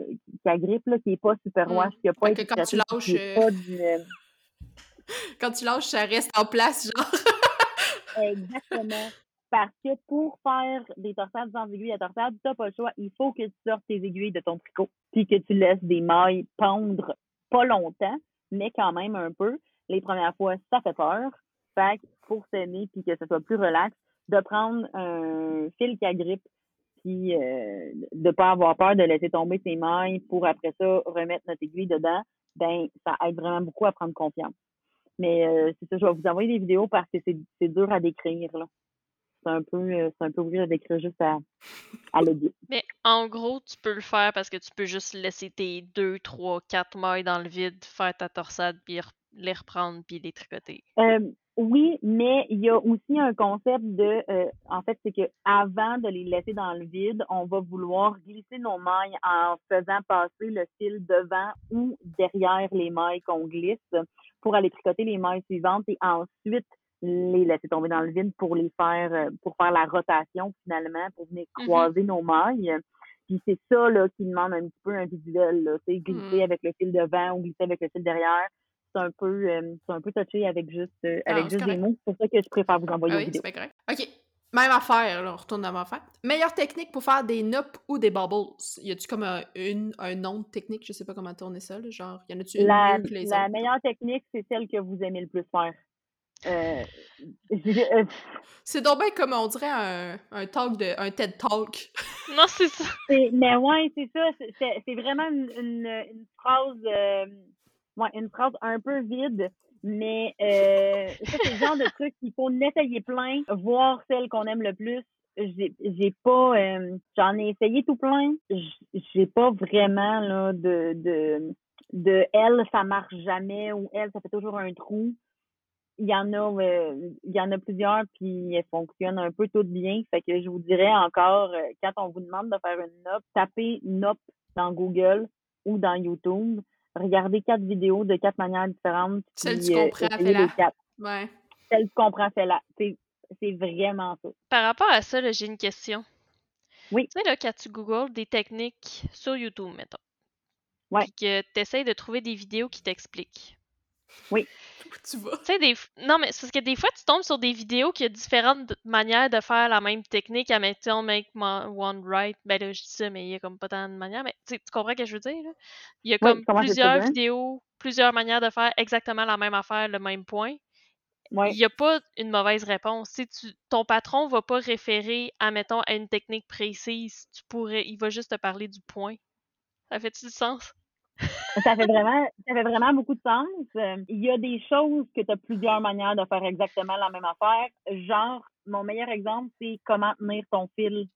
qui agrippe, là, qui n'est pas super mmh. wash, qui n'a pas été quand tu lâches, euh, quand tu lâches, ça reste en place, genre. Exactement. Parce que pour faire des torsades sans aiguilles à torsade, tu n'as pas le choix. Il faut que tu sortes tes aiguilles de ton tricot, puis que tu laisses des mailles pendre pas longtemps, mais quand même un peu. Les premières fois, ça fait peur. Fait que pour s'aimer, puis que ce soit plus relax, de prendre un fil qui agrippe, puis euh, de pas avoir peur de laisser tomber tes mailles pour après ça remettre notre aiguille dedans, ben ça aide vraiment beaucoup à prendre confiance. Mais euh, c'est ça, je vais vous envoyer des vidéos parce que c'est dur à décrire. là. C'est un peu euh, c'est un peu à décrire juste à, à Mais en gros, tu peux le faire parce que tu peux juste laisser tes deux, trois, quatre mailles dans le vide, faire ta torsade, puis les reprendre, puis les tricoter. Euh, oui, mais il y a aussi un concept de, en fait, c'est que avant de les laisser dans le vide, on va vouloir glisser nos mailles en faisant passer le fil devant ou derrière les mailles qu'on glisse pour aller tricoter les mailles suivantes et ensuite les laisser tomber dans le vide pour les faire euh, pour faire la rotation finalement, pour venir mm-hmm. croiser nos mailles. Puis c'est ça là, qui demande un petit peu un visuel. C'est glisser mm. avec le fil devant ou glisser avec le fil derrière. C'est un peu euh, c'est un peu touché avec juste euh, avec ah, juste des mots. C'est pour ça que je préfère vous envoyer ah une vidéo. OK. Même affaire, là, on retourne dans ma affaire. Meilleure technique pour faire des nops ou des bubbles. Y a-tu comme un, une, un nom de technique? Je sais pas comment tourner ça, là, genre, y en a-tu une la, que les La meilleure technique, c'est celle que vous aimez le plus faire. Euh, euh c'est donc bien comme on dirait un, un talk de un TED Talk. non, c'est ça. Mais ouais, c'est ça. C'est vraiment une, une, une phrase euh, ouais, une phrase un peu vide mais euh, ça, c'est le genre de truc qu'il faut n'essayer plein, voir celle qu'on aime le plus. J'ai, j'ai pas, euh, j'en ai essayé tout plein. J'ai pas vraiment là de, de, de elle, ça marche jamais ou elle, ça fait toujours un trou. il y en a euh, il y en a plusieurs puis elles fonctionnent un peu toutes bien. Fait que je vous dirais encore, quand on vous demande de faire une NOP, tapez NOP dans Google ou dans YouTube. Regardez quatre vidéos de quatre manières différentes. Celle tu comprends, fait là. Ouais. Celle tu comprends, fait là. C'est vraiment ça. Par rapport à ça, j'ai une question. Oui. Tu sais, là, quand tu googles des techniques sur YouTube, mettons. Ouais. Puis que tu essaies de trouver des vidéos qui t'expliquent. Oui. Tu vas? Tu sais, des... non, mais c'est parce que des fois, tu tombes sur des vidéos qui ont différentes manières de faire la même technique. À mettons, make one right. Ben là, je dis ça, mais il y a comme pas tant de manières. Mais tu comprends ce que je veux dire, là? Il y a comme plusieurs vidéos, plusieurs manières de faire exactement la même affaire, le même point. Il n'y a pas une mauvaise réponse. Si tu, ton patron va pas référer à, mettons, à une technique précise, tu pourrais, il va juste te parler du point. Ça fait-tu du sens? Ça fait vraiment ça fait vraiment beaucoup de sens. Euh, il y a des choses que tu as plusieurs manières de faire exactement la même affaire. Genre, mon meilleur exemple, c'est comment tenir ton fil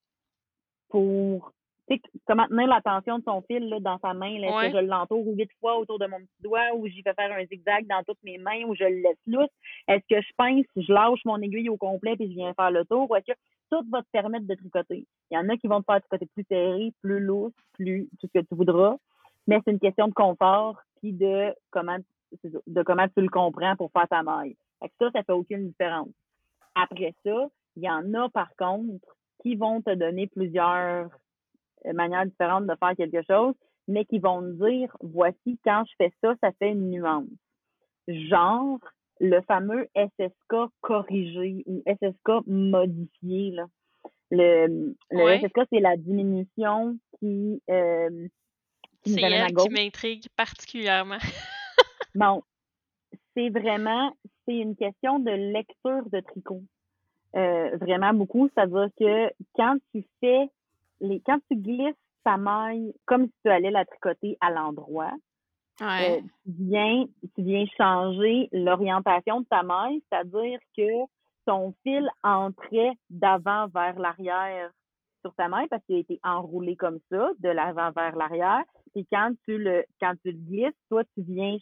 pour tu sais, comment tenir la tension de ton fil là, dans sa main. Est-ce que je l'entoure huit fois autour de mon petit doigt ou j'y fais faire un zigzag dans toutes mes mains ou je le laisse lousse? Est-ce que je pince, je lâche mon aiguille au complet puis je viens faire le tour? Ou est-ce que tout va te permettre de tricoter? Il y en a qui vont te faire tricoter plus serré, plus lousse, plus tout ce que tu voudras mais c'est une question de confort puis de comment de comment tu le comprends pour faire ta maille. Fait que ça, ça fait aucune différence. Après ça, il y en a par contre qui vont te donner plusieurs euh, manières différentes de faire quelque chose, mais qui vont te dire voici quand je fais ça, ça fait une nuance. Genre le fameux SSK corrigé ou SSK modifié. Là. Le, le SSK, c'est la diminution qui euh, c'est elle qui m'intrigue particulièrement. bon, c'est vraiment, c'est une question de lecture de tricot. Euh, vraiment beaucoup. C'est-à-dire que quand tu fais les, quand tu glisses ta maille comme si tu allais la tricoter à l'endroit, euh, tu viens, tu viens changer l'orientation de ta maille, c'est-à-dire que ton fil entrait d'avant vers l'arrière sur ta maille parce qu'il a été enroulé comme ça, de l'avant vers l'arrière. Puis quand tu le quand tu le glisses, toi, tu viens,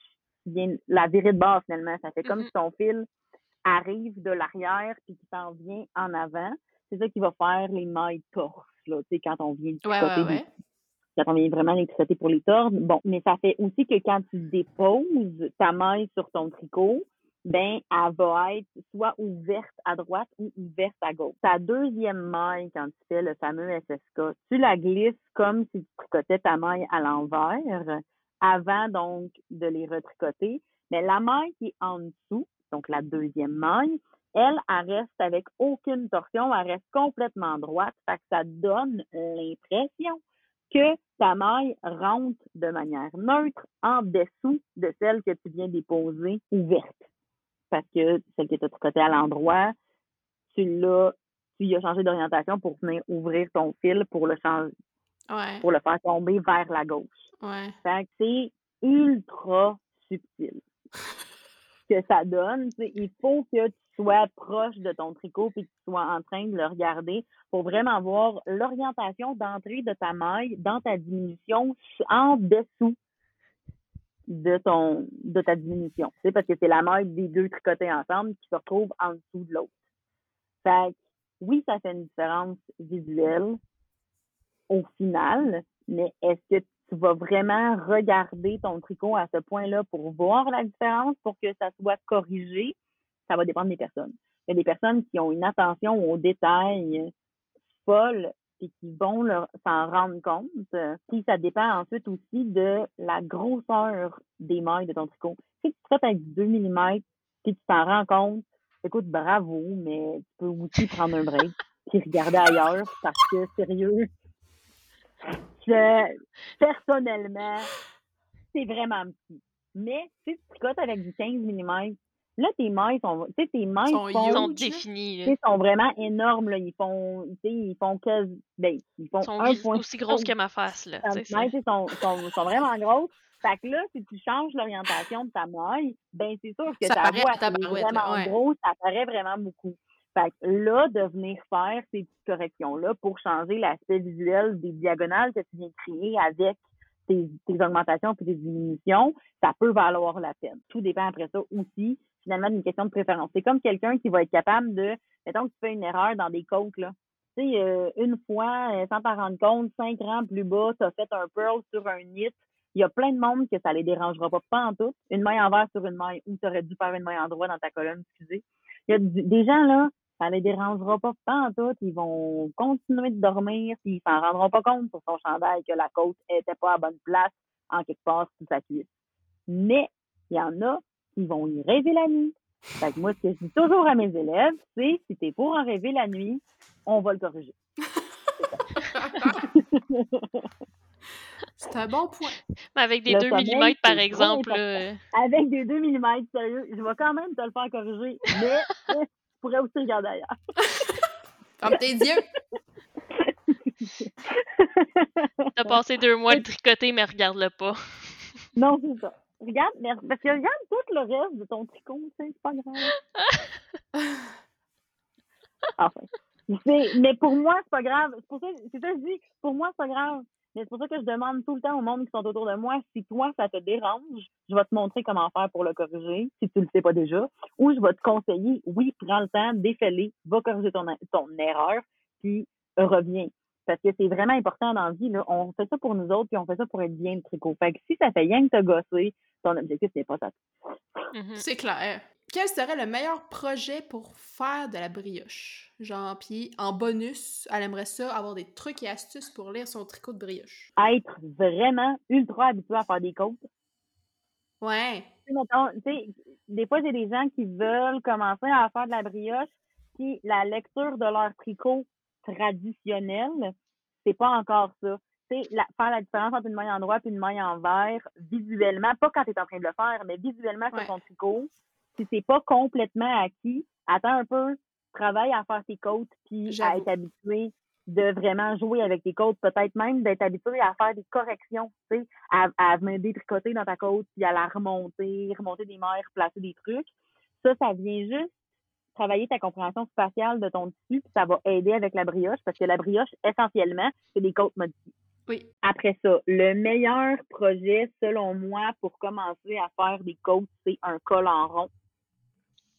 tu viens la virer de base finalement. Ça fait comme mm-hmm. si ton fil arrive de l'arrière puis qui s'en vient en avant. C'est ça qui va faire les mailles torses, là, tu sais, quand on vient tricoter. Quand on vient vraiment les tricoter pour les tordre. Bon, mais ça fait aussi que quand tu déposes ta maille sur ton tricot, ben, elle va être soit ouverte à droite ou ouverte à gauche. Ta deuxième maille, quand tu fais le fameux SSK, tu la glisses comme si tu tricotais ta maille à l'envers avant donc de les retricoter. Mais la maille qui est en dessous, donc la deuxième maille, elle, elle reste avec aucune torsion, elle reste complètement droite. Fait ça donne l'impression que ta maille rentre de manière neutre en dessous de celle que tu viens déposer ouverte parce que celle qui était tricotée à l'endroit, tu l'as, tu y as changé d'orientation pour venir ouvrir ton fil pour le changer, pour le faire tomber vers la gauche. Ouais. Fait que c'est ultra subtil. que ça donne, il faut que tu sois proche de ton tricot et que tu sois en train de le regarder pour vraiment voir l'orientation d'entrée de ta maille dans ta diminution en dessous de ton de ta diminution. C'est parce que c'est la maille des deux tricotés ensemble qui se retrouve en dessous de l'autre. Fait oui, ça fait une différence visuelle au final, mais est-ce que tu vas vraiment regarder ton tricot à ce point-là pour voir la différence, pour que ça soit corrigé? Ça va dépendre des personnes. Il y a des personnes qui ont une attention aux détails folle et qui vont s'en rendre compte. Puis ça dépend ensuite aussi de la grosseur des mailles de ton tricot. Si tu traites avec 2 mm, puis tu t'en rends compte, écoute, bravo, mais tu peux aussi prendre un break puis regarder ailleurs parce que, sérieux, je, personnellement, c'est vraiment petit. Mais si tu tricotes avec du 15 mm, Là, tes mailles sont, tu sais, tes mailles sont. Ils sont vraiment énormes, là. Ils font, tu sais, ils font que, ben, ils font sont un point aussi grosses que ma face, là. Tes mailles, sont, sont, sont vraiment grosses. Fait que là, si tu changes l'orientation de ta maille, ben, c'est sûr que ta voix est vraiment ouais. gros, ça paraît vraiment beaucoup. Fait que là, de venir faire ces petites corrections-là pour changer l'aspect visuel des diagonales que tu viens de créer avec tes, tes augmentations et tes diminutions, ça peut valoir la peine. Tout dépend après ça aussi finalement d'une question de préférence. C'est comme quelqu'un qui va être capable de, mettons que tu fais une erreur dans des côtes, là. Tu sais, euh, une fois, euh, sans t'en rendre compte, cinq rangs plus bas, tu as fait un pearl sur un nit. Il y a plein de monde que ça les dérangera pas, pas tout. Une main envers sur une main, ou tu aurais dû faire une main en droit dans ta colonne, excusez. Il y a des gens, là, ça les dérangera pas, pas tout. Ils vont continuer de dormir, puis ils s'en rendront pas compte sur son chandail que la côte était pas à bonne place en quelque part sous sa cuisse. Mais, il y en a qui vont y rêver la nuit. Fait que moi, ce que je dis toujours à mes élèves, c'est si t'es pour en rêver la nuit, on va le corriger. c'est un bon point. Mais avec des 2 mm, par exemple. Avec des 2 mm, sérieux, je vais quand même te le faire corriger, mais je pourrais aussi regarder ailleurs. Comme tes yeux. T'as passé deux mois de tricoter, mais regarde-le pas. non, c'est ça. Regarde, parce que regarde tout le reste de ton tricot, c'est pas grave. enfin. Mais pour moi, c'est pas grave. C'est pour ça, c'est ça que je dis, pour moi, c'est pas grave. Mais c'est pour ça que je demande tout le temps au monde qui sont autour de moi, si toi, ça te dérange, je vais te montrer comment faire pour le corriger, si tu le sais pas déjà. Ou je vais te conseiller, oui, prends le temps, défais va corriger ton, ton erreur, puis reviens. Parce que c'est vraiment important dans la vie. Là. On fait ça pour nous autres, puis on fait ça pour être bien le tricot. Fait que si ça fait rien que te gosser, ton objectif n'est pas ça. Mm-hmm. C'est clair. Quel serait le meilleur projet pour faire de la brioche? Genre, puis en bonus, elle aimerait ça, avoir des trucs et astuces pour lire son tricot de brioche. Être vraiment ultra habitué à faire des côtes. Ouais. des fois, j'ai des gens qui veulent commencer à faire de la brioche, puis la lecture de leur tricot traditionnel, c'est pas encore ça. C'est faire la différence entre une maille en droit et une maille en vert, visuellement, pas quand tu es en train de le faire, mais visuellement sur ton tricot. Si c'est pas complètement acquis, attends un peu, travaille à faire tes côtes, puis à être habitué de vraiment jouer avec tes côtes, peut-être même d'être habitué à faire des corrections, tu sais, à, à venir détricoter dans ta côte, puis à la remonter, remonter des mers, placer des trucs. Ça, ça vient juste travailler ta compréhension spatiale de ton tissu, puis ça va aider avec la brioche, parce que la brioche, essentiellement, c'est des côtes modifiées. Oui. Après ça, le meilleur projet, selon moi, pour commencer à faire des côtes, c'est un col en rond.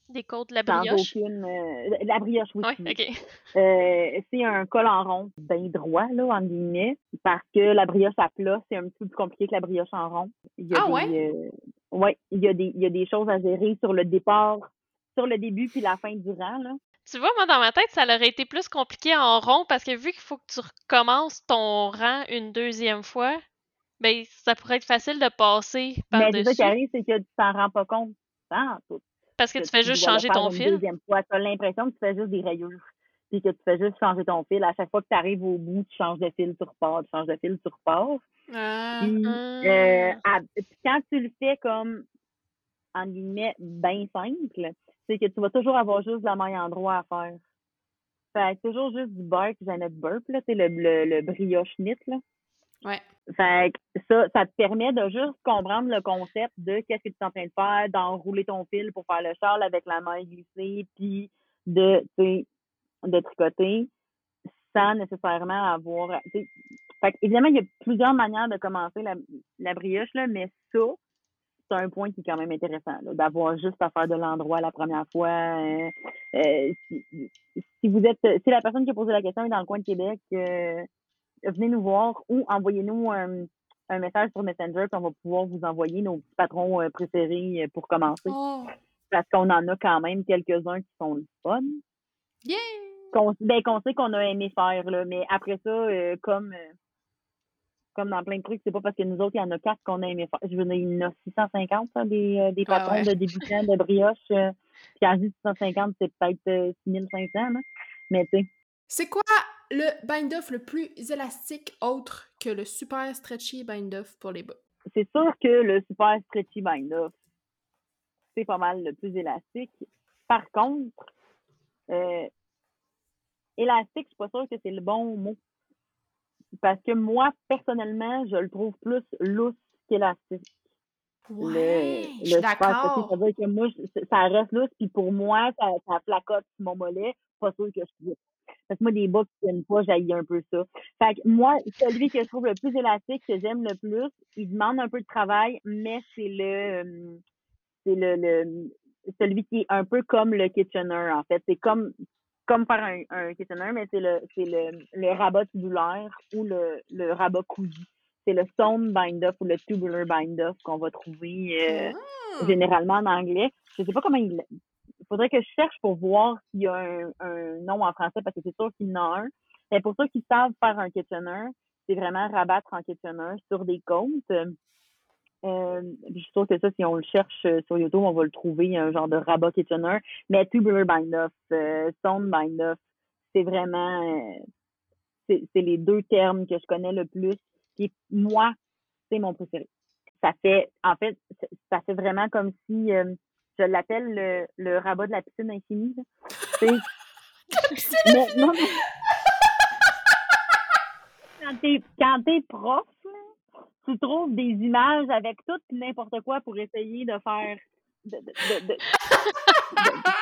Des côtes de la brioche? Aucune, euh, la brioche, oui. oui OK. Euh, c'est un col en rond bien droit, là, en guillemets, parce que la brioche à plat, c'est un petit peu plus compliqué que la brioche en rond. Il y a ah des, ouais? Euh, ouais, il y, a des, il y a des choses à gérer sur le départ sur le début puis la fin du rang. Là. Tu vois, moi, dans ma tête, ça aurait été plus compliqué en rond parce que vu qu'il faut que tu recommences ton rang une deuxième fois, ben, ça pourrait être facile de passer par-dessus. Mais ça qui arrive, c'est que tu t'en rends pas compte. Parce que, tu fais juste changer ton fil. Deuxième fois, tu as l'impression que tu fais juste des rayures. Puis que tu fais juste changer ton fil. À chaque fois que tu arrives au bout, tu changes de fil, tu repars, tu changes de fil, tu repars. Ah, puis, euh, quand tu le fais comme, en guillemets, bien simple, c'est que tu vas toujours avoir juste la maille en droit à faire. Fait que toujours juste du beurre que Janet Burp, là, c'est le, le, le brioche knit, là. Ouais. Fait que ça, ça te permet de juste comprendre le concept de qu'est-ce que tu es en train de faire, d'enrouler ton fil pour faire le châle avec la main glissée, puis de, de tricoter sans nécessairement avoir. Fait que, évidemment, il y a plusieurs manières de commencer la, la brioche, là, mais ça, c'est un point qui est quand même intéressant, d'avoir juste à faire de l'endroit la première fois. Euh, euh, si, vous êtes, si la personne qui a posé la question est dans le coin de Québec, euh, venez nous voir ou envoyez-nous un, message sur Messenger, puis on va pouvoir vous envoyer nos petits patrons préférés pour commencer. Oh. Parce qu'on en a quand même quelques-uns qui sont le fun. Yeah! Qu'on ben, sait qu'on a aimé faire, là, mais après ça, comme comme dans plein de trucs, c'est pas parce que nous autres, il y en a quatre qu'on a aimé faire. Je veux dire, il y en a 650, des, euh, des patrons de débutants de brioche. Euh, puis quand je 650, c'est peut-être 6500, euh, hein. mais tu sais. C'est quoi le bind-off le plus élastique autre que le super stretchy bind-off pour les bas? C'est sûr que le super stretchy bind-off, c'est pas mal le plus élastique. Par contre, élastique, je suis pas sûre que c'est le bon mot parce que moi, personnellement, je le trouve plus lousse qu'élastique. Ouais, le, je d'accord. Ça veut dire que moi, ça reste lousse, puis pour moi, ça, ça flacote mon mollet, pas sûr que je suis parce que moi, des bas qui tiennent pas, j'aille un peu ça. Fait que moi, celui que je trouve le plus élastique, que j'aime le plus, il demande un peu de travail, mais c'est le, c'est le, le, celui qui est un peu comme le Kitchener, en fait. C'est comme, comme faire un, un Kitchener, mais c'est le, c'est le, le rabat tubulaire ou le, le rabat cousu. C'est le stone bind-off ou le tubular bind-off qu'on va trouver euh, Ah! généralement en anglais. Je sais pas comment il... Il faudrait que je cherche pour voir s'il y a un, un nom en français, parce que c'est sûr qu'il y en a un. Mais pour ceux qui savent faire un Kitchener, c'est vraiment rabattre en Kitchener sur des côtes. Euh, je suis sûre que ça, si on le cherche euh, sur YouTube, on va le trouver, un genre de rabat Kitchener. Mais tubular bind-off, euh, stone bind-off, c'est vraiment... euh, c'est les deux termes que je connais le plus. Puis moi, c'est mon préféré. Ça fait, en fait, ça fait vraiment comme si, euh, je l'appelle le, le rabat de la piscine infinie. C'est- mais, non, mais- quand t'es quand t'es prof, tu trouves des images avec tout n'importe quoi pour essayer de faire de- de- de- de-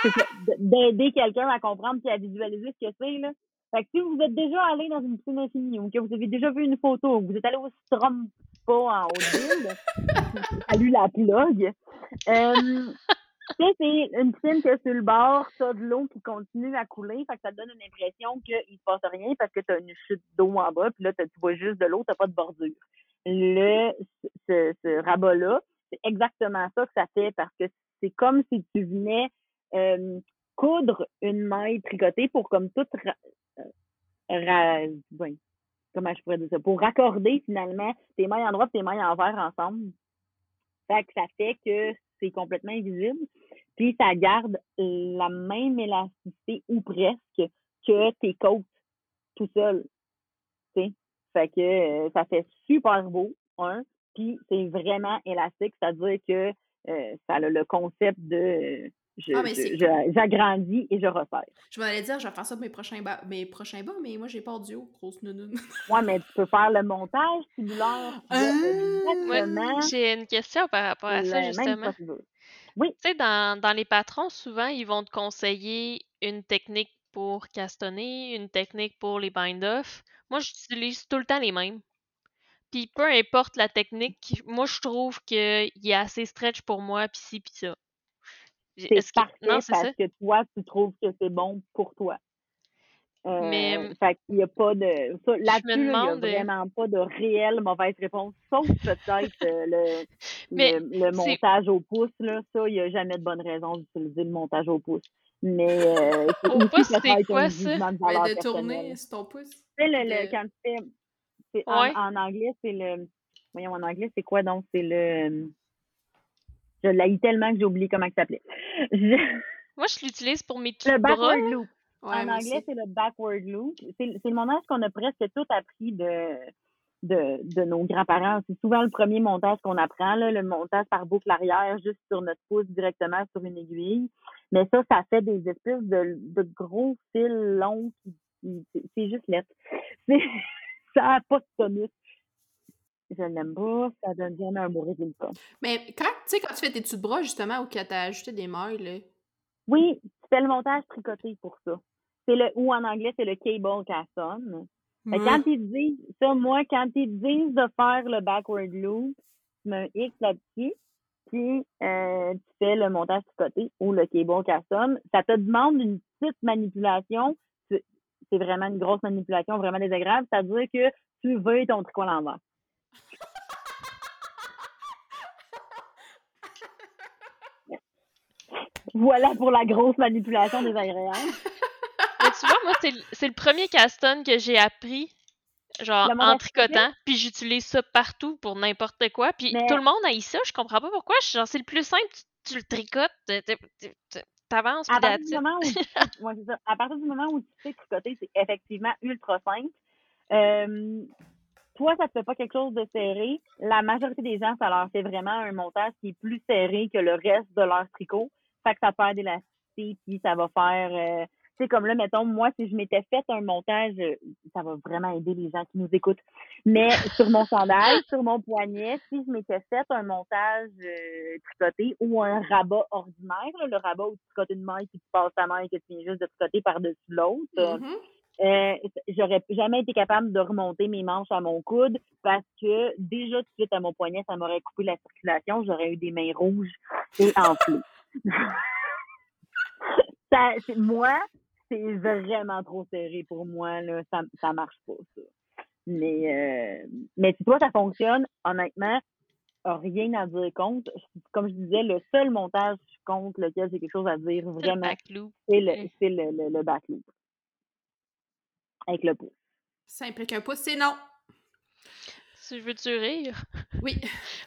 de- de- d'aider quelqu'un à comprendre et à visualiser ce que c'est là. Fait que si vous êtes déjà allé dans une piscine infinie ou que vous avez déjà vu une photo ou que vous êtes allé au Strom Spa en Haute-Ville, salut la plug. Euh, tu c'est une piscine que sur le bord, t'as de l'eau qui continue à couler, fait que ça te donne une impression qu'il se passe rien parce que t'as une chute d'eau en bas, puis là, tu vois juste de l'eau, t'as pas de bordure. Le, ce, rabat-là, c'est exactement ça que ça fait parce que c'est comme si tu venais euh, coudre une maille tricotée pour comme tout ra- euh, ra- ouais, comment je pourrais dire ça, pour raccorder finalement tes mailles en droite et tes mailles en vert ensemble. Fait que ça fait que c'est complètement invisible. Puis ça garde la même élasticité ou presque que tes côtes tout seul. Fait que euh, ça fait super beau, un. Puis c'est vraiment élastique, c'est-à-dire que euh, ça a le concept de euh, je- Ah, j'agrandis et je resserre. Je m'en allais dire, je vais faire ça pour mes prochains bas, mes prochains bas mais moi, j'ai peur du haut, grosse nounoune. Ouais, mais tu peux faire le montage tu vois, Ah! J'ai une question par rapport à ça, justement. procédure. Tu sais, dans, dans les patrons, souvent, ils vont te conseiller une technique pour castonner, une technique pour les bind-off. Moi, j'utilise tout le temps les mêmes. Puis peu importe la technique, moi, je trouve qu'il est assez stretch pour moi, puis ci, puis ça. C'est que... Non, ça? parce que toi, tu trouves que c'est bon pour toi. Euh, Mais- fait qu'il y a pas de. Là-dessus, là, il n'y a demande, euh, vraiment pas de réelle mauvaise réponse, sauf peut-être euh, le, le, montage au pouce. Là, ça, il n'y a jamais de bonne raison d'utiliser le montage au pouce. Mais euh, c'est Au aussi pouce, c'est quoi, ça? jugement de Mais valeur de personnelle. tourner sur ton pouce. Tu sais, le, le- de- quand tu fais. c'est- en, Ouais. en anglais, c'est le. Voyons, en anglais, c'est quoi donc? C'est le. Je l'ai tellement que j'ai oublié comment il s'appelait. Je- moi, je l'utilise pour mes petits Le bras. backward loop. Ouais, en anglais, c'est le backward loop. C'est c'est le montage qu'on a presque tout appris de, de, de nos grands-parents. C'est souvent le premier montage qu'on apprend, là, le montage par boucle arrière, juste sur notre pouce directement sur une aiguille. Mais ça, ça fait des espèces de, de gros fils longs qui, qui- c'est- juste lettre. Ça n'a pas de tonus. Je l'aime pas, ça donne jamais un beau résultat. Mais quand, tu sais, quand tu fais tes de bras, justement, ou que t'as ajouté des mailles, là. Oui, tu fais le montage tricoté pour ça. C'est le, ou en anglais, c'est le cable. Fait que quand ils disent, ça, moi, quand ils disent de faire le backward loop, tu mets un X là-dessus, euh, tu fais le montage tricoté ou le cable cast-on. Ça te demande une petite manipulation. C'est vraiment une grosse manipulation, vraiment désagréable. C'est-à-dire que tu veux ton tricot à l'envers. Voilà pour la grosse manipulation désagréable. Mais tu vois, moi, c'est le- c'est le premier caston que j'ai appris, genre en tricotant, puis j'utilise ça partout pour n'importe quoi. Puis Mais- tout le monde aille ça, je comprends pas pourquoi. Genre, c'est le plus simple, tu, tu le tricotes, t'es- t'es- t'es- t'es- t'avances, À partir, that's du it. moment où tu ça. à partir du moment où tu sais tricoter, c'est effectivement ultra simple. Euh, toi, ça te fait pas quelque chose de serré? La majorité des gens, ça leur fait vraiment un montage qui est plus serré que le reste de leur tricot. Fait que ça perd d'élasticité, puis ça va faire... euh, tu sais, comme là, mettons, moi, si je m'étais fait un montage, euh, ça va vraiment aider les gens qui nous écoutent. Mais sur mon chandail, sur mon poignet, si je m'étais fait un montage euh, tricoté ou un rabat ordinaire, là, le rabat où tu tricotes une maille puis tu passes ta maille et que tu viens juste de tricoter par-dessus l'autre, euh, Mhm. euh, j'aurais jamais été capable de remonter mes manches à mon coude parce que déjà tout de suite à mon poignet, ça m'aurait coupé la circulation, j'aurais eu des mains rouges et enflées. ça, moi, c'est vraiment trop serré pour moi. Là. Ça, ça marche pas, ça. Mais, euh, mais si toi, ça fonctionne, honnêtement, rien à dire contre. Comme je disais, le seul montage contre lequel j'ai quelque chose à dire vraiment, c'est le, c'est le, le, le backloop. Avec le pouce. Simple qu'un pouce, c'est non. Tu veux-tu rire? Oui.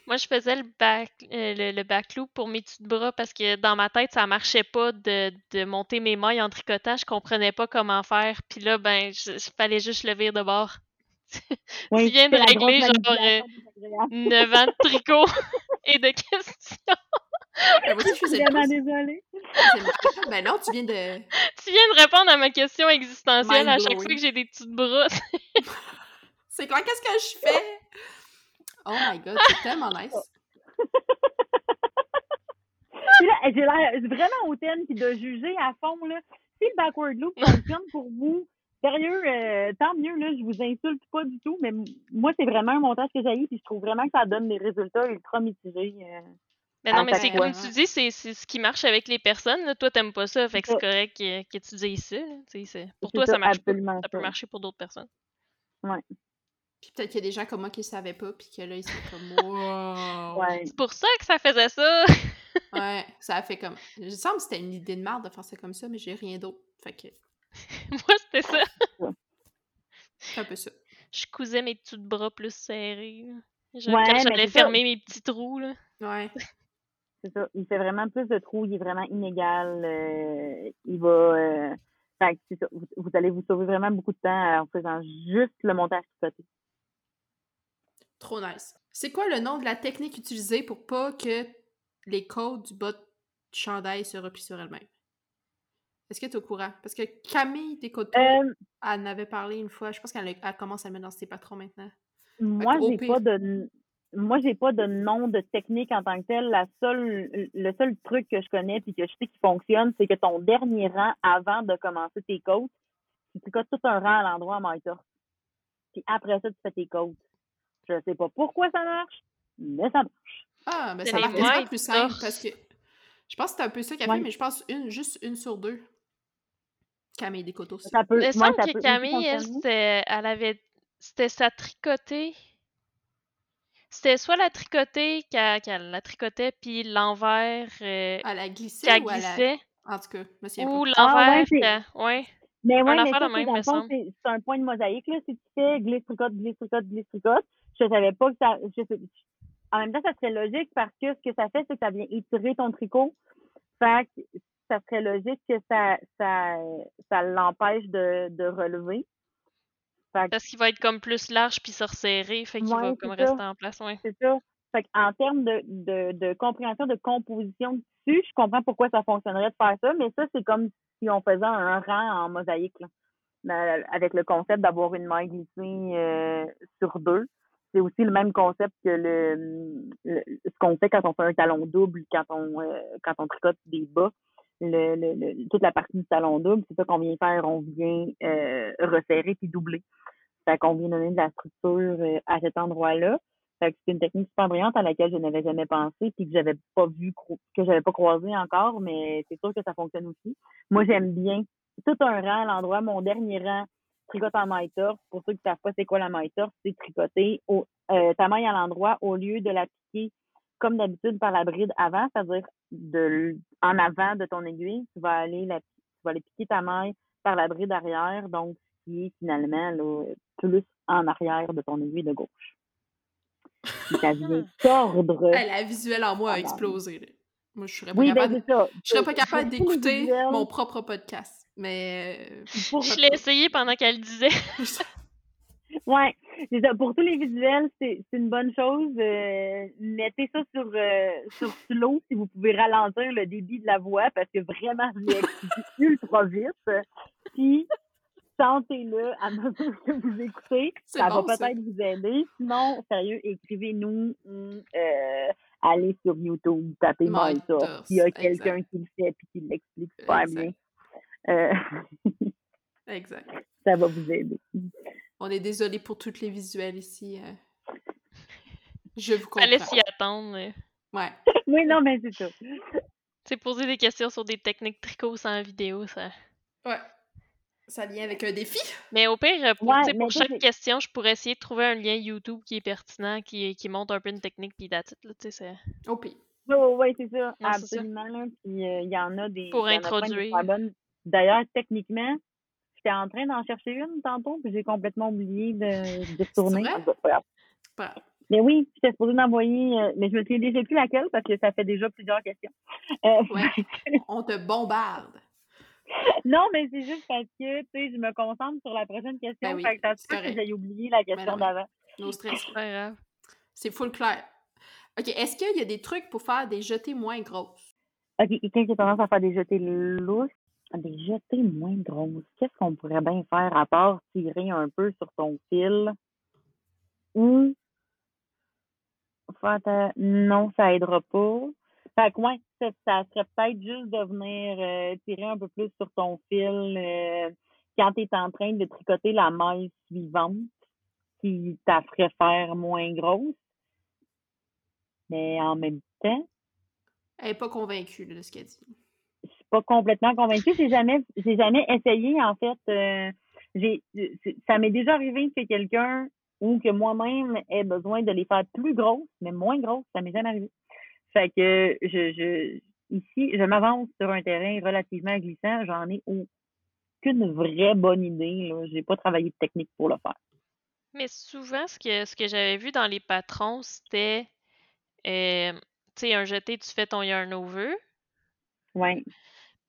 Moi, je faisais le, back, euh, le, backloop pour mes petits bras parce que dans ma tête, ça marchait pas de, de monter mes mailles en tricotage. Je comprenais pas comment faire. Puis là, ben, il fallait juste le virer de bord. tu viens de régler genre 9 euh, ans de tricot et de questions. Ben, je suis vraiment désolée. Ben non, tu viens de. Tu viens de répondre à ma question existentielle à chaque fois que j'ai des petites bras. C'est quoi, qu'est-ce que je fais? Oh my god, c'est tellement nice. j'ai l'air vraiment hautaine puis de juger à fond. Là. Si le backward loop fonctionne pour vous, sérieux, euh, tant mieux, là, je vous insulte pas du tout, mais moi, c'est vraiment un montage que j'ai puis je trouve vraiment que ça donne des résultats ultra mitigés. Euh, mais non, mais c'est comme tu dis, c'est ce qui marche avec les personnes. Là. Toi, t'aimes pas ça, fait que c'est correct que, que, tu dises ça. Pour toi, ça, marche pas. Ça peut marcher pour d'autres personnes. Ouais. Puis peut-être qu'il y a des gens comme moi qui ne savaient pas, puis que là, ils sont comme wow. Ouais. C'est pour ça que ça faisait ça. ouais, ça a fait comme. Je sens que c'était une idée de merde de faire ça comme ça, mais j'ai rien d'autre. Fait que. Moi, c'était ça. C'est un peu ça. Je cousais mes petits bras plus serrés. J'allais fermer mes petits trous. Là. Ouais. C'est ça. Il fait vraiment plus de trous. Il est vraiment inégal. Euh, il va. Euh, fait c'est ça. Vous, allez vous sauver vraiment beaucoup de temps en faisant juste le montage côté. Trop nice. C'est quoi le nom de la technique utilisée pour pas que les codes du bas de chandail se replient sur elles-mêmes? Est-ce que tu es au courant? Parce que Camille Descoteaux, euh, elle en avait parlé une fois. Je pense qu'elle commence à le mettre dans ses patrons maintenant. Moi, j'ai pas de moi, j'ai pas de nom de technique en tant que tel. La seule, le seul truc que je connais puis que je sais qui fonctionne, c'est que ton dernier rang avant de commencer tes côtes, tu tricotes tout un rang à l'endroit à maille Puis après ça, tu fais tes côtes. Je sais pas pourquoi ça marche, mais ça marche. Ah, mais ça marche plus simple parce que je pense que c'est un peu ça qu'elle fait, mais je pense une, juste une sur deux. Camille Descoteaux. Ça peut, Il semble que Camille, elle, elle avait. C'était sa tricotée. C'était soit la tricotée qu'elle la tricotait, puis l'envers. Euh, elle a glissé ou glissait. En tout cas, monsieur. Ou l'envers. Ah, ouais, Mais ouais, mais ça, c'est un point de mosaïque, là. Si tu fais glisse, tricote, glisse, tricote, glisse, tricote, je savais pas que ça. Je En même temps, ça serait logique parce que ce que ça fait, c'est que ça vient étirer ton tricot. Fait que ça serait logique que ça, ça, ça l'empêche de, de relever. Parce qu'il va être comme plus large puis se resserrer, fait qu'il va comme rester en place, ouais. C'est ça. Fait en termes de, de, de, compréhension de composition de tissu, je comprends pourquoi ça fonctionnerait de faire ça, mais ça, c'est comme si on faisait un rang en mosaïque, là, avec le concept d'avoir une maille glissée euh, sur deux. C'est aussi le même concept que le, ce qu'on fait quand on fait un talon double, quand on euh, quand on tricote des bas. Toute la partie du talon double, c'est ça qu'on vient faire, on vient euh, resserrer puis doubler. Fait qu'on vient donner de la structure euh, à cet endroit-là. C'est une technique super brillante à laquelle je n'avais jamais pensé puis que j'avais pas vu, que j'avais pas croisé encore, mais c'est sûr que ça fonctionne aussi. Moi, j'aime bien tout un rang à l'endroit. Mon dernier rang, tricote en maille torse. Pour ceux qui savent pas c'est quoi la maille torse, c'est tricoter au, euh, ta maille à l'endroit au lieu de la piquer comme d'habitude par la bride avant, c'est-à-dire de en avant de ton aiguille, tu vas aller la, tu vas aller piquer ta maille par la bride arrière, donc qui est finalement là, plus en arrière de ton aiguille de gauche. ça vient tordre. la visuelle en moi a explosé. Moi, je serais pas ben, capable, je serais pas capable d'écouter mon propre podcast. Mais. Euh, je l'ai essayé pendant qu'elle disait. ouais. Pour tous les visuels, c'est une bonne chose. Euh, mettez ça sur, euh, sur slow si vous pouvez ralentir le débit de la voix parce que vraiment, je ultra vite. Puis, sentez-le à mesure que vous écoutez. Ça va peut-être vous aider. Sinon, sérieux, écrivez-nous euh, allez sur YouTube, tapez ça. S'il y a quelqu'un qui le fait et qui l'explique super bien. Euh, exact. Ça va vous aider. On est désolé pour toutes les visuels ici. Euh. Je vous comprends. Fallait s'y attendre. Ouais. oui, non, mais c'est ça. sais, poser des questions sur des techniques tricot sans vidéo, ça. Ouais. Ça vient avec un défi. Mais au pire, pour, Ouais, chaque c'est- question, je pourrais essayer de trouver un lien YouTube qui est pertinent, qui, qui montre un peu une technique, puis it, là, tu sais, c'est- Au pire. Oui, oui, oui, c'est ça. C'est absolument. là. Puis euh, il y en a des. Pour introduire. bonnes. D'ailleurs, techniquement, j'étais en train d'en chercher une tantôt, puis j'ai complètement oublié de, de. Pas grave. Mais oui, j'étais supposée d'envoyer, euh, mais je me souviens déjà plus laquelle parce que ça fait déjà plusieurs questions. Euh, Ouais. On te bombarde. non, mais c'est juste parce que, tu sais, je me concentre sur la prochaine question. Ben oui, fait que ça se c'est peut que oublié la question non. d'avant. No stress. c'est pas grave. C'est full clair. OK, est-ce qu'il y a des trucs pour faire des jetées moins grosses? OK, quelqu'un qui a tendance à faire des jetés lousses, des jetés moins grosses, qu'est-ce qu'on pourrait bien faire à part tirer un peu sur ton fil? Ou faire. Non, ça aidera pas. Fait que ouais, ça, serait peut-être juste de venir euh, tirer un peu plus sur ton fil euh, quand tu es en train de tricoter la maille suivante qui t'a ferait faire moins grosse. Mais en même temps, Elle n'est pas convaincue de ce qu'elle dit. Je pas complètement convaincue. J'ai jamais, j'ai jamais essayé, en fait. euh, j'ai, ça m'est déjà arrivé que quelqu'un ou que moi-même ait besoin de les faire plus grosses, mais moins grosses. Ça m'est jamais arrivé. Fait que je, je, ici, je m'avance sur un terrain relativement glissant. J'en ai aucune vraie bonne idée. Là. J'ai pas travaillé de technique pour le faire. Mais souvent, ce que, ce que j'avais vu dans les patrons, c'était, euh, tu sais, un jeté, tu fais ton yarn over. Ouais.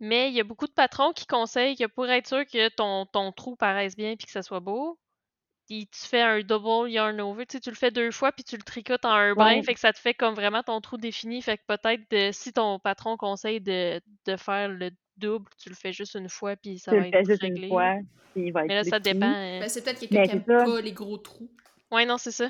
Mais il y a beaucoup de patrons qui conseillent que pour être sûr que ton, ton trou paraisse bien puis que ça soit beau, tu fais un double yarn over. Tu sais, tu le fais deux fois puis tu le tricotes en un brin. Ouais. Fait que ça te fait comme vraiment ton trou défini. Fait que peut-être de- si ton patron conseille de, de faire le double, tu le fais juste une fois puis ça Tu va le fais être juste réglé. une fois, puis il va être Mais là, ça dépend. euh, Ben, c'est peut-être quelqu'un Ben, qui aime ça. pas les gros trous. Ouais, non, c'est ça.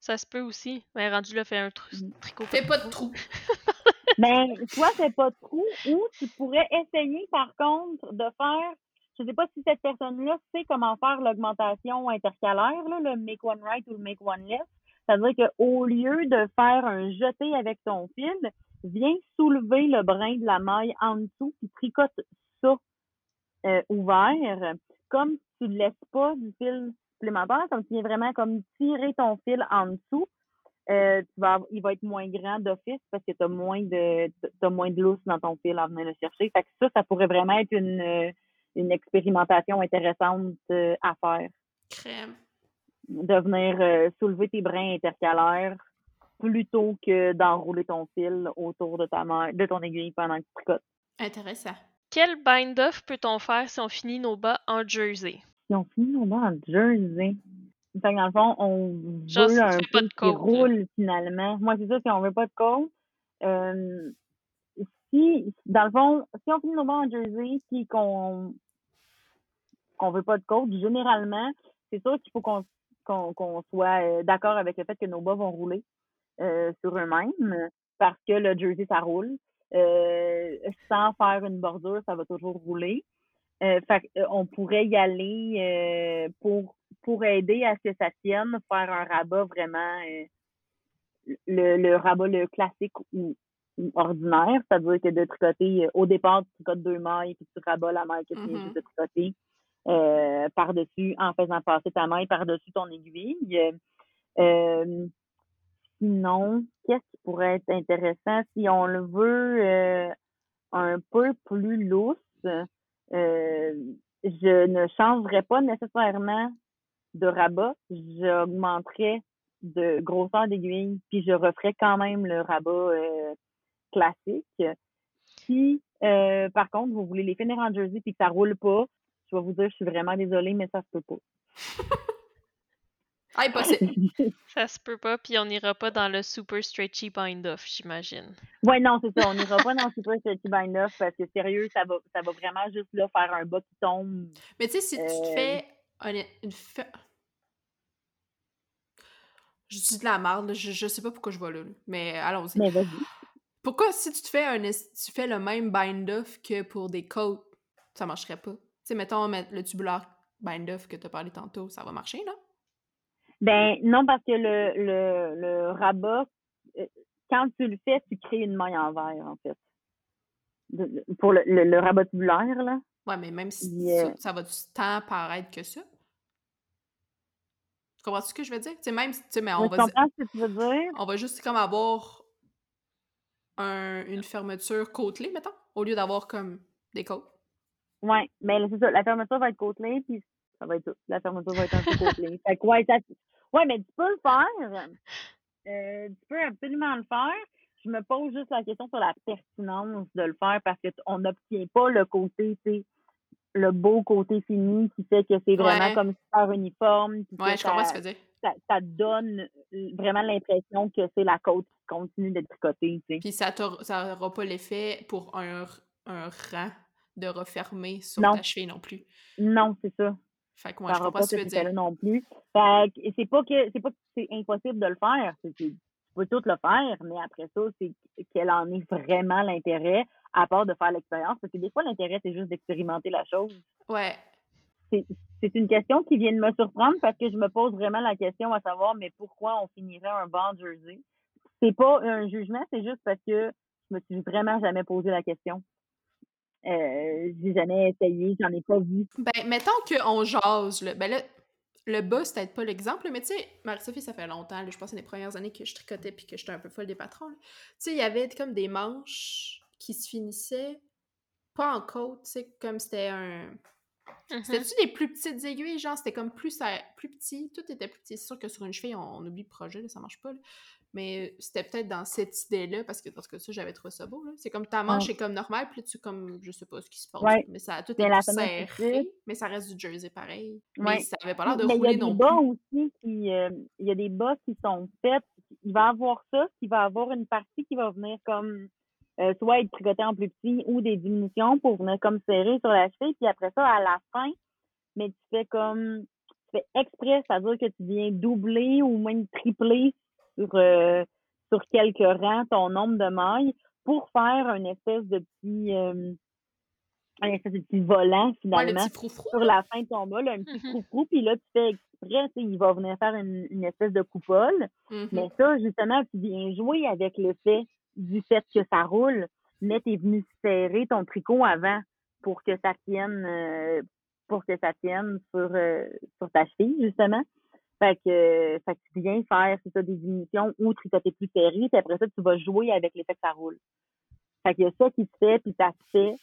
Ça se peut aussi. Mais rendu là, fais un trou, Mm. tricot. Fais pas de trous. Ben, soit c'est pas de trou, ou tu pourrais essayer, par contre, de faire, je sais pas si cette personne-là sait comment faire l'augmentation intercalaire, là, le make one right ou le make one left. C'est-à-dire qu'au lieu de faire un jeté avec ton fil, viens soulever le brin de la maille en dessous, puis tricote ça euh, ouvert, comme tu ne laisses pas du fil supplémentaire, comme tu viens vraiment comme tirer ton fil en dessous, euh, tu vas, il va être moins grand d'office parce que tu as moins de t'as moins de lousse dans ton fil en venant le chercher. Fait que ça, ça pourrait vraiment être une, une expérimentation intéressante euh, à faire. Crème. De venir euh, soulever tes brins intercalaires plutôt que d'enrouler ton fil autour de ta main, de ton aiguille pendant que tu tricotes. Intéressant. Quel bind-off peut-on faire si on finit nos bas en jersey? Si on finit nos bas en jersey? Fait que dans le fond, on Genre, veut si un de qui roule finalement. Moi, c'est ça, si on veut pas de côte. Euh, si, dans le fond, si on finit nos bas en jersey puis qu'on qu'on veut pas de côte, généralement, c'est sûr qu'il faut qu'on soit euh, d'accord avec le fait que nos bas vont rouler euh, sur eux-mêmes parce que le jersey, ça roule. Euh, sans faire une bordure, ça va toujours rouler. Euh, fait euh, on pourrait y aller euh, pour pour aider à ce que ça tienne, faire un rabat vraiment euh, le, le rabat le classique ou, ou ordinaire, c'est-à-dire que de tricoter euh, au départ tu tricotes deux mailles puis tu rabats la maille que tu viens Mhm. juste de tricoter euh, par-dessus en faisant passer ta maille par-dessus ton aiguille. Euh, sinon, qu'est-ce qui pourrait être intéressant si on le veut un peu plus lousse? je ne changerais pas nécessairement de rabat, j'augmenterais de grosseur d'aiguille, puis je referais quand même le rabat euh, classique. Si, euh, par contre, vous voulez les finir en jersey puis que ça roule pas, je vais vous dire, je suis vraiment désolée, mais ça se peut pas. Impossible. Ça se peut pas, puis on n'ira pas dans le super stretchy bind-off, j'imagine. ouais, non, c'est ça. On n'ira pas dans le super stretchy bind off parce que sérieux, ça va, ça va vraiment juste là faire un bas qui tombe. Mais tu sais, si tu te Euh, fais un- une fa- Je dis de la merde, là, je, je sais pas pourquoi je vais là, là, mais allons-y. Mais vas-y. Pourquoi si tu te fais un tu fais le même bind-off que pour des coats, ça marcherait pas? Tu sais, mettons le tubulaire bind-off que tu as parlé tantôt, ça va marcher, non? Ben non, parce que le, le, le rabat, euh, quand tu le fais, tu crées une maille en verre, en fait. pour le, le, rabat tubulaire, là. Ouais, mais même si ça, ça, va du temps paraître que ça? Tu comprends ce que je veux dire? Tu sais, même, tu sais, mais on va... ce que tu veux dire. On va juste comme avoir un, une fermeture côtelée, mettons, au lieu d'avoir comme des côtes. Ouais, mais c'est ça, la fermeture va être côtelée, puis ça va être tout. La fermeture va être un peu côtelée. fait que, ouais, ça... ouais, mais tu peux le faire. Euh, tu peux absolument le faire. Je me pose juste la question sur la pertinence de le faire parce qu'on n'obtient pas le côté, tu sais, le beau côté fini qui fait que c'est vraiment comme super uniforme. Ouais, je comprends ce que tu. Ça, ça, donne vraiment l'impression que c'est la côte qui continue d'être tricotée, tu sais. Puis ça n'aura pas l'effet pour un, un rang de refermer sur ta cheville non plus. Non, c'est ça. Fait que moi, je comprends pas ce que tu veux dire. non plus. Fait que c'est pas que c'est pas que c'est impossible de le faire. Peux tout le faire, mais après ça, c'est quel en est vraiment l'intérêt, à part de faire l'expérience? Parce que des fois, l'intérêt, c'est juste d'expérimenter la chose. Ouais. C'est une question qui vient de me surprendre parce que je me pose vraiment la question à savoir, mais pourquoi on finirait un band jersey? C'est pas un jugement, c'est juste parce que je me suis vraiment jamais posé la question. Euh, j'ai jamais essayé, j'en ai pas vu. Ben, mettons qu'on jase, là. Ben là, le bas, c'est peut-être pas l'exemple, mais tu sais, Marie-Sophie, ça fait longtemps, je pense que c'est les premières années que je tricotais puis que j'étais un peu folle des patrons. Tu sais, il y avait comme des manches qui se finissaient pas en côte, tu sais, comme c'était un. Mm-hmm. C'était-tu des plus petites aiguilles, genre, c'était comme plus, plus petit, tout était plus petit. C'est sûr que sur une cheville, on, oublie le projet, là, ça marche pas, là. Mais c'était peut-être dans cette idée-là, parce que parce que ça, j'avais trouvé ça beau. C'est comme ta manche est comme normale, puis tu comme, je sais pas ce qui se passe, mais ça a tout été serré, mais ça reste du jersey pareil. Mais ça avait pas l'air de rouler non plus. Aussi qui, euh, il y a des bas qui sont faits, il va avoir ça, il va avoir une partie qui va venir comme euh, soit être tricoté en plus petit ou des diminutions pour venir comme serrer sur la cheville, puis après ça, à la fin, mais tu fais comme tu fais exprès, c'est-à-dire que tu viens doubler ou même tripler sur, euh, sur quelques rangs ton nombre de mailles pour faire une espèce de petit euh, un espèce de petit volant finalement sur la fin de ton bas, un petit mm puis là tu fais exprès, il va venir faire une, une espèce de coupole. Mm-hmm. Mais ça, justement, tu viens jouer avec l'effet du fait que ça roule, mais tu es venu serrer ton tricot avant pour que ça tienne euh, pour que ça tienne sur, sur ta cheville, justement. Fait que, fait que tu viens faire, c'est ça, des diminutions ou tricoter plus serré, puis après ça, tu vas jouer avec l'effet que ça roule. Fait qu'il y a ça qui se fait, puis ça se fait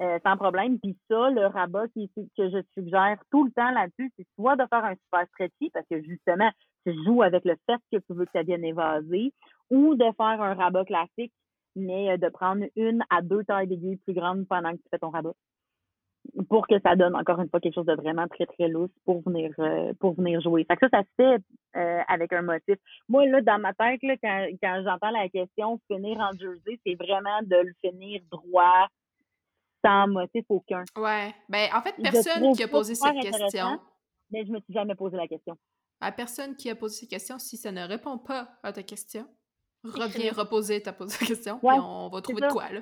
euh, sans problème. Puis ça, le rabat qui, que je suggère tout le temps là-dessus, c'est soit de faire un super stretchy, parce que justement, tu joues avec le fait que tu veux que ça vienne évaser, ou de faire un rabat classique, mais euh, de prendre une à deux tailles d'aiguilles plus grandes pendant que tu fais ton rabat pour que ça donne encore une fois quelque chose de vraiment très très lousse pour venir euh, pour venir jouer. Fait que ça, ça se fait euh, avec un motif. Moi là, dans ma tête là, quand, quand j'entends la question finir en jersey, c'est vraiment de le finir droit, sans motif aucun. Ouais. Ben en fait, personne qui a posé cette question. Mais je me suis jamais posé la question. À personne qui a posé cette question, si ça ne répond pas à ta question, reviens reposer ta question, puis on va trouver de quoi là.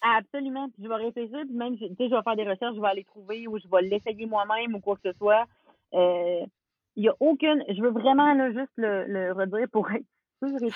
Absolument. Puis je vais réfléchir, puis même, tu sais, je vais faire des recherches, je vais aller trouver ou je vais l'essayer moi-même ou quoi que ce soit. Euh, il n'y a aucune, je veux vraiment là, juste le, le redire pour être sûr et.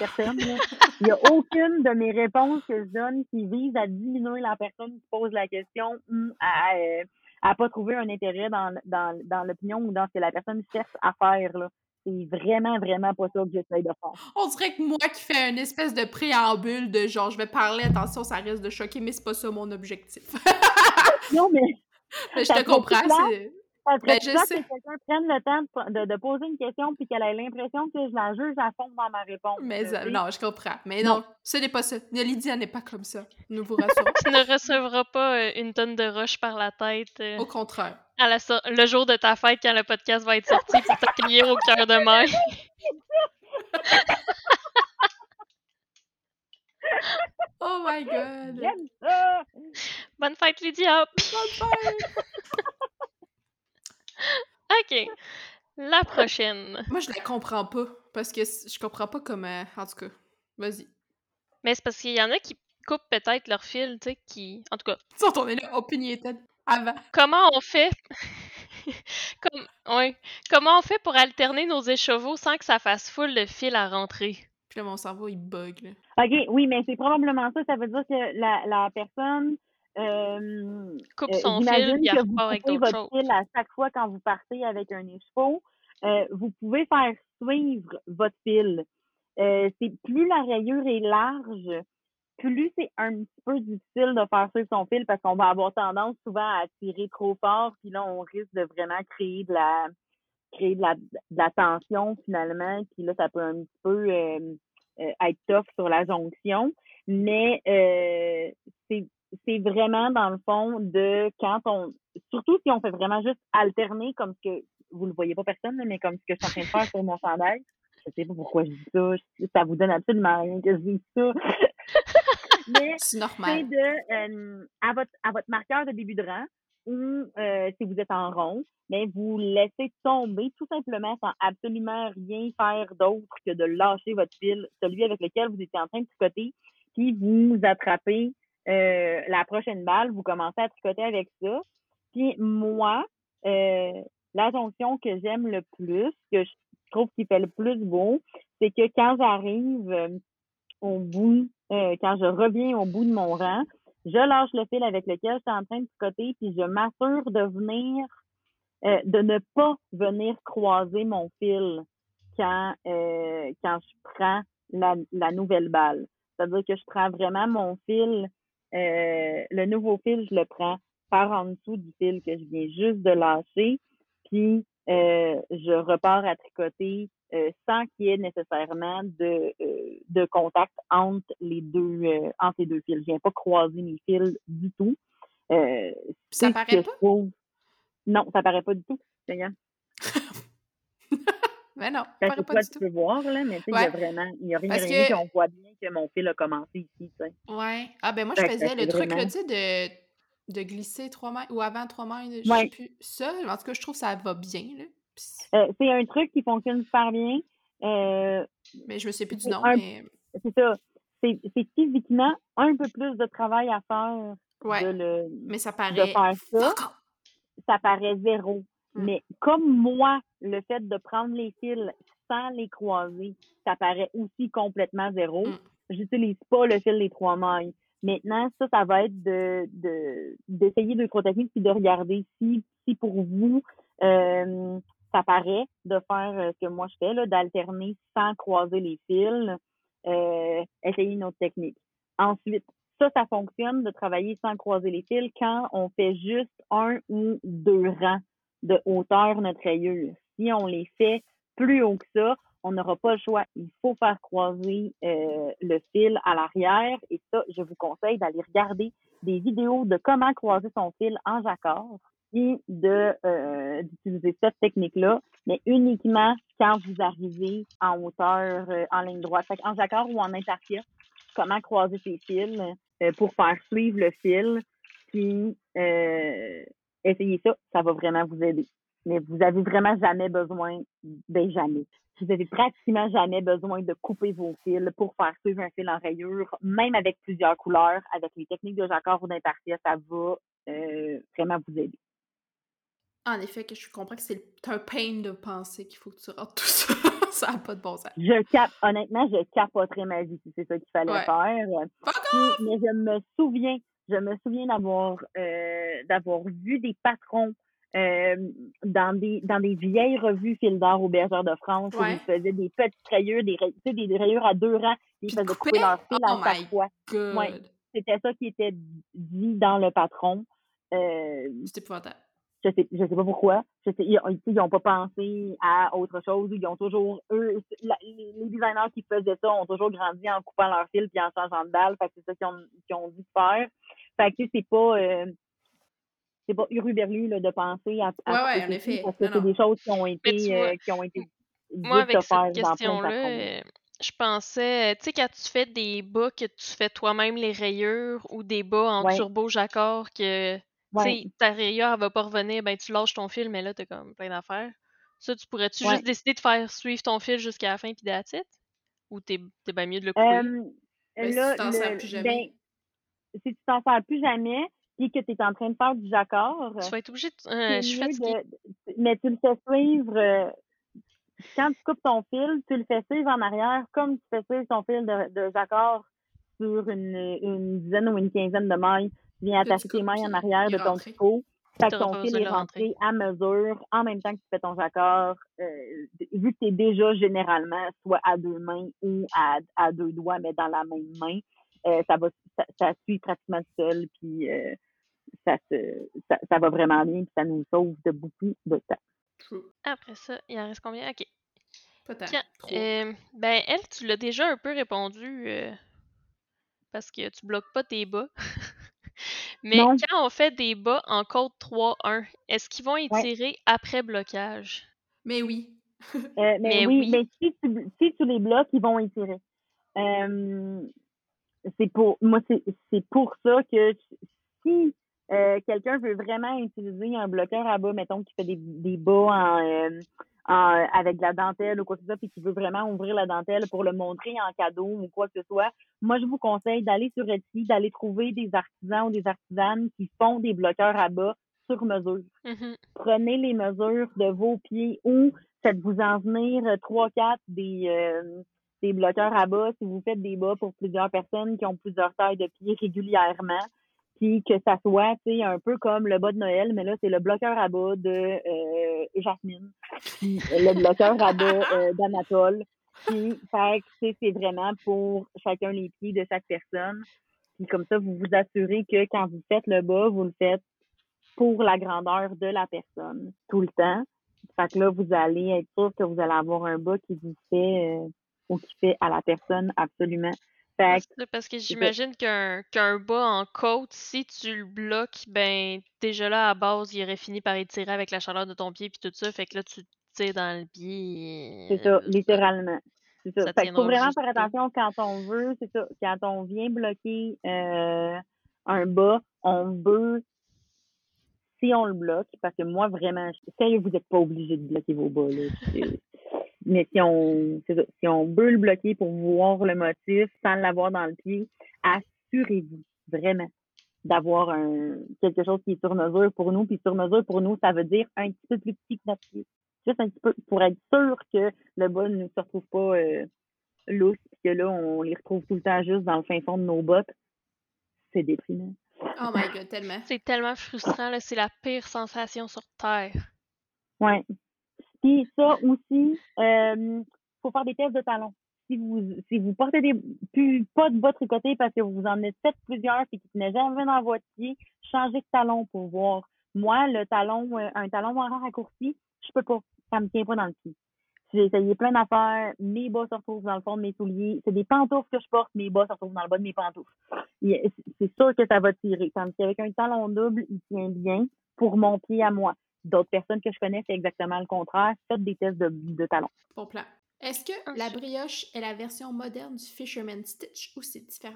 Il n'y a aucune de mes réponses que je donne qui vise à diminuer la personne qui pose la question ou à, euh, à pas trouver un intérêt dans, dans, dans l'opinion ou dans ce que la personne cherche à faire. Là c'est vraiment, vraiment pas ça que j'essaie de faire. On dirait que moi qui fais une espèce de préambule de genre, je vais parler, attention, ça risque de choquer, mais c'est pas ça mon objectif. non, mais. mais je te comprends, c'est. Ça ben, je sais. que quelqu'un prenne le temps de, de, poser une question puis qu'elle ait l'impression que je la juge à fond dans ma réponse. Mais non, je comprends. Mais non, ce n'est pas ça. Lydia n'est pas comme ça. Nous vous rassurons. tu ne recevras pas euh, une tonne de roches par la tête. Euh. Au contraire le jour de ta fête, quand le podcast va être sorti, pour t'accueillir au cœur de mer. oh my god! Bonne fête, Lydia! Bonne fête! ok. La prochaine. Moi, je la comprends pas. Parce que je comprends pas comment. En tout cas, vas-y. Mais c'est parce qu'il y en a qui coupent peut-être leur fil, tu sais, qui. En tout cas. Sont on est là, opinionated. Comment on fait Comment on fait pour alterner nos écheveaux sans que ça fasse full de fil à rentrer? Puis là, mon cerveau, il bug. OK, oui, mais c'est probablement ça. Ça veut dire que la, la personne euh, Coupe euh, son fil, elle repart avec coupez d'autres choses. fil à chaque fois quand vous partez avec un écheveau. Euh, vous pouvez faire suivre votre fil. Euh, c'est plus la rayure est large, plus c'est un petit peu difficile de faire suivre son fil parce qu'on va avoir tendance souvent à tirer trop fort, puis là, on risque de vraiment créer de la créer de la, de la tension finalement, puis là, ça peut un petit peu euh, euh, être tough sur la jonction. Mais euh, c'est vraiment dans le fond de quand on surtout si on fait vraiment juste alterner comme ce que vous le voyez pas personne, mais comme ce que je suis en train de faire sur mon chandail. Je sais pas pourquoi je dis ça. Ça vous donne absolument rien que je dise ça. Mais C'est normal. de euh, à votre à votre marqueur de début de rang ou euh, si vous êtes en rond, mais vous laissez tomber tout simplement sans absolument rien faire d'autre que de lâcher votre fil, celui avec lequel vous étiez en train de tricoter, puis vous attrapez euh, la prochaine balle, vous commencez à tricoter avec ça. Puis moi, euh, la jonction que j'aime le plus, que je trouve qui fait le plus beau, c'est que quand j'arrive au bout, euh, quand je reviens au bout de mon rang, je lâche le fil avec lequel je suis en train de tricoter, puis je m'assure de venir, euh, de ne pas venir croiser mon fil quand, euh, quand je prends la, la nouvelle balle. C'est-à-dire que je prends vraiment mon fil, le nouveau fil, je le prends par en dessous du fil que je viens juste de lâcher, puis je repars à tricoter euh, sans qu'il y ait nécessairement de, euh, de contact entre les deux euh, entre les deux fils. Je viens pas croiser mes fils du tout. Ça paraît pas? trouve- Non, ça paraît pas du tout. Mais non, ça paraît pas toi, du tu tout. peux voir, là, mais tu sais, il y a Ouais. vraiment, il y a rien, Parce rien, que- voit bien que mon fil a commencé ici, tu sais. Ouais. Ah, ben moi, je faisais le truc, là, tu sais, de, de glisser 3 mètres ou avant 3 mètres, je Ouais. sais plus. Ça, en tout cas, je trouve que ça va bien, là. Euh, c'est un truc qui fonctionne super bien. Euh, mais je me sais plus du nom, un- mais... c'est ça. C'est c'est physiquement un peu plus de travail à faire Ouais, de, le, mais ça de paraît... faire ça. ça paraît zéro. Mm. Mais comme moi, le fait de prendre les fils sans les croiser, ça paraît aussi complètement zéro. Mm. J'utilise pas le fil des trois mailles. Maintenant, ça, ça va être de de- d'essayer deux, trois techniques puis de regarder si, si pour vous, ça paraît de faire euh, ce que moi je fais, d'alterner sans croiser les fils. Euh, essayer une autre technique. Ensuite, ça, ça fonctionne de travailler sans croiser les fils quand on fait juste un ou deux rangs de hauteur notre rayure. Si on les fait plus haut que ça, on n'aura pas le choix. Il faut faire croiser euh, le fil à l'arrière. Et ça, je vous conseille d'aller regarder des vidéos de comment croiser son fil en jacquard de euh, d'utiliser cette technique-là, mais uniquement quand vous arrivez en hauteur, euh, en ligne droite. En jacquard ou en intertia, comment croiser ses fils euh, pour faire suivre le fil. Puis essayez ça, ça va vraiment vous aider. Mais vous avez vraiment jamais besoin, ben jamais. Vous avez pratiquement jamais besoin de couper vos fils pour faire suivre un fil en rayure, même avec plusieurs couleurs, avec les techniques de jacquard ou d'intertia, ça va vraiment vous aider. En effet, que je comprends que c'est un pain de penser qu'il faut que tu rentres tout ça. ça n'a pas de bon sens. Je cap, honnêtement, je capoterais ma vie si c'est ça qu'il fallait Ouais. faire. Puis, mais je me souviens, je me souviens d'avoir euh, d'avoir vu des patrons euh, dans des dans des vieilles revues fil d'or au Bergère de France où ils faisaient des petites rayures, des, sais, des rayures à deux rangs, ils faisaient couper leur fil Oh à chaque fois. Ouais. C'était ça qui était dit dans le patron. Euh, C'est épouvantable. Je sais, je sais pas pourquoi. Je sais, ils, ils, ont pas pensé à autre chose. Ils ont toujours, eux, la- les designers qui faisaient ça ont toujours grandi en coupant leur fil puis en changeant de balle. Fait que c'est ça qu'ils ont, qu'ils ont dû faire. Fait que c'est pas, euh, c'est pas hurluberlu, là, de penser à, à Ouais, ouais, en effet. Parce que c'est des choses qui ont été, tu vois, euh, qui ont été Moi, avec cette question-là, euh, je pensais, tu sais, quand tu fais des bas que tu fais toi-même les rayures ou des bas en Ouais. turbo jacquard que, Ouais. sais, ta rayure, elle va pas revenir, ben tu lâches ton fil, mais là, t'as comme plein d'affaires. Ça, tu pourrais-tu Ouais. juste décider de faire suivre ton fil jusqu'à la fin puis it? Ou t'es t'es bien mieux de le couper? Euh, Ben, si tu t'en sers plus jamais. ben, si tu t'en sers plus jamais, puis que tu es en train de faire du jacquard, tu vas être obligé de... euh, je suis de. Mais tu le fais suivre. euh, quand tu coupes ton fil, tu le fais suivre en arrière comme tu fais suivre ton fil de, de jacquard sur une, une dizaine ou une quinzaine de mailles. Viens attacher tes mains en arrière de ton tricot. Fait que ton fil est rentré à mesure en même temps que tu fais ton jacquard. Euh, vu que tu es déjà généralement soit à deux mains ou à, à deux doigts, mais dans la même main, euh, ça va ça, suit pratiquement seul, puis euh, ça, se, ça, va vraiment bien, puis ça nous sauve de beaucoup de temps. Après ça, il en reste combien? OK. Peut-être. ben, elle, tu l'as déjà un peu répondu parce que tu bloques pas tes bas. Mais quand on fait des bas en code 3-1, est-ce qu'ils vont étirer après blocage? Mais oui. Euh, mais, oui, mais si tu, si tu, les bloques, ils vont étirer. c'est pour moi, c'est pour ça que si euh, quelqu'un veut vraiment utiliser un bloqueur à bas, mettons, qui fait des, des bas en, avec de la dentelle ou quoi que ce soit, puis qui veut vraiment ouvrir la dentelle pour le montrer en cadeau ou quoi que ce soit, moi, je vous conseille d'aller sur Etsy, d'aller trouver des artisans ou des artisanes qui font des bloqueurs à bas sur mesure. Mm-hmm. Prenez les mesures de vos pieds ou faites-vous en venir trois, quatre des, euh, des bloqueurs à bas si vous faites des bas pour plusieurs personnes qui ont plusieurs tailles de pieds régulièrement que ça soit, tu un peu comme le bas de Noël, mais là, c'est le bloqueur à bas de euh, Jasmine, puis le bloqueur à bas euh, d'Anatole. Puis, c'est vraiment pour chacun les pieds de chaque personne. Puis comme ça, vous vous assurez que quand vous faites le bas, vous le faites pour la grandeur de la personne tout le temps. Fait que là, vous allez être sûr que vous allez avoir un bas qui vous fait euh, ou qui fait à la personne absolument parce que j'imagine qu'un bas en côte, si tu le bloques, ben déjà là à base, il aurait fini par étirer avec la chaleur de ton pied puis tout ça, fait que là tu tires dans le pied. C'est ça, littéralement. C'est ça. fait faut vraiment faire attention quand on veut, c'est ça, quand on vient bloquer euh, un bas, on veut si on le bloque, parce que moi vraiment, sérieux, vous n'êtes pas obligé de bloquer vos bas là. Mais si on, si on veut le bloquer pour voir le motif sans l'avoir dans le pied, assurez-vous vraiment d'avoir un, quelque chose qui est sur mesure pour nous. Puis sur mesure pour nous, ça veut dire un petit peu plus petit que notre pied. Juste un petit peu pour être sûr que le bas ne se retrouve pas euh, lousse, que là, on les retrouve tout le temps juste dans le fin fond de nos bottes. C'est déprimant. Oh my god, tellement. C'est tellement frustrant, là. C'est la pire sensation sur Terre. Ouais. Puis ça aussi, euh, faut faire des tests de talons. Si vous si vous portez des pas de bas tricotés parce que vous en êtes fait plusieurs et qui tenaient jamais dans votre pied, changez de talon pour voir. Moi, le talon, euh, un talon moins raccourci, je peux pas. Ça me tient pas dans le pied. J'ai essayé plein d'affaires, mes bas se retrouvent dans le fond de mes souliers. C'est des pantoufles que je porte, mes bas se retrouvent dans le bas de mes pantoufles. C'est sûr que ça va tirer. Tandis qu'avec un talon double, il tient bien pour mon pied à moi d'autres personnes que je connais, c'est exactement le contraire. Faites des tests de, de talons. Bon plan. Est-ce que la brioche est la version moderne du Fisherman Stitch ou c'est différent?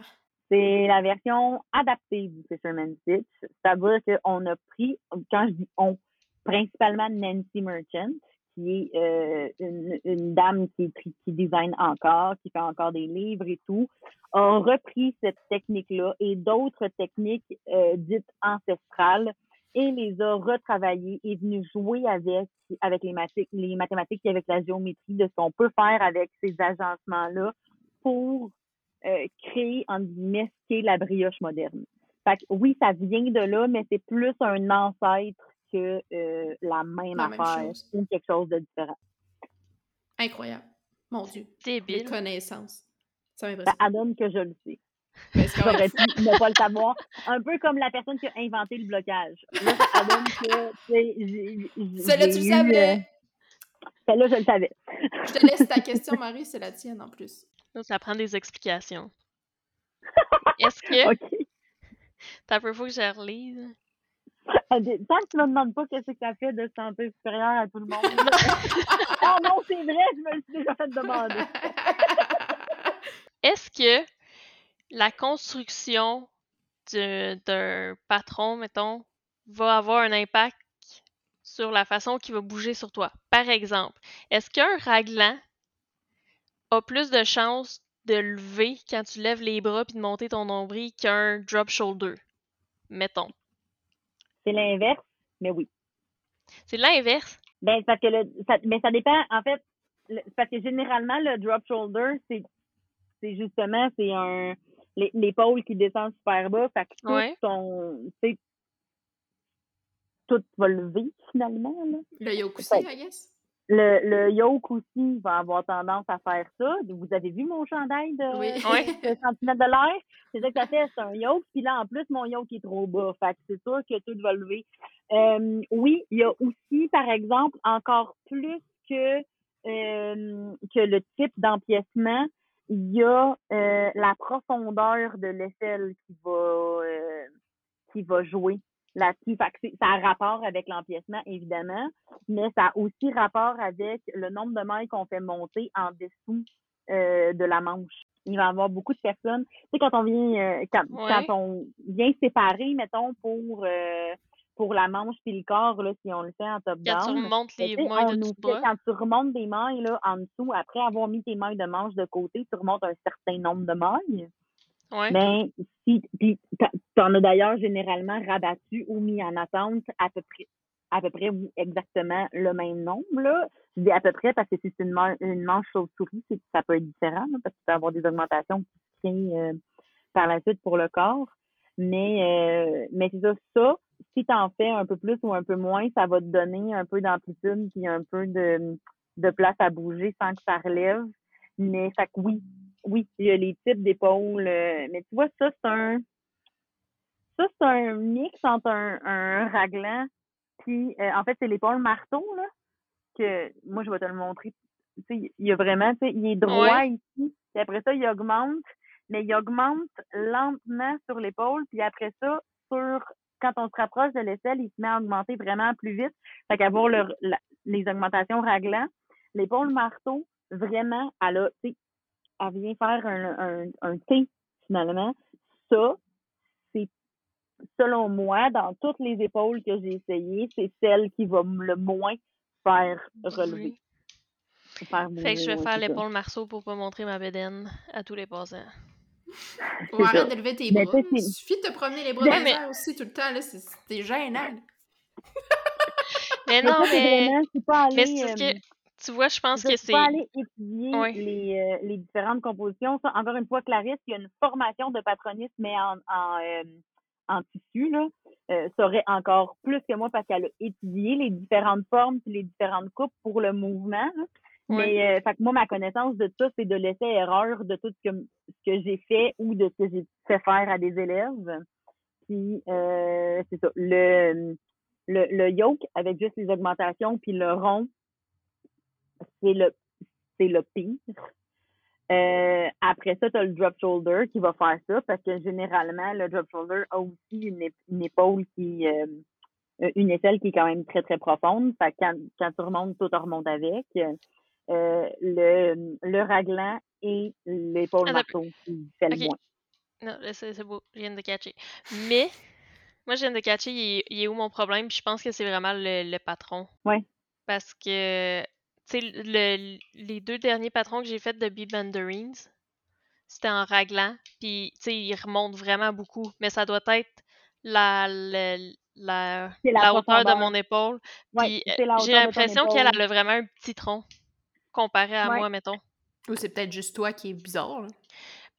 C'est la version adaptée du Fisherman Stitch. C'est-à-dire qu'on a pris, quand je dis on, principalement Nancy Merchant, qui est euh, une, une, dame qui, qui design encore, qui fait encore des livres et tout, a repris cette technique-là et d'autres techniques euh, dites ancestrales et les a retravaillés, est venu jouer avec, avec les, les mathématiques et avec la géométrie de ce qu'on peut faire avec ces agencements-là pour euh, créer, en guillemets, ce qu'est la brioche moderne. Fait que, oui, ça vient de là, mais c'est plus un ancêtre que euh, la même affaire ou quelque chose de différent. Incroyable. Mon Dieu. Débile. connaissance. Ça m'impressionne. Ça donne que je le sais. J'aurais pu ne pas le savoir. Un peu comme la personne qui a inventé le blocage. Là, ça donne que, Celle-là, tu le savais? Euh, celle-là, je le savais. je te laisse ta question, Marie, c'est la tienne en plus. Ça prend des explications. Est-ce que. OK. T'as peu fou que je relise. Tant que tu me demandes pas qu'est-ce que ça fait de santé supérieure à tout le monde. oh non, c'est vrai, je me suis déjà fait demander. Est-ce que la construction d'un patron, mettons, va avoir un impact sur la façon qu'il va bouger sur toi. Par exemple, est-ce qu'un raglan a plus de chances de lever quand tu lèves les bras puis de monter ton nombril qu'un drop shoulder? Mettons? C'est l'inverse, mais oui. C'est l'inverse? Ben, parce que le, ça, mais ça dépend, en fait, parce que généralement, le drop shoulder, c'est, c'est justement, c'est un, l'épaule qui descend super bas. Fait que tout Ouais. ton, tu sais, tout va lever finalement. Là. Le yoke aussi, Fait- I guess? Le, le yoke aussi va avoir tendance à faire ça. Vous avez vu mon chandail de, Oui. Ouais. de centimètres de l'air? C'est ça que ça fait, c'est un yoke. Puis là, en plus, mon yoke est trop bas. Fait que c'est sûr que tout va lever. Euh, oui, il y a aussi, par exemple, encore plus que, euh, que le type d'empiècement, il y a euh, la profondeur de l'aisselle qui va euh, qui va jouer là-dessus. Fait que c'est- ça a rapport avec l'empiècement, évidemment, mais ça a aussi rapport avec le nombre de mailles qu'on fait monter en dessous euh, de la manche. Il va y avoir beaucoup de personnes. Tu sais, quand on vient euh, quand, Ouais. quand on vient séparer, mettons, pour euh, pour la manche puis le corps, là, si on le fait en Quand tu top-down. remontes les mailles de quand tu remontes des mailles là, en dessous, après avoir mis tes mailles de manche de côté, tu remontes un certain nombre de mailles. Ouais. Mais si, puis t'en- as d'ailleurs généralement rabattu ou mis en attente à peu près, à peu près ou exactement le même nombre, là. Je dis à peu près parce que si c'est une, man- une manche chauve-souris, ça peut être différent, là, parce que tu peux avoir des augmentations qui se créent euh, par la suite pour le corps. Mais, euh, mais c'est ça, ça, si tu en fais un peu plus ou un peu moins, ça va te donner un peu d'amplitude puis un peu de, de place à bouger sans que ça relève. Mais fait que oui, oui, il y a les types d'épaules. euh, mais tu vois, ça, c'est un. Ça, c'est un mix entre un, un raglan puis euh, en fait, c'est l'épaule marteau, là. Que moi, je vais te le montrer. Tu sais, il y a vraiment, tu sais, il est droit Ouais. ici. Puis après ça, il augmente, mais il augmente lentement sur l'épaule. Puis après ça, sur quand on se rapproche de l'aisselle, il se met à augmenter vraiment plus vite. Fait qu'avoir le, la- les augmentations raglan, l'épaule marteau, vraiment, elle a, tu sais, elle vient faire un, un, un T, finalement. Ça, c'est, selon moi, dans toutes les épaules que j'ai essayées, c'est celle qui va le moins faire relever. Faire Fait que je vais faire l'épaule marceau pour pas montrer ma bédaine à tous les passants. Ou C'est arrête ça. de lever tes Mais bras. Il suffit de te promener les bras dans les mais- airs aussi tout le temps. là. C'est c'est gênant. Mais Mais non, mais. vraiment, c'est pas aller, Mais c'est euh, que. Tu vois, je pense que tu c'est. peux aller étudier les, euh, les différentes compositions. Ça, encore une fois, Clarisse, il y a une formation de patronisme, mais en, en, euh, en tissu, là, euh, saurait encore plus que moi parce qu'elle a étudié les différentes formes puis les différentes coupes pour le mouvement. là. Mais euh, fait que moi, ma connaissance de ça, c'est de l'essai-erreur de tout ce que, ce que j'ai fait ou de ce que j'ai fait faire à des élèves. Puis euh, c'est ça. Le, le, le yoke avec juste les augmentations puis le rond, c'est le c'est le pire. Euh, après ça, tu as le drop shoulder qui va faire ça parce que généralement, le drop shoulder a aussi une, ép- une épaule qui euh, une aisselle qui est quand même très, très profonde. Fait que quand, quand tu remontes, tout remonte avec. Euh, le, le raglan et l'épaule marteau qui fait le moins. Non, c'est beau, je viens de catcher. Mais, moi, je viens de catcher, il il est où mon problème? Puis je pense que c'est vraiment le, le patron. Ouais. Parce que, tu sais, le, les deux derniers patrons que j'ai faits de B-Banderines, c'était en raglan. Puis, tu sais, il remonte vraiment beaucoup. Mais ça doit être la, la, la, hauteur de mon épaule. Ouais, j'ai l'impression qu'elle a vraiment un petit tronc comparé à Ouais. moi, mettons. Ou c'est peut-être juste toi qui est bizarre. là.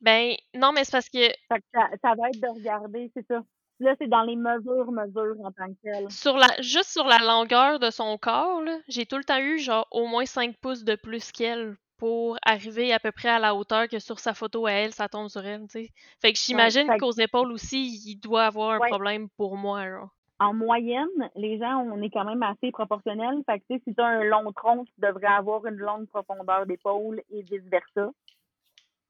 Ben, non, mais c'est parce que Fait que ça, ça va être de regarder, c'est ça. Là, c'est dans les mesures, mesures en tant que telles. Sur la, juste sur la longueur de son corps, j'ai tout le temps eu genre au moins 5 pouces de plus qu'elle pour arriver à peu près à la hauteur que sur sa photo à elle, ça tombe sur elle, tu sais. Fait que j'imagine qu'aux épaules aussi, il doit avoir un Ouais. problème pour moi. En moyenne, les gens, on est quand même assez proportionnels. Fait que, tu sais, si tu as un long tronc, tu devrais avoir une longue profondeur d'épaule et vice-versa.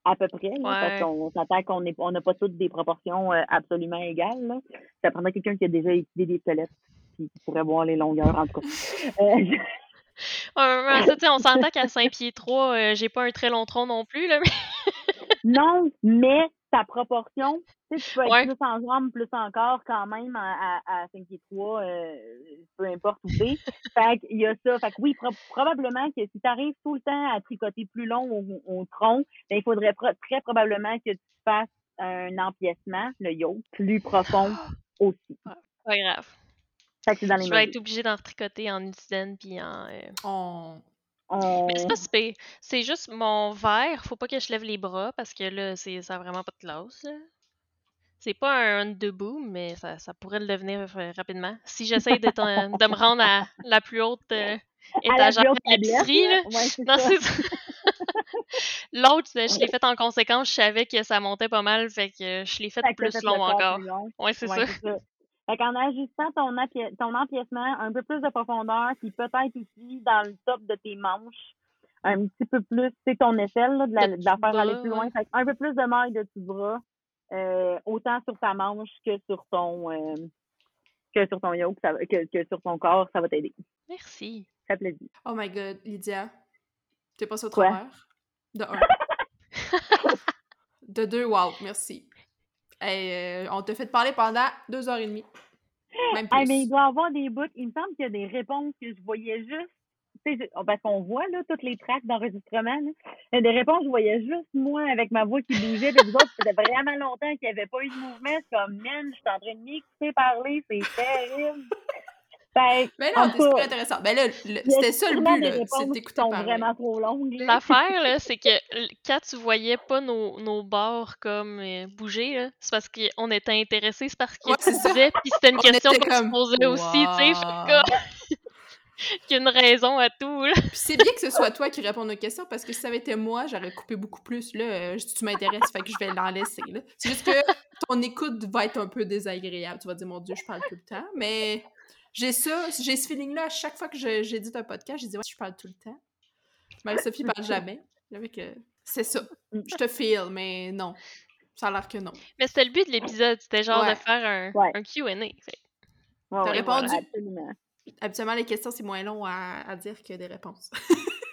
À peu près, là, Ouais. parce qu'on s'attend qu'on on n'a pas toutes des proportions euh, absolument égales. Là. Ça prendrait quelqu'un qui a déjà étudié des squelettes puis qui pourrait voir les longueurs, en tout cas. Euh, Ouais, ça, on s'entend qu'à 5 pieds 3, j'ai pas un très long tronc non plus, là, mais non, mais ta proportion, tu sais, tu peux être Ouais. plus en jambes, plus encore quand même à, à, à 5 pieds 3, euh, peu importe où t'es. fait qu'il y a ça. Fait que oui, pro- probablement que si tu arrives tout le temps à tricoter plus long au, au tronc, ben, il faudrait pro- très probablement que tu fasses un empiècement, le yoke, plus profond aussi. pas grave. Fait que c'est dans les Je vais être obligée d'en tricoter en Udiden puis en. euh, On, on... Mais c'est pas si pire. C'est juste mon verre, faut pas que je lève les bras parce que là, c'est ça a vraiment pas de classe. là. C'est pas un debout, mais ça, ça pourrait le devenir euh, rapidement. Si j'essaye de, de me rendre à la plus haute euh, étagère de l'épicerie, là. Ouais. L'autre, je l'ai fait en conséquence, je savais que ça montait pas mal, fait que je l'ai fait plus fait long encore. long. Ouais, c'est Ouais, ça. Fait qu'en ajustant ton, ton empiècement, un peu plus de profondeur, puis peut-être aussi dans le top de tes manches, un petit peu plus, c'est ton échelle, là, de la, De de la faire aller plus loin. ouais. Fait un peu plus de maille de tout bras, euh, autant sur ta manche que sur ton euh, que sur ton yoke, ça va- que, que sur ton corps, ça va t'aider. Merci. Ça fait plaisir. Oh my god, Lydia. T'es passé au travers? De un. de deux, wow, merci. Hey, euh, on t'a fait parler pendant deux heures et demie. Même plus. Mais il doit y avoir des bouts. Il me semble qu'il y a des réponses que je voyais juste. Parce qu'on voit là, toutes les tracks d'enregistrement. a des réponses, je voyais juste moi avec ma voix qui bougeait. Puis vous autres, ça faisait vraiment longtemps qu'il n'y avait pas eu de mouvement. Suis comme, man, je suis en train de m'écouter parler. C'est terrible. Que, Mais non, c'est super intéressant. Ben là, c'était ça le but. C'est réponses qui d'écouter sont parler. vraiment trop longues. là. L'affaire, là, c'est que quand tu voyais pas nos, nos bords comme euh, bouger, là, c'est parce qu'on était intéressés, c'est parce que Ouais, c'est disais, puis c'était une On question qu'on se posait aussi, tu sais, Wow. Qu'il y a une raison à tout, là. Puis c'est bien que ce soit toi qui réponde aux questions parce que si ça avait été moi, j'aurais coupé beaucoup plus. Là, euh, tu m'intéresses, fait que je vais l'en laisser. là. C'est juste que ton écoute va être un peu désagréable. Tu vas dire, mon Dieu, je parle tout le temps. Mais j'ai ça, j'ai ce feeling-là à chaque fois que je- j'édite un podcast. J'ai dit, ouais, je parle tout le temps. Marie-Sophie parle jamais. Que c'est ça. Je te feel, mais non. Ça a l'air que non. Mais c'était le but de l'épisode, c'était genre Ouais. de faire un, Ouais. un Q&A. fait. Ouais, T'as ouais, répondu? Absolument. Habituellement, les questions, c'est moins long à, à dire que des réponses.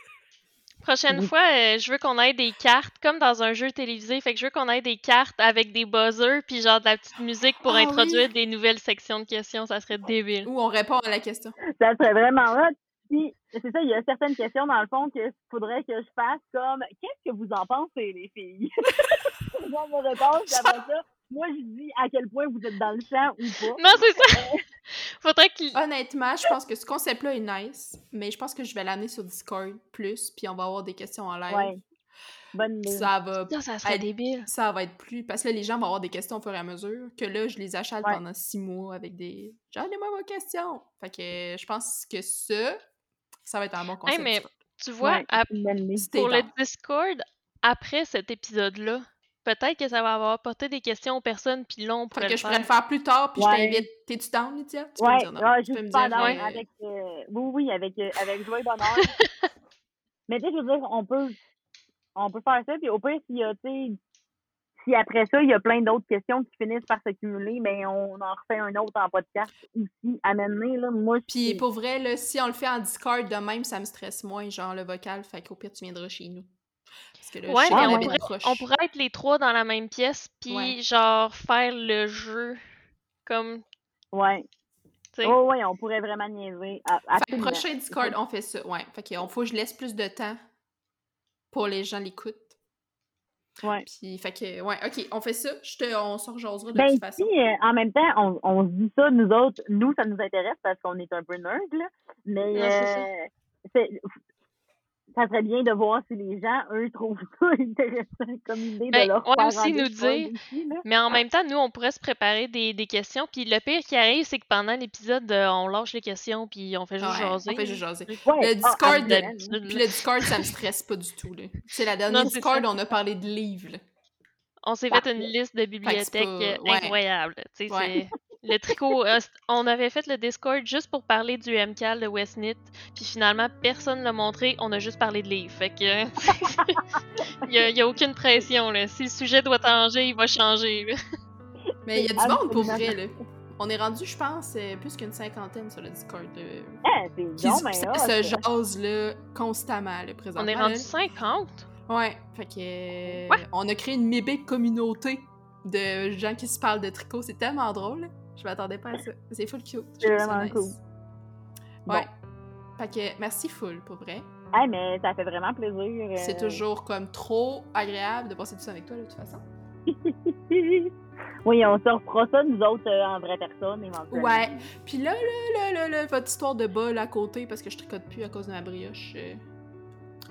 Prochaine Oui. fois, euh, je veux qu'on ait des cartes, comme dans un jeu télévisé, fait que je veux qu'on ait des cartes avec des buzzers, puis genre de la petite musique pour Ah oui. introduire des nouvelles sections de questions, ça serait débile. Ou on répond à la question. Ça serait vraiment hot. Puis, c'est ça, il y a certaines questions, dans le fond, qu'il faudrait que je fasse comme Qu'est-ce que vous en pensez, les filles? Moi, mon réponse, puis après ça, moi, je dis à quel point vous êtes dans le champ ou pas. Non, c'est ça! Faudrait qu'il... Honnêtement, je pense que ce concept-là est nice, mais je pense que je vais l'amener sur Discord plus, puis on va avoir des questions en live. Ouais. Bonne idée. Ça va, Ça, ça serait Hey, débile. ça va être plus. Parce que là, les gens vont avoir des questions au fur et à mesure. Que là, je les achète Ouais. pendant six mois avec des. Genre, moi vos questions. Fait que je pense que ça, ça va être un bon concept. mais- Tu vois, Ouais, à- pour le. Discord, après cet épisode-là, peut-être que ça va avoir apporté des questions aux personnes, puis là, on pourrait Fait que je pourrais faire. le faire plus tard, puis Ouais. je t'invite. T'es-tu down, Lydia? Tu peux me Ouais, dire non. ouais, Tu je peux me dire, down euh, avec. euh, oui, oui, avec, euh, avec joie et bonheur. Mais tu sais, je veux dire, on peut, on peut faire ça, puis au pire, s'il y a, tu sais, si après ça, il y a plein d'autres questions qui finissent par s'accumuler, ben on en refait un autre en podcast aussi à mener, là. Moi, je Puis pour vrai, là, si on le fait en Discord de même, ça me stresse moins, genre le vocal. Fait qu'au pire, tu viendras chez nous. Parce que là, Ouais, mais on pourrait, on pourrait être les trois dans la même pièce, puis Ouais. genre faire le jeu comme, Ouais. tu sais. Oh, ouais, on pourrait vraiment niaiser. Ah, Fait que absolument. prochain Discord, on fait ça. Ouais. Fait qu'il faut que je laisse plus de temps pour les gens l'écoutent. Ouais. Puis, fait que, ouais, ok, on fait ça. Je te, on se rejasera de Ben, toute façon. euh, en même temps, on, on se dit ça, nous autres, nous, ça nous intéresse parce qu'on est un peu nerd, là. Mais ça. euh, c'est- ça serait bien de voir si les gens, eux, trouvent ça intéressant comme idée Ben, de leur faire aussi nous dire. Mais en même temps, nous, on pourrait se préparer des, des questions, puis le pire qui arrive, c'est que pendant l'épisode, euh, on lâche les questions, puis on fait juste Ouais, jaser. on fait juste jaser. Ouais, Le ah, Discord, d'habitude, Puis le Discord, ça me stresse pas du tout, là. C'est la dernière Non, Discord, ça. on a parlé de livres, là. On s'est fait une liste de bibliothèques pas- euh, ouais. incroyables. Le tricot, euh, on avait fait le Discord juste pour parler du MCAL de Westnit, puis finalement, personne l'a montré, on a juste parlé de livres. Fait que. Il y a, aucune pression, là. Si le sujet doit changer, il va changer, là. Mais il y a du monde pour vrai, là. On est rendu, je pense, euh, plus qu'une cinquantaine sur le Discord. là, Ah, c'est qui donc se- ben se, hot. se jase, là, constamment, là, présentement. On est là. rendu 50. Ouais, fait que euh, Ouais. on a créé une mébé communauté de gens qui se parlent de tricot, c'est tellement drôle. Là. Je m'attendais pas à ça. C'est full cute. Je C'est vraiment nice. cool. Bon. Ouais. Fait que merci full pour vrai. Hey, mais ça fait vraiment plaisir. euh, C'est toujours comme trop agréable de passer du temps avec toi de toute façon. oui, on se refera ça, nous autres, euh, en vraie personne, éventuellement. Ouais. Puis là, là, là, là, là, votre histoire de bol à côté parce que je tricote plus à cause de ma brioche. euh,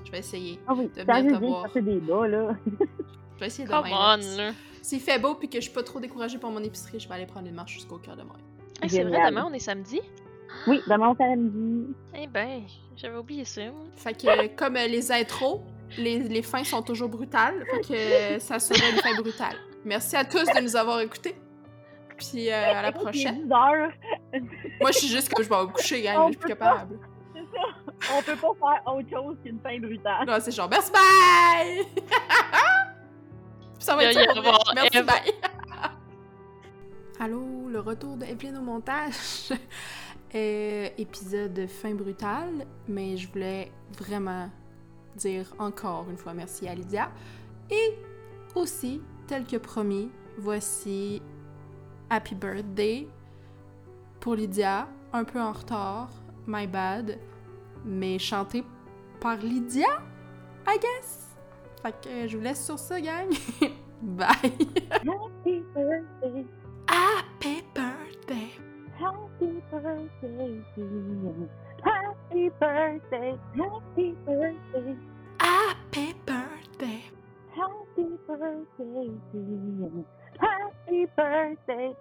Je vais essayer. Ah oui, de ça venir te bien voir. des bas, là. Je vais essayer Come demain. on, là. S'il fait beau puis que je suis pas trop découragée pour mon épicerie, je vais aller prendre une marche jusqu'au cœur de moi. Hey, c'est vrai, demain, on est samedi? Oui, demain on samedi. Eh ben, j'avais oublié ça. Fait que, euh, comme euh, les intros, les, les fins sont toujours brutales. Fait que euh, ça sera une fin brutale. Merci à tous de nous avoir écoutés. Puis euh, à la est prochaine. 10 heures. Moi, je suis juste comme je vais me coucher, gang. Je suis plus peut capable. C'est ça. On peut pas faire autre chose qu'une fin brutale. Non, c'est genre merci, bye! ça va être ça Merci, Eve. bye! Allô, le retour de Evelyne au montage. Euh, épisode fin brutal, mais je voulais vraiment dire encore une fois merci à Lydia. Et aussi, tel que promis, voici Happy Birthday pour Lydia, un peu en retard, my bad, mais chanté par Lydia, I guess. Fait que euh, je vous laisse sur ça, gang. Bye! Happy birthday, Happy birthday! happy birthday to you. Happy birthday, happy birthday, Happy birthday! happy birthday to you. Happy birthday,